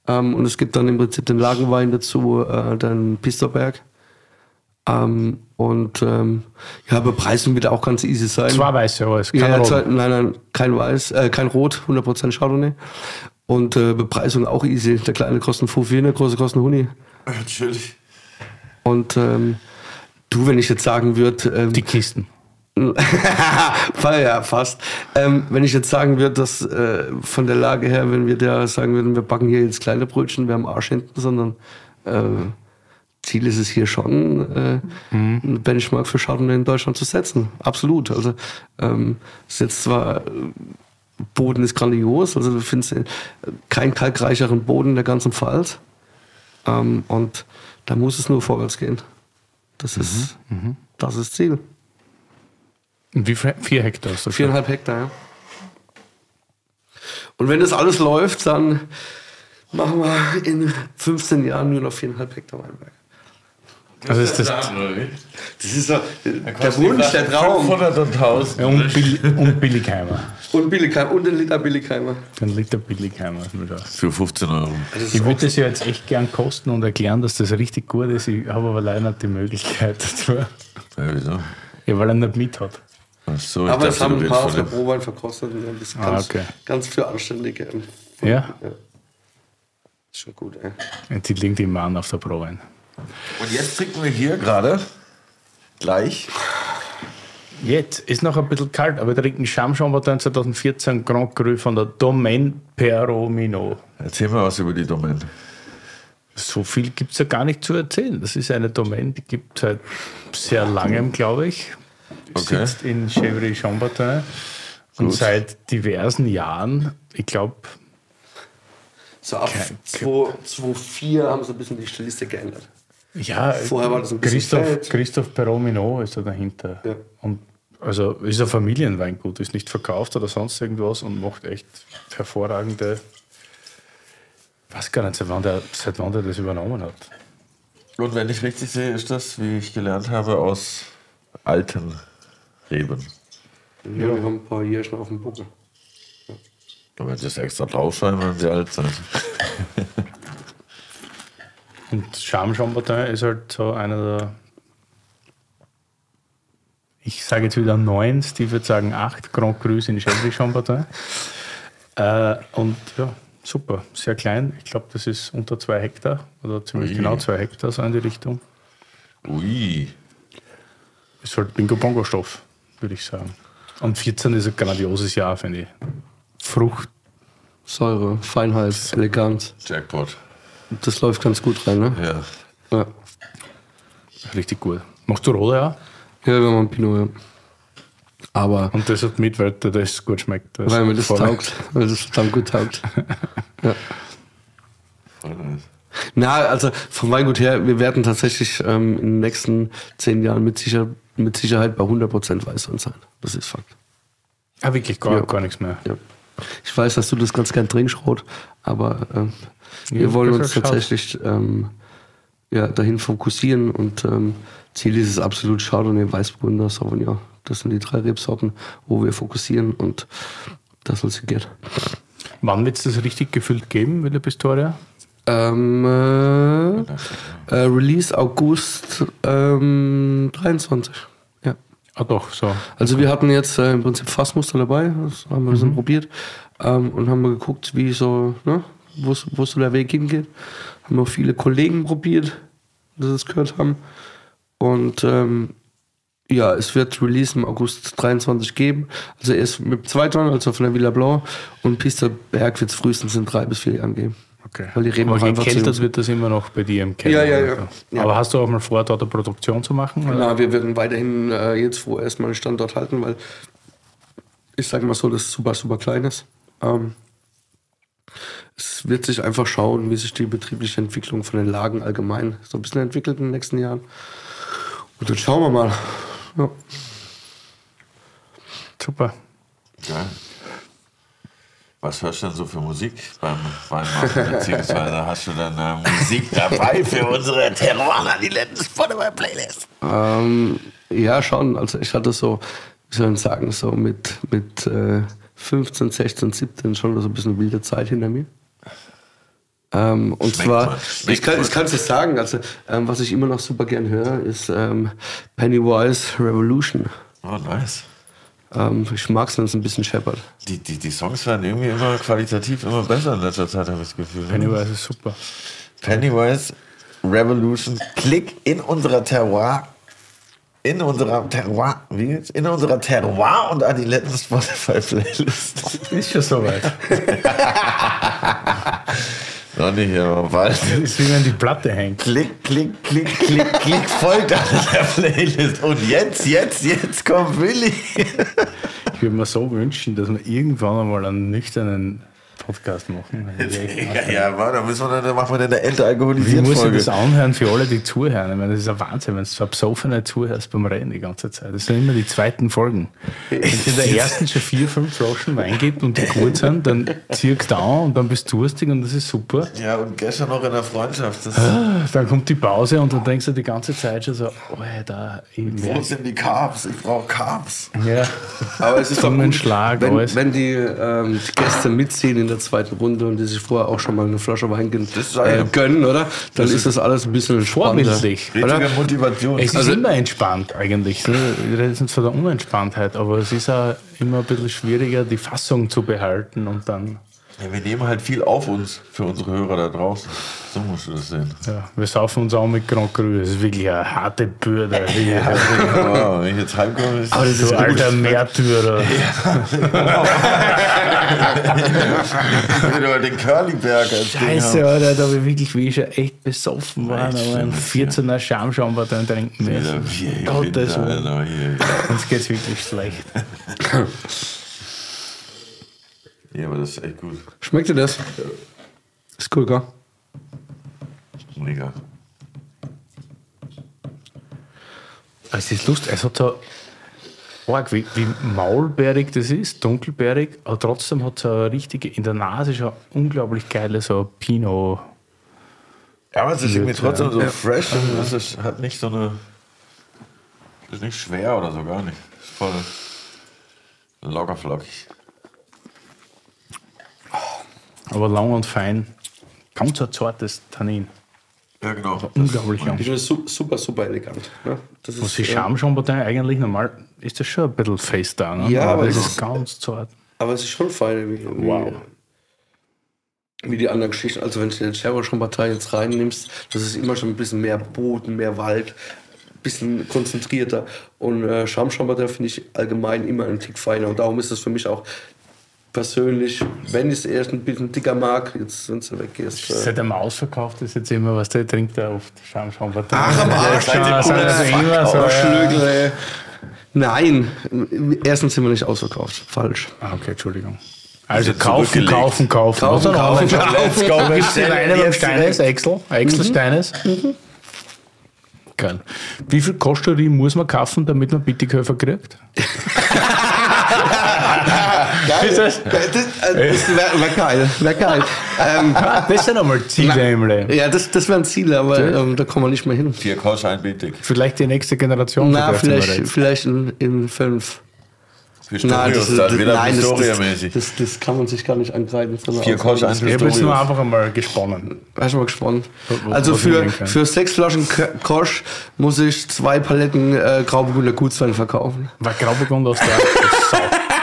Ähm, und es gibt dann im Prinzip den Lagenwein dazu, äh, den Pisterberg. Ähm, und ähm, ja, Bepreisung wird auch ganz easy sein. Zwei weiße alles, kein ja, Rot. zwei- nein, nein, kein Weiß, äh, kein Rot, 100% Chardonnay. Und äh, Bepreisung auch easy. Der kleine kostet 5 der große kostet Huni. Natürlich. Und ähm, du, wenn ich jetzt sagen würde, ähm, Die Kisten. [LAUGHS] ja, fast. Ähm, wenn ich jetzt sagen würde, dass äh, von der Lage her, wenn wir da sagen würden, wir backen hier jetzt kleine Brötchen, wir haben Arsch hinten, sondern äh, Ziel ist es hier schon, äh, mhm. einen Benchmark für Chardonnay in Deutschland zu setzen. Absolut. Also ähm, ist jetzt zwar Boden ist grandios, also du findest äh, keinen kalkreicheren Boden in der ganzen Pfalz. Ähm, und da muss es nur vorwärts gehen. Das ist mhm. das ist Ziel. Wie viel? Vier Hektar? Ist das Viereinhalb Hektar, ja. Und wenn das alles läuft, dann machen wir in 15 Jahren nur noch viereinhalb Hektar Weinberg. Also ist das, das ist so der Wunsch, der Traum. 500 und 1000. Ja, und, Bill, und Billigheimer. Und Billigheimer. Und ein Liter Billigheimer. Ein Liter Billigheimer. Für 15 Euro. Ich würde das ja jetzt echt gern kosten und erklären, dass das richtig gut ist. Ich habe aber leider nicht die Möglichkeit [LAUGHS] dazu. Ja, wieso? Ja, weil er nicht mit hat. So, aber es haben ein paar auf der Probewein verkostet und das ist ah, ganz, okay. ganz für Anständige. Ja? ja? Ist schon gut, ey. Die liegt immer an auf der Probewein. Und jetzt trinken wir hier gerade gleich. Jetzt ist noch ein bisschen kalt, aber wir trinken Chamchampagner 2014 Grand Cru von der Domaine Peromino. Erzähl mal was über die Domaine. So viel gibt es ja gar nicht zu erzählen. Das ist eine Domaine, die gibt es seit sehr langem, glaube ich. Okay. Sitzt in Chevry-Chambertin und seit diversen Jahren, ich glaube. So ab 2004 haben sie ein bisschen die Stilistik geändert. Ja, vorher war das ein bisschen Christoph, Feld. Christoph Peromino ist da dahinter. Ja. Und also ist ein Familienweingut, ist nicht verkauft oder sonst irgendwas und macht echt hervorragende. Ich weiß gar nicht, seit wann, der, seit wann der das übernommen hat. Und wenn ich richtig sehe, ist das, wie ich gelernt habe, aus alten Reben. Ja, wir haben ein paar Jährchen auf dem Buckel. Ja. Aber wenn sie es extra draufschreiben, wenn sie alt sind. Und Charme Chambertin ist halt so einer der, ich sage jetzt wieder neun, Steve würde sagen acht Grand Crus in Chevry Chambertin. Äh, und ja, super, sehr klein. Ich glaube, das ist unter zwei Hektar oder ziemlich Ui. genau zwei Hektar, so in die Richtung. Ui. Ist halt Bingo-Bongo-Stoff, würde ich sagen. Und 14 ist ein grandioses Jahr, finde ich. Frucht. Säure, Feinheit, Eleganz. Jackpot. Das läuft ganz gut rein, ne? Ja. ja. Richtig gut. Machst du Rode ja? Ja, wir machen Pinot, ja. Aber und das hat mit, weil das gut schmeckt. Das weil mir das taugt. Weil das verdammt gut taugt. [LAUGHS] ja. Voll nice. Na, also vom Weingut her, wir werden tatsächlich ähm, in den nächsten zehn Jahren mit, sicher, mit Sicherheit bei 100% Weißwein sein. Das ist Fakt. Ah, wirklich gar, ja. gar nichts mehr. Ja. Ich weiß, dass du das ganz gern trinkst, Rot, aber ähm, ja, wir wollen uns tatsächlich ähm, ja, dahin fokussieren und ähm, Ziel ist es absolut Chardonnay, Weißburgunder, Sauvignon. Das sind die drei Rebsorten, wo wir fokussieren und das soll es geht. Wann wird es das richtig gefüllt geben, Villa Pistoria? Ähm, äh, äh, Release August ähm, 23. Ja. Ah doch, so. Also wir hatten jetzt äh, im Prinzip Fassmuster dabei, das haben wir mhm. so probiert ähm, und haben mal geguckt, wie so, ne, wo, wo so der Weg hingeht. Haben auch viele Kollegen probiert, die das gehört haben. Und ähm, ja, es wird Release im August 23 geben. Also erst mit zwei Tonnen, also von der Villa Blanc. Und Pista Berg wird es frühestens in drei bis vier Jahren geben. Okay. Weil die Reben Aber gekältert wird das immer noch bei dir im Keller. Ja, ja, ja, ja. Aber hast du auch mal vor, dort eine Produktion zu machen? Oder? Na, wir werden weiterhin äh, jetzt vorerst mal einen Standort halten, weil ich sage mal so, dass es super, super klein ist. Ähm, es wird sich einfach schauen, wie sich die betriebliche Entwicklung von den Lagen allgemein so ein bisschen entwickelt in den nächsten Jahren. Und dann schauen wir mal. Ja. Super. Geil. Was hörst du denn so für Musik beim Weinmachen? Beziehungsweise hast du dann äh, Musik dabei für unsere Terroir, die letzten Spotify-Playlist? Ähm, ja, schon. Also ich hatte so, wie soll ich sagen, so mit, mit äh, 15, 16, 17 schon so ein bisschen wilde Zeit hinter mir. Ähm, und Schmeckt zwar, ich kann es dir sagen, also ähm, was ich immer noch super gern höre, ist ähm, Pennywise Revolution. Oh, nice. Ähm, ich mag es, wenn es ein bisschen scheppert. Die, die, die Songs werden irgendwie immer qualitativ immer besser in letzter Zeit, habe ich das Gefühl. Pennywise ist super. Pennywise Revolution, Klick in unserer Terroir in unserer Terroir, wie jetzt? In unserer Terroir und Adiletten Spotify Playlist. Ist schon soweit. [LAUGHS] Noch nicht, aber bald. Das ist wie wenn die Platte hängt. Klick, klick, klick, klick, klick, folgt an der Playlist. Und jetzt, jetzt, jetzt kommt Willi. Ich würde mir so wünschen, dass wir irgendwann einmal einen nüchternen Podcast machen. [LAUGHS] Ja, ja, da müssen wir dann, machen wir dann eine älter alkoholisierte muss ich Folge. das anhören für alle, die zuhören? Ich meine, das ist ein Wahnsinn, wenn du so besoffener zuhörst beim Reden die ganze Zeit. Das sind immer die zweiten Folgen. Wenn es in der [LAUGHS] ersten schon vier, fünf Flaschen Wein gibt und die gut sind, dann ziehst du an und dann bist du durstig und das ist super. Ja, und gestern noch in der Freundschaft. Das, Dann kommt die Pause und dann denkst du die ganze Zeit schon so, oh, da, ich wo sind die Carbs? Ich brauche Carbs. ja. Aber es ist doch gut, Zungenschlag, wenn, alles. wenn die, ähm, die Gäste mitziehen in der zweiten Runde und die sich vorher auch schon mal eine Flasche Wein äh, gönnen, oder? Dann ist das alles ein bisschen entspannter. Richtige Motivation. Es ist Also- immer entspannt eigentlich. ne? Wir reden jetzt von der Unentspanntheit, aber es ist auch immer ein bisschen schwieriger, die Fassung zu behalten und dann, Ja, wir nehmen halt viel auf uns für unsere Hörer da draußen. So musst du das sehen. ja, wir saufen uns auch mit Grand Cru. Das ist wirklich eine harte Bürde. [LAUGHS] Ja, wenn ich jetzt heimkomme, ist Aber das ist so alter Märtyrer. [LAUGHS] [LAUGHS] wieder den Curlyberg als Scheiße, Ding Alter, da habe ich wirklich wie ich schon echt besoffen war, aber ein schlimm, 14er Schamschamper dann trinken müssen. Gottes Winter, Willen. Uns geht's wirklich schlecht. Ja, aber das ist echt gut. Schmeckt dir das? Ist cool, gell? Mega. Es ist lustig, es hat so arg, wie, wie maulbeerig das ist, dunkelbeerig, aber trotzdem hat es eine richtige, in der Nase schon unglaublich geile so Pinot. Ja, aber es ist irgendwie trotzdem so ja. fresh und es ist, hat nicht so eine. Ist nicht schwer oder so, gar nicht. Ist voll locker flockig. Aber lang und fein. Ganz ein zartes Tannin. Ja, genau. Unglaublich lang. Es su- super, super elegant. Ne? Das Was ist, ist äh, Schamchambertin eigentlich normal? Ist das schon ein bisschen fest da, ne? Ja, aber es ist ist- ganz zart. Aber es ist schon fein, wie, wie, Wow. wie die anderen Geschichten. Also wenn du den Cherry-Partei jetzt reinnimmst, das ist immer schon ein bisschen mehr Boden, mehr Wald, ein bisschen konzentrierter. Und äh, Schamschambertin finde ich allgemein immer einen Tick feiner. Und darum ist das für mich auch persönlich, wenn ich es erst ein bisschen dicker mag, jetzt wenn du weggehst. Äh, Seit der Maus verkauft ist jetzt immer, was der trinkt da oft Schamchambertin. Ach, am Arsch, ja. Ey. Nein, erstens sind wir nicht ausverkauft. Falsch. Ah, okay, Entschuldigung. Also Sind kaufen, kaufen, kaufen. Kaufen, Was kaufen, noch? Let's go. Gibt es den einen beim Steines, Excel? Excel Steines? Geil. Wie viel Kostüri muss man kaufen, damit man Bittiköfer kriegt? [LAUGHS] [LAUGHS] Geil. Ist das- Das, äh, das wäre wär geil. Wär geil. ähm, Das sind einmal Ziele im Leben. ja, das, das wären Ziele, aber ähm, da kommen wir nicht mehr hin. Vier Kosch, ein Bittig. Vielleicht die nächste Generation. Na, wir vielleicht, vielleicht in, in fünf. Pistorius, wieder nein, das, das, Pistorius-mäßig. das, das kann man sich gar nicht angreifen. Vier Kosch, ein Ich habe jetzt Pistorius. nur einfach einmal gesponnen. War schon mal gespannt. wo- Also für, für sechs Flaschen K- Kosch muss ich zwei Paletten äh, Grauburgunder Gutswein verkaufen. War Grauburgund aus der [LAUGHS]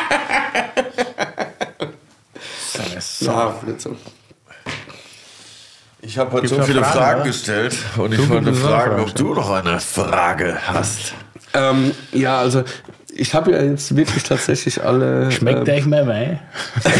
Blödsinn. Ich habe heute Gibt's so viele Fragen, Fragen, gestellt und ich wollte fragen, ob du noch eine Frage hast. Ähm, ja, also ich habe ja jetzt wirklich tatsächlich alle. Schmeckt äh, euch mein Wein? [LAUGHS]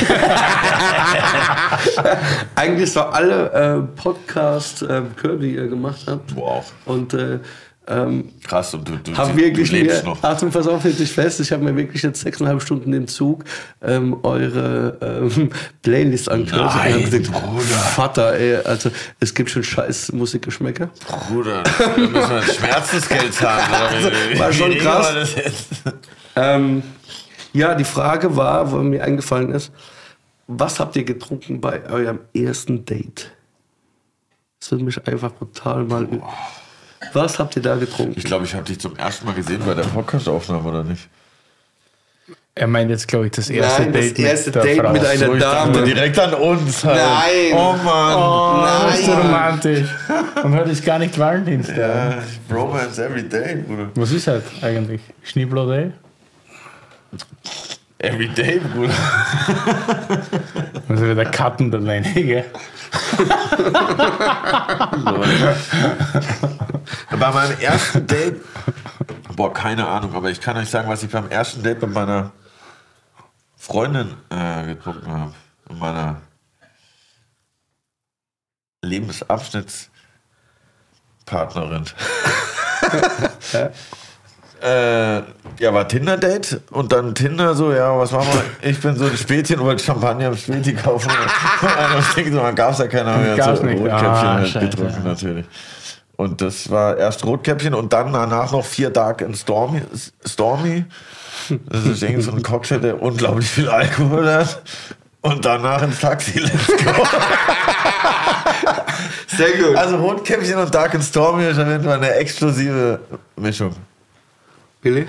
eigentlich so alle äh, Podcasts äh, gehört, die ihr gemacht habt. Wow. Und äh, ähm, Krass, und du, du, habe du wirklich lebst mir, noch. Achtung, pass auf, hält dich fest, ich habe mir wirklich jetzt sechseinhalb Stunden im Zug ähm, eure ähm, Playlist angehört. Nein, und hab gedacht, Bruder. Vater, ey, also es gibt schon scheiß Musikgeschmäcker. Bruder, da müssen [LAUGHS] wir ein Schmerzensgeld zahlen. wie- war schon krass. Ähm, ja, die Frage war, wo mir eingefallen ist, was habt ihr getrunken bei eurem ersten Date? Das würde mich einfach brutal mal. Was habt ihr da getrunken? Ich glaube, ich habe dich zum ersten Mal gesehen bei der Podcast-Aufnahme, oder nicht? Er meint jetzt, glaube ich, das erste Nein, das Date erste mit Date Frau. mit einer So, ich Dame. direkt an uns halt. Nein. Oh Mann. Oh, das ist so Nein. romantisch. Und heute ist gar nicht Valentinstag. Ja, Bromance every day, Bruder. Was ist halt eigentlich? Schneeblow Day? Every day, Bruder. Also wieder cutten der Lenny, gell? Bei meinem ersten Date Boah, keine Ahnung, aber ich kann euch sagen, was ich beim ersten Date mit meiner Freundin äh, getrunken habe. Mit meiner Lebensabschnittspartnerin. Äh, ja, war Tinder-Date und dann Tinder so, ja, was machen wir? Ich bin so ein Spätchen und wollte Champagner im Späti kaufen. [LAUGHS] und ich denke so, man gab es ja keiner mehr. Gab's so nicht. Rotkäppchen Ah, halt getrunken natürlich. Und das war erst Rotkäppchen und dann danach noch vier Tage in Stormy. Stormy. Das ist irgendwie so ein Cocktail, der unglaublich viel Alkohol hat. Und danach ins Taxi. Let's go. Sehr gut. Also Rotkäppchen und Dark and Stormy ist auf jeden Fall eine explosive Mischung. Billy?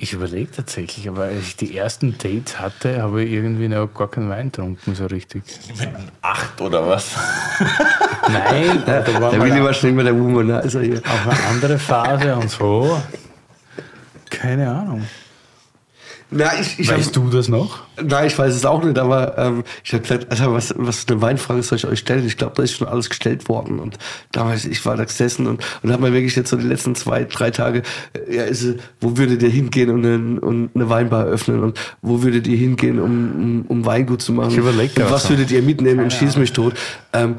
Ich überlege tatsächlich, aber als ich die ersten Dates hatte, habe ich irgendwie noch gar keinen Wein getrunken, so richtig. Mit einem Acht oder was? [LAUGHS] Nein, da war Der Willi war schon immer der Womanizer hier. auch eine andere Phase und so. Keine Ahnung. Na, ich, ich hab, Weißt du das noch? Nein, ich weiß es auch nicht, aber ähm, ich habe gesagt, Alter, was, was für eine Weinfrage soll ich euch stellen? Ich glaube, da ist schon alles gestellt worden. Und damals, ich war da gesessen und, und habe mir wirklich jetzt so die letzten zwei, drei Tage, äh, ja, ist, wo würdet ihr hingehen und eine, und eine Weinbar öffnen? Und wo würdet ihr hingehen, um, um, um Weingut zu machen? Ich überleg und was würdet ihr mitnehmen und schieß mich tot? Ähm,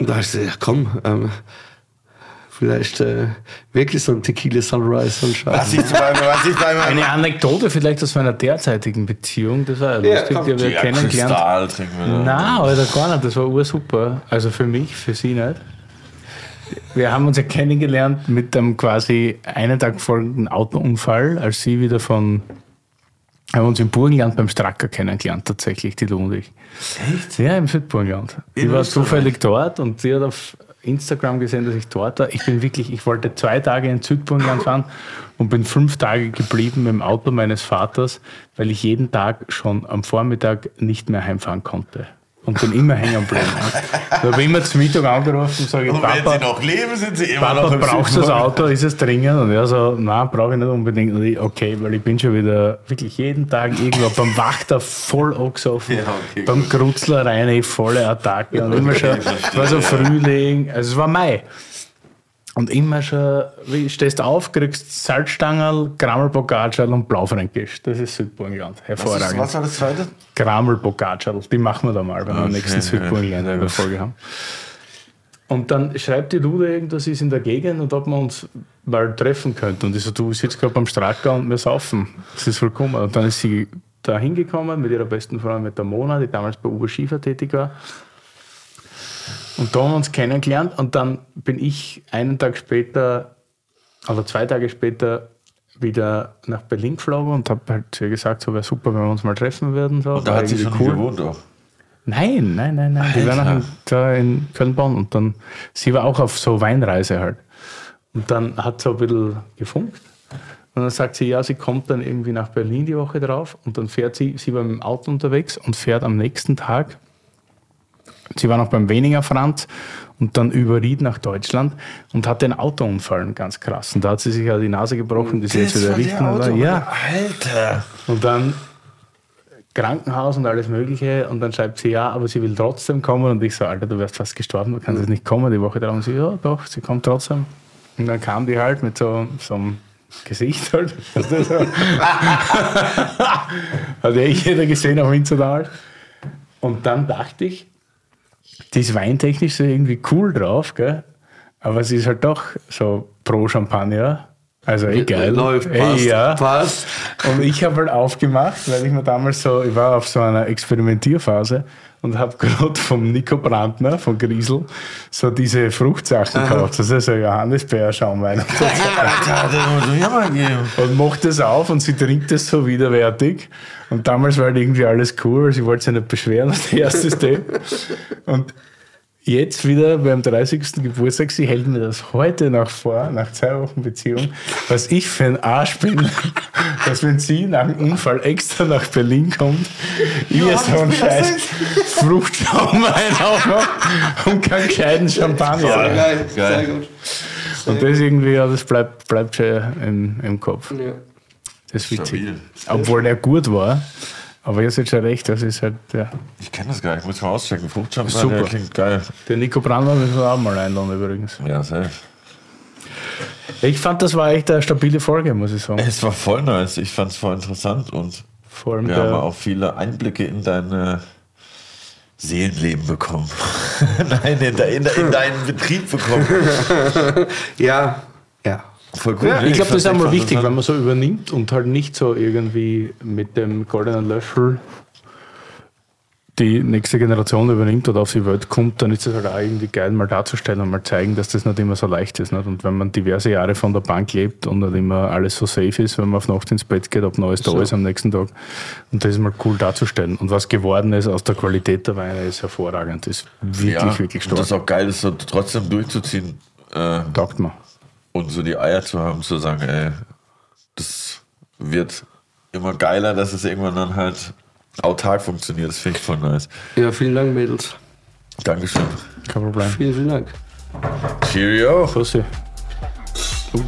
und da habe ich gesagt, ja komm, ähm, vielleicht äh, wirklich so ein Tequila Sunrise und. Was ich was ich Eine Anekdote vielleicht aus meiner derzeitigen Beziehung, das war ja lustig, komm. die habe ich ja, kennengelernt. Kristall trinken wir. Nein, Alter, gar nicht. Das war ursuper. Also für mich, für sie nicht. Wir haben uns ja kennengelernt mit einem quasi einen Tag folgenden Autounfall, als sie wieder von. Haben uns im Burgenland beim Stracker kennengelernt, tatsächlich, die Lu und ich. Echt? Ja, im Südburgenland. Ich war zufällig dort und sie hat auf Instagram gesehen, dass ich dort war. Ich bin wirklich, ich wollte zwei Tage in Südburgenland fahren und bin fünf Tage geblieben im Auto meines Vaters, weil ich jeden Tag schon am Vormittag nicht mehr heimfahren konnte. Und bin immer hängen geblieben. Da habe ich immer zum Mittag angerufen und sage, Und wenn Papa, sie noch leben, sind sie immer Papa, noch im brauchst du das. Auto? Ist es dringend? Und er so, nein, brauche ich nicht unbedingt. Und ich, okay, weil ich bin schon wieder wirklich jeden Tag irgendwo beim Wachter voll angesoffen, Ja, okay, beim Grutzler rein, eh volle Attacke und immer schon, es war so Frühling, also es war Mai. Und immer schon, wie stehst auf, kriegst Salzstangerl, Grammelbocaccial und Blaufränkisch. Das ist Südburgenland. Was, ist, Hervorragend. was war das zweite? Grammelbocaccial, die machen wir da mal, wenn wir Okay, nächsten ja, Südburgenländer in der Folge haben. Und dann schreibt die Lude irgendwas, sie ist in der Gegend und ob wir uns mal treffen könnten. Und ich so, du sitzt gerade beim Stracker und wir saufen. Das ist vollkommen. Und dann ist sie da hingekommen mit ihrer besten Freundin, mit der Mona, die damals bei Uber Schiefer tätig war. Und da haben wir uns kennengelernt und dann bin ich einen Tag später, oder zwei Tage später, wieder nach Berlin geflogen und habe halt zu ihr gesagt, so wäre super, wenn wir uns mal treffen würden. So. Und da hat sie schon gewohnt auch. Nein, nein, nein, nein. Die war noch da in Köln-Bonn und dann, sie war auch auf so Weinreise halt. Und dann hat sie ein bisschen gefunkt. Und dann sagt sie, ja, sie kommt dann irgendwie nach Berlin die Woche drauf und dann fährt sie, sie war mit dem Auto unterwegs und fährt am nächsten Tag, sie war noch beim Weninger Franz und dann über Ried nach Deutschland und hatte einen Autounfall, einen ganz krass. Und da hat sie sich ja die Nase gebrochen, die sie jetzt wieder richten. oder? Ja. Alter. Und dann Krankenhaus und alles Mögliche. Und dann schreibt sie, ja, aber sie will trotzdem kommen. Und ich so, Alter, du wärst fast gestorben, du kannst jetzt nicht kommen die Woche drauf. Und sie, ja, doch, sie kommt trotzdem. Und dann kam die halt mit so, so einem Gesicht halt. [LAUGHS] [LAUGHS] Hat eh jeder gesehen auf Instagram. Und dann dachte ich, die ist weintechnisch so irgendwie cool drauf, gell? aber sie ist halt doch so pro Champagner. Also eh geil. Läuft, passt, ja. passt. Und ich habe halt aufgemacht, weil ich mir damals so, ich war auf so einer Experimentierphase und habe gerade vom Nico Brandner, von Griesel, so diese Fruchtsachen gekauft. Das ist so Johannisbeerschaumwein. [LAUGHS] Und macht das auf und sie trinkt das so widerwärtig. Und damals war halt irgendwie alles cool, weil sie wollte sich nicht beschweren, das erste Step. Und jetzt wieder beim 30. Geburtstag, sie hält mir das heute noch vor, nach zwei Wochen Beziehung, was ich für ein Arsch bin, [LAUGHS] dass wenn sie nach dem Unfall extra nach Berlin kommt, ihr so einen scheiß [LAUGHS] Fruchtschaumwein aufmacht und keinen gescheiten Champagner. Sehr geil, Geil. sehr gut. Und das irgendwie, ja, das bleibt, bleibt schon im, im Kopf. Ja. Das ist witzig. Obwohl der gut war. Aber ihr habt schon recht, das ist halt, ja. Ich kenne das gar nicht, muss mal auschecken. Fruchtchampagner, Super. der klingt geil. Der Nico Brandmann müssen wir auch mal einladen übrigens. Ja, safe. Ich fand, das war echt eine stabile Folge, muss ich sagen. Es war voll nice. Ich fand es voll interessant und Vor allem wir haben auch viele Einblicke in dein äh, Seelenleben bekommen. [LAUGHS] Nein, in, de, in, de, in deinen Betrieb bekommen. [LAUGHS] Ja, ja. Voll gut. ich glaube, das ist einmal wichtig, wenn man so übernimmt und halt nicht so irgendwie mit dem goldenen Löffel die nächste Generation übernimmt oder auf die Welt kommt, dann ist es halt auch irgendwie geil, mal darzustellen und mal zeigen, dass das nicht immer so leicht ist. Nicht? Und wenn man diverse Jahre von der Bank lebt und nicht immer alles so safe ist, wenn man auf Nacht ins Bett geht, ob Neues da ist am nächsten Tag. Und das ist mal cool darzustellen. Und was geworden ist aus der Qualität der Weine, ist hervorragend. Das ist wirklich, ja, wirklich und das stark. ist auch geil, das so trotzdem durchzuziehen äh, Taugt mir. Und so die Eier zu haben, zu sagen, ey, das wird immer geiler, dass es irgendwann dann halt autark funktioniert. Das finde ich voll nice. Ja, vielen Dank, Mädels. Dankeschön. Kein Problem. Vielen, vielen Dank. Cheerio. Grüße. Uh.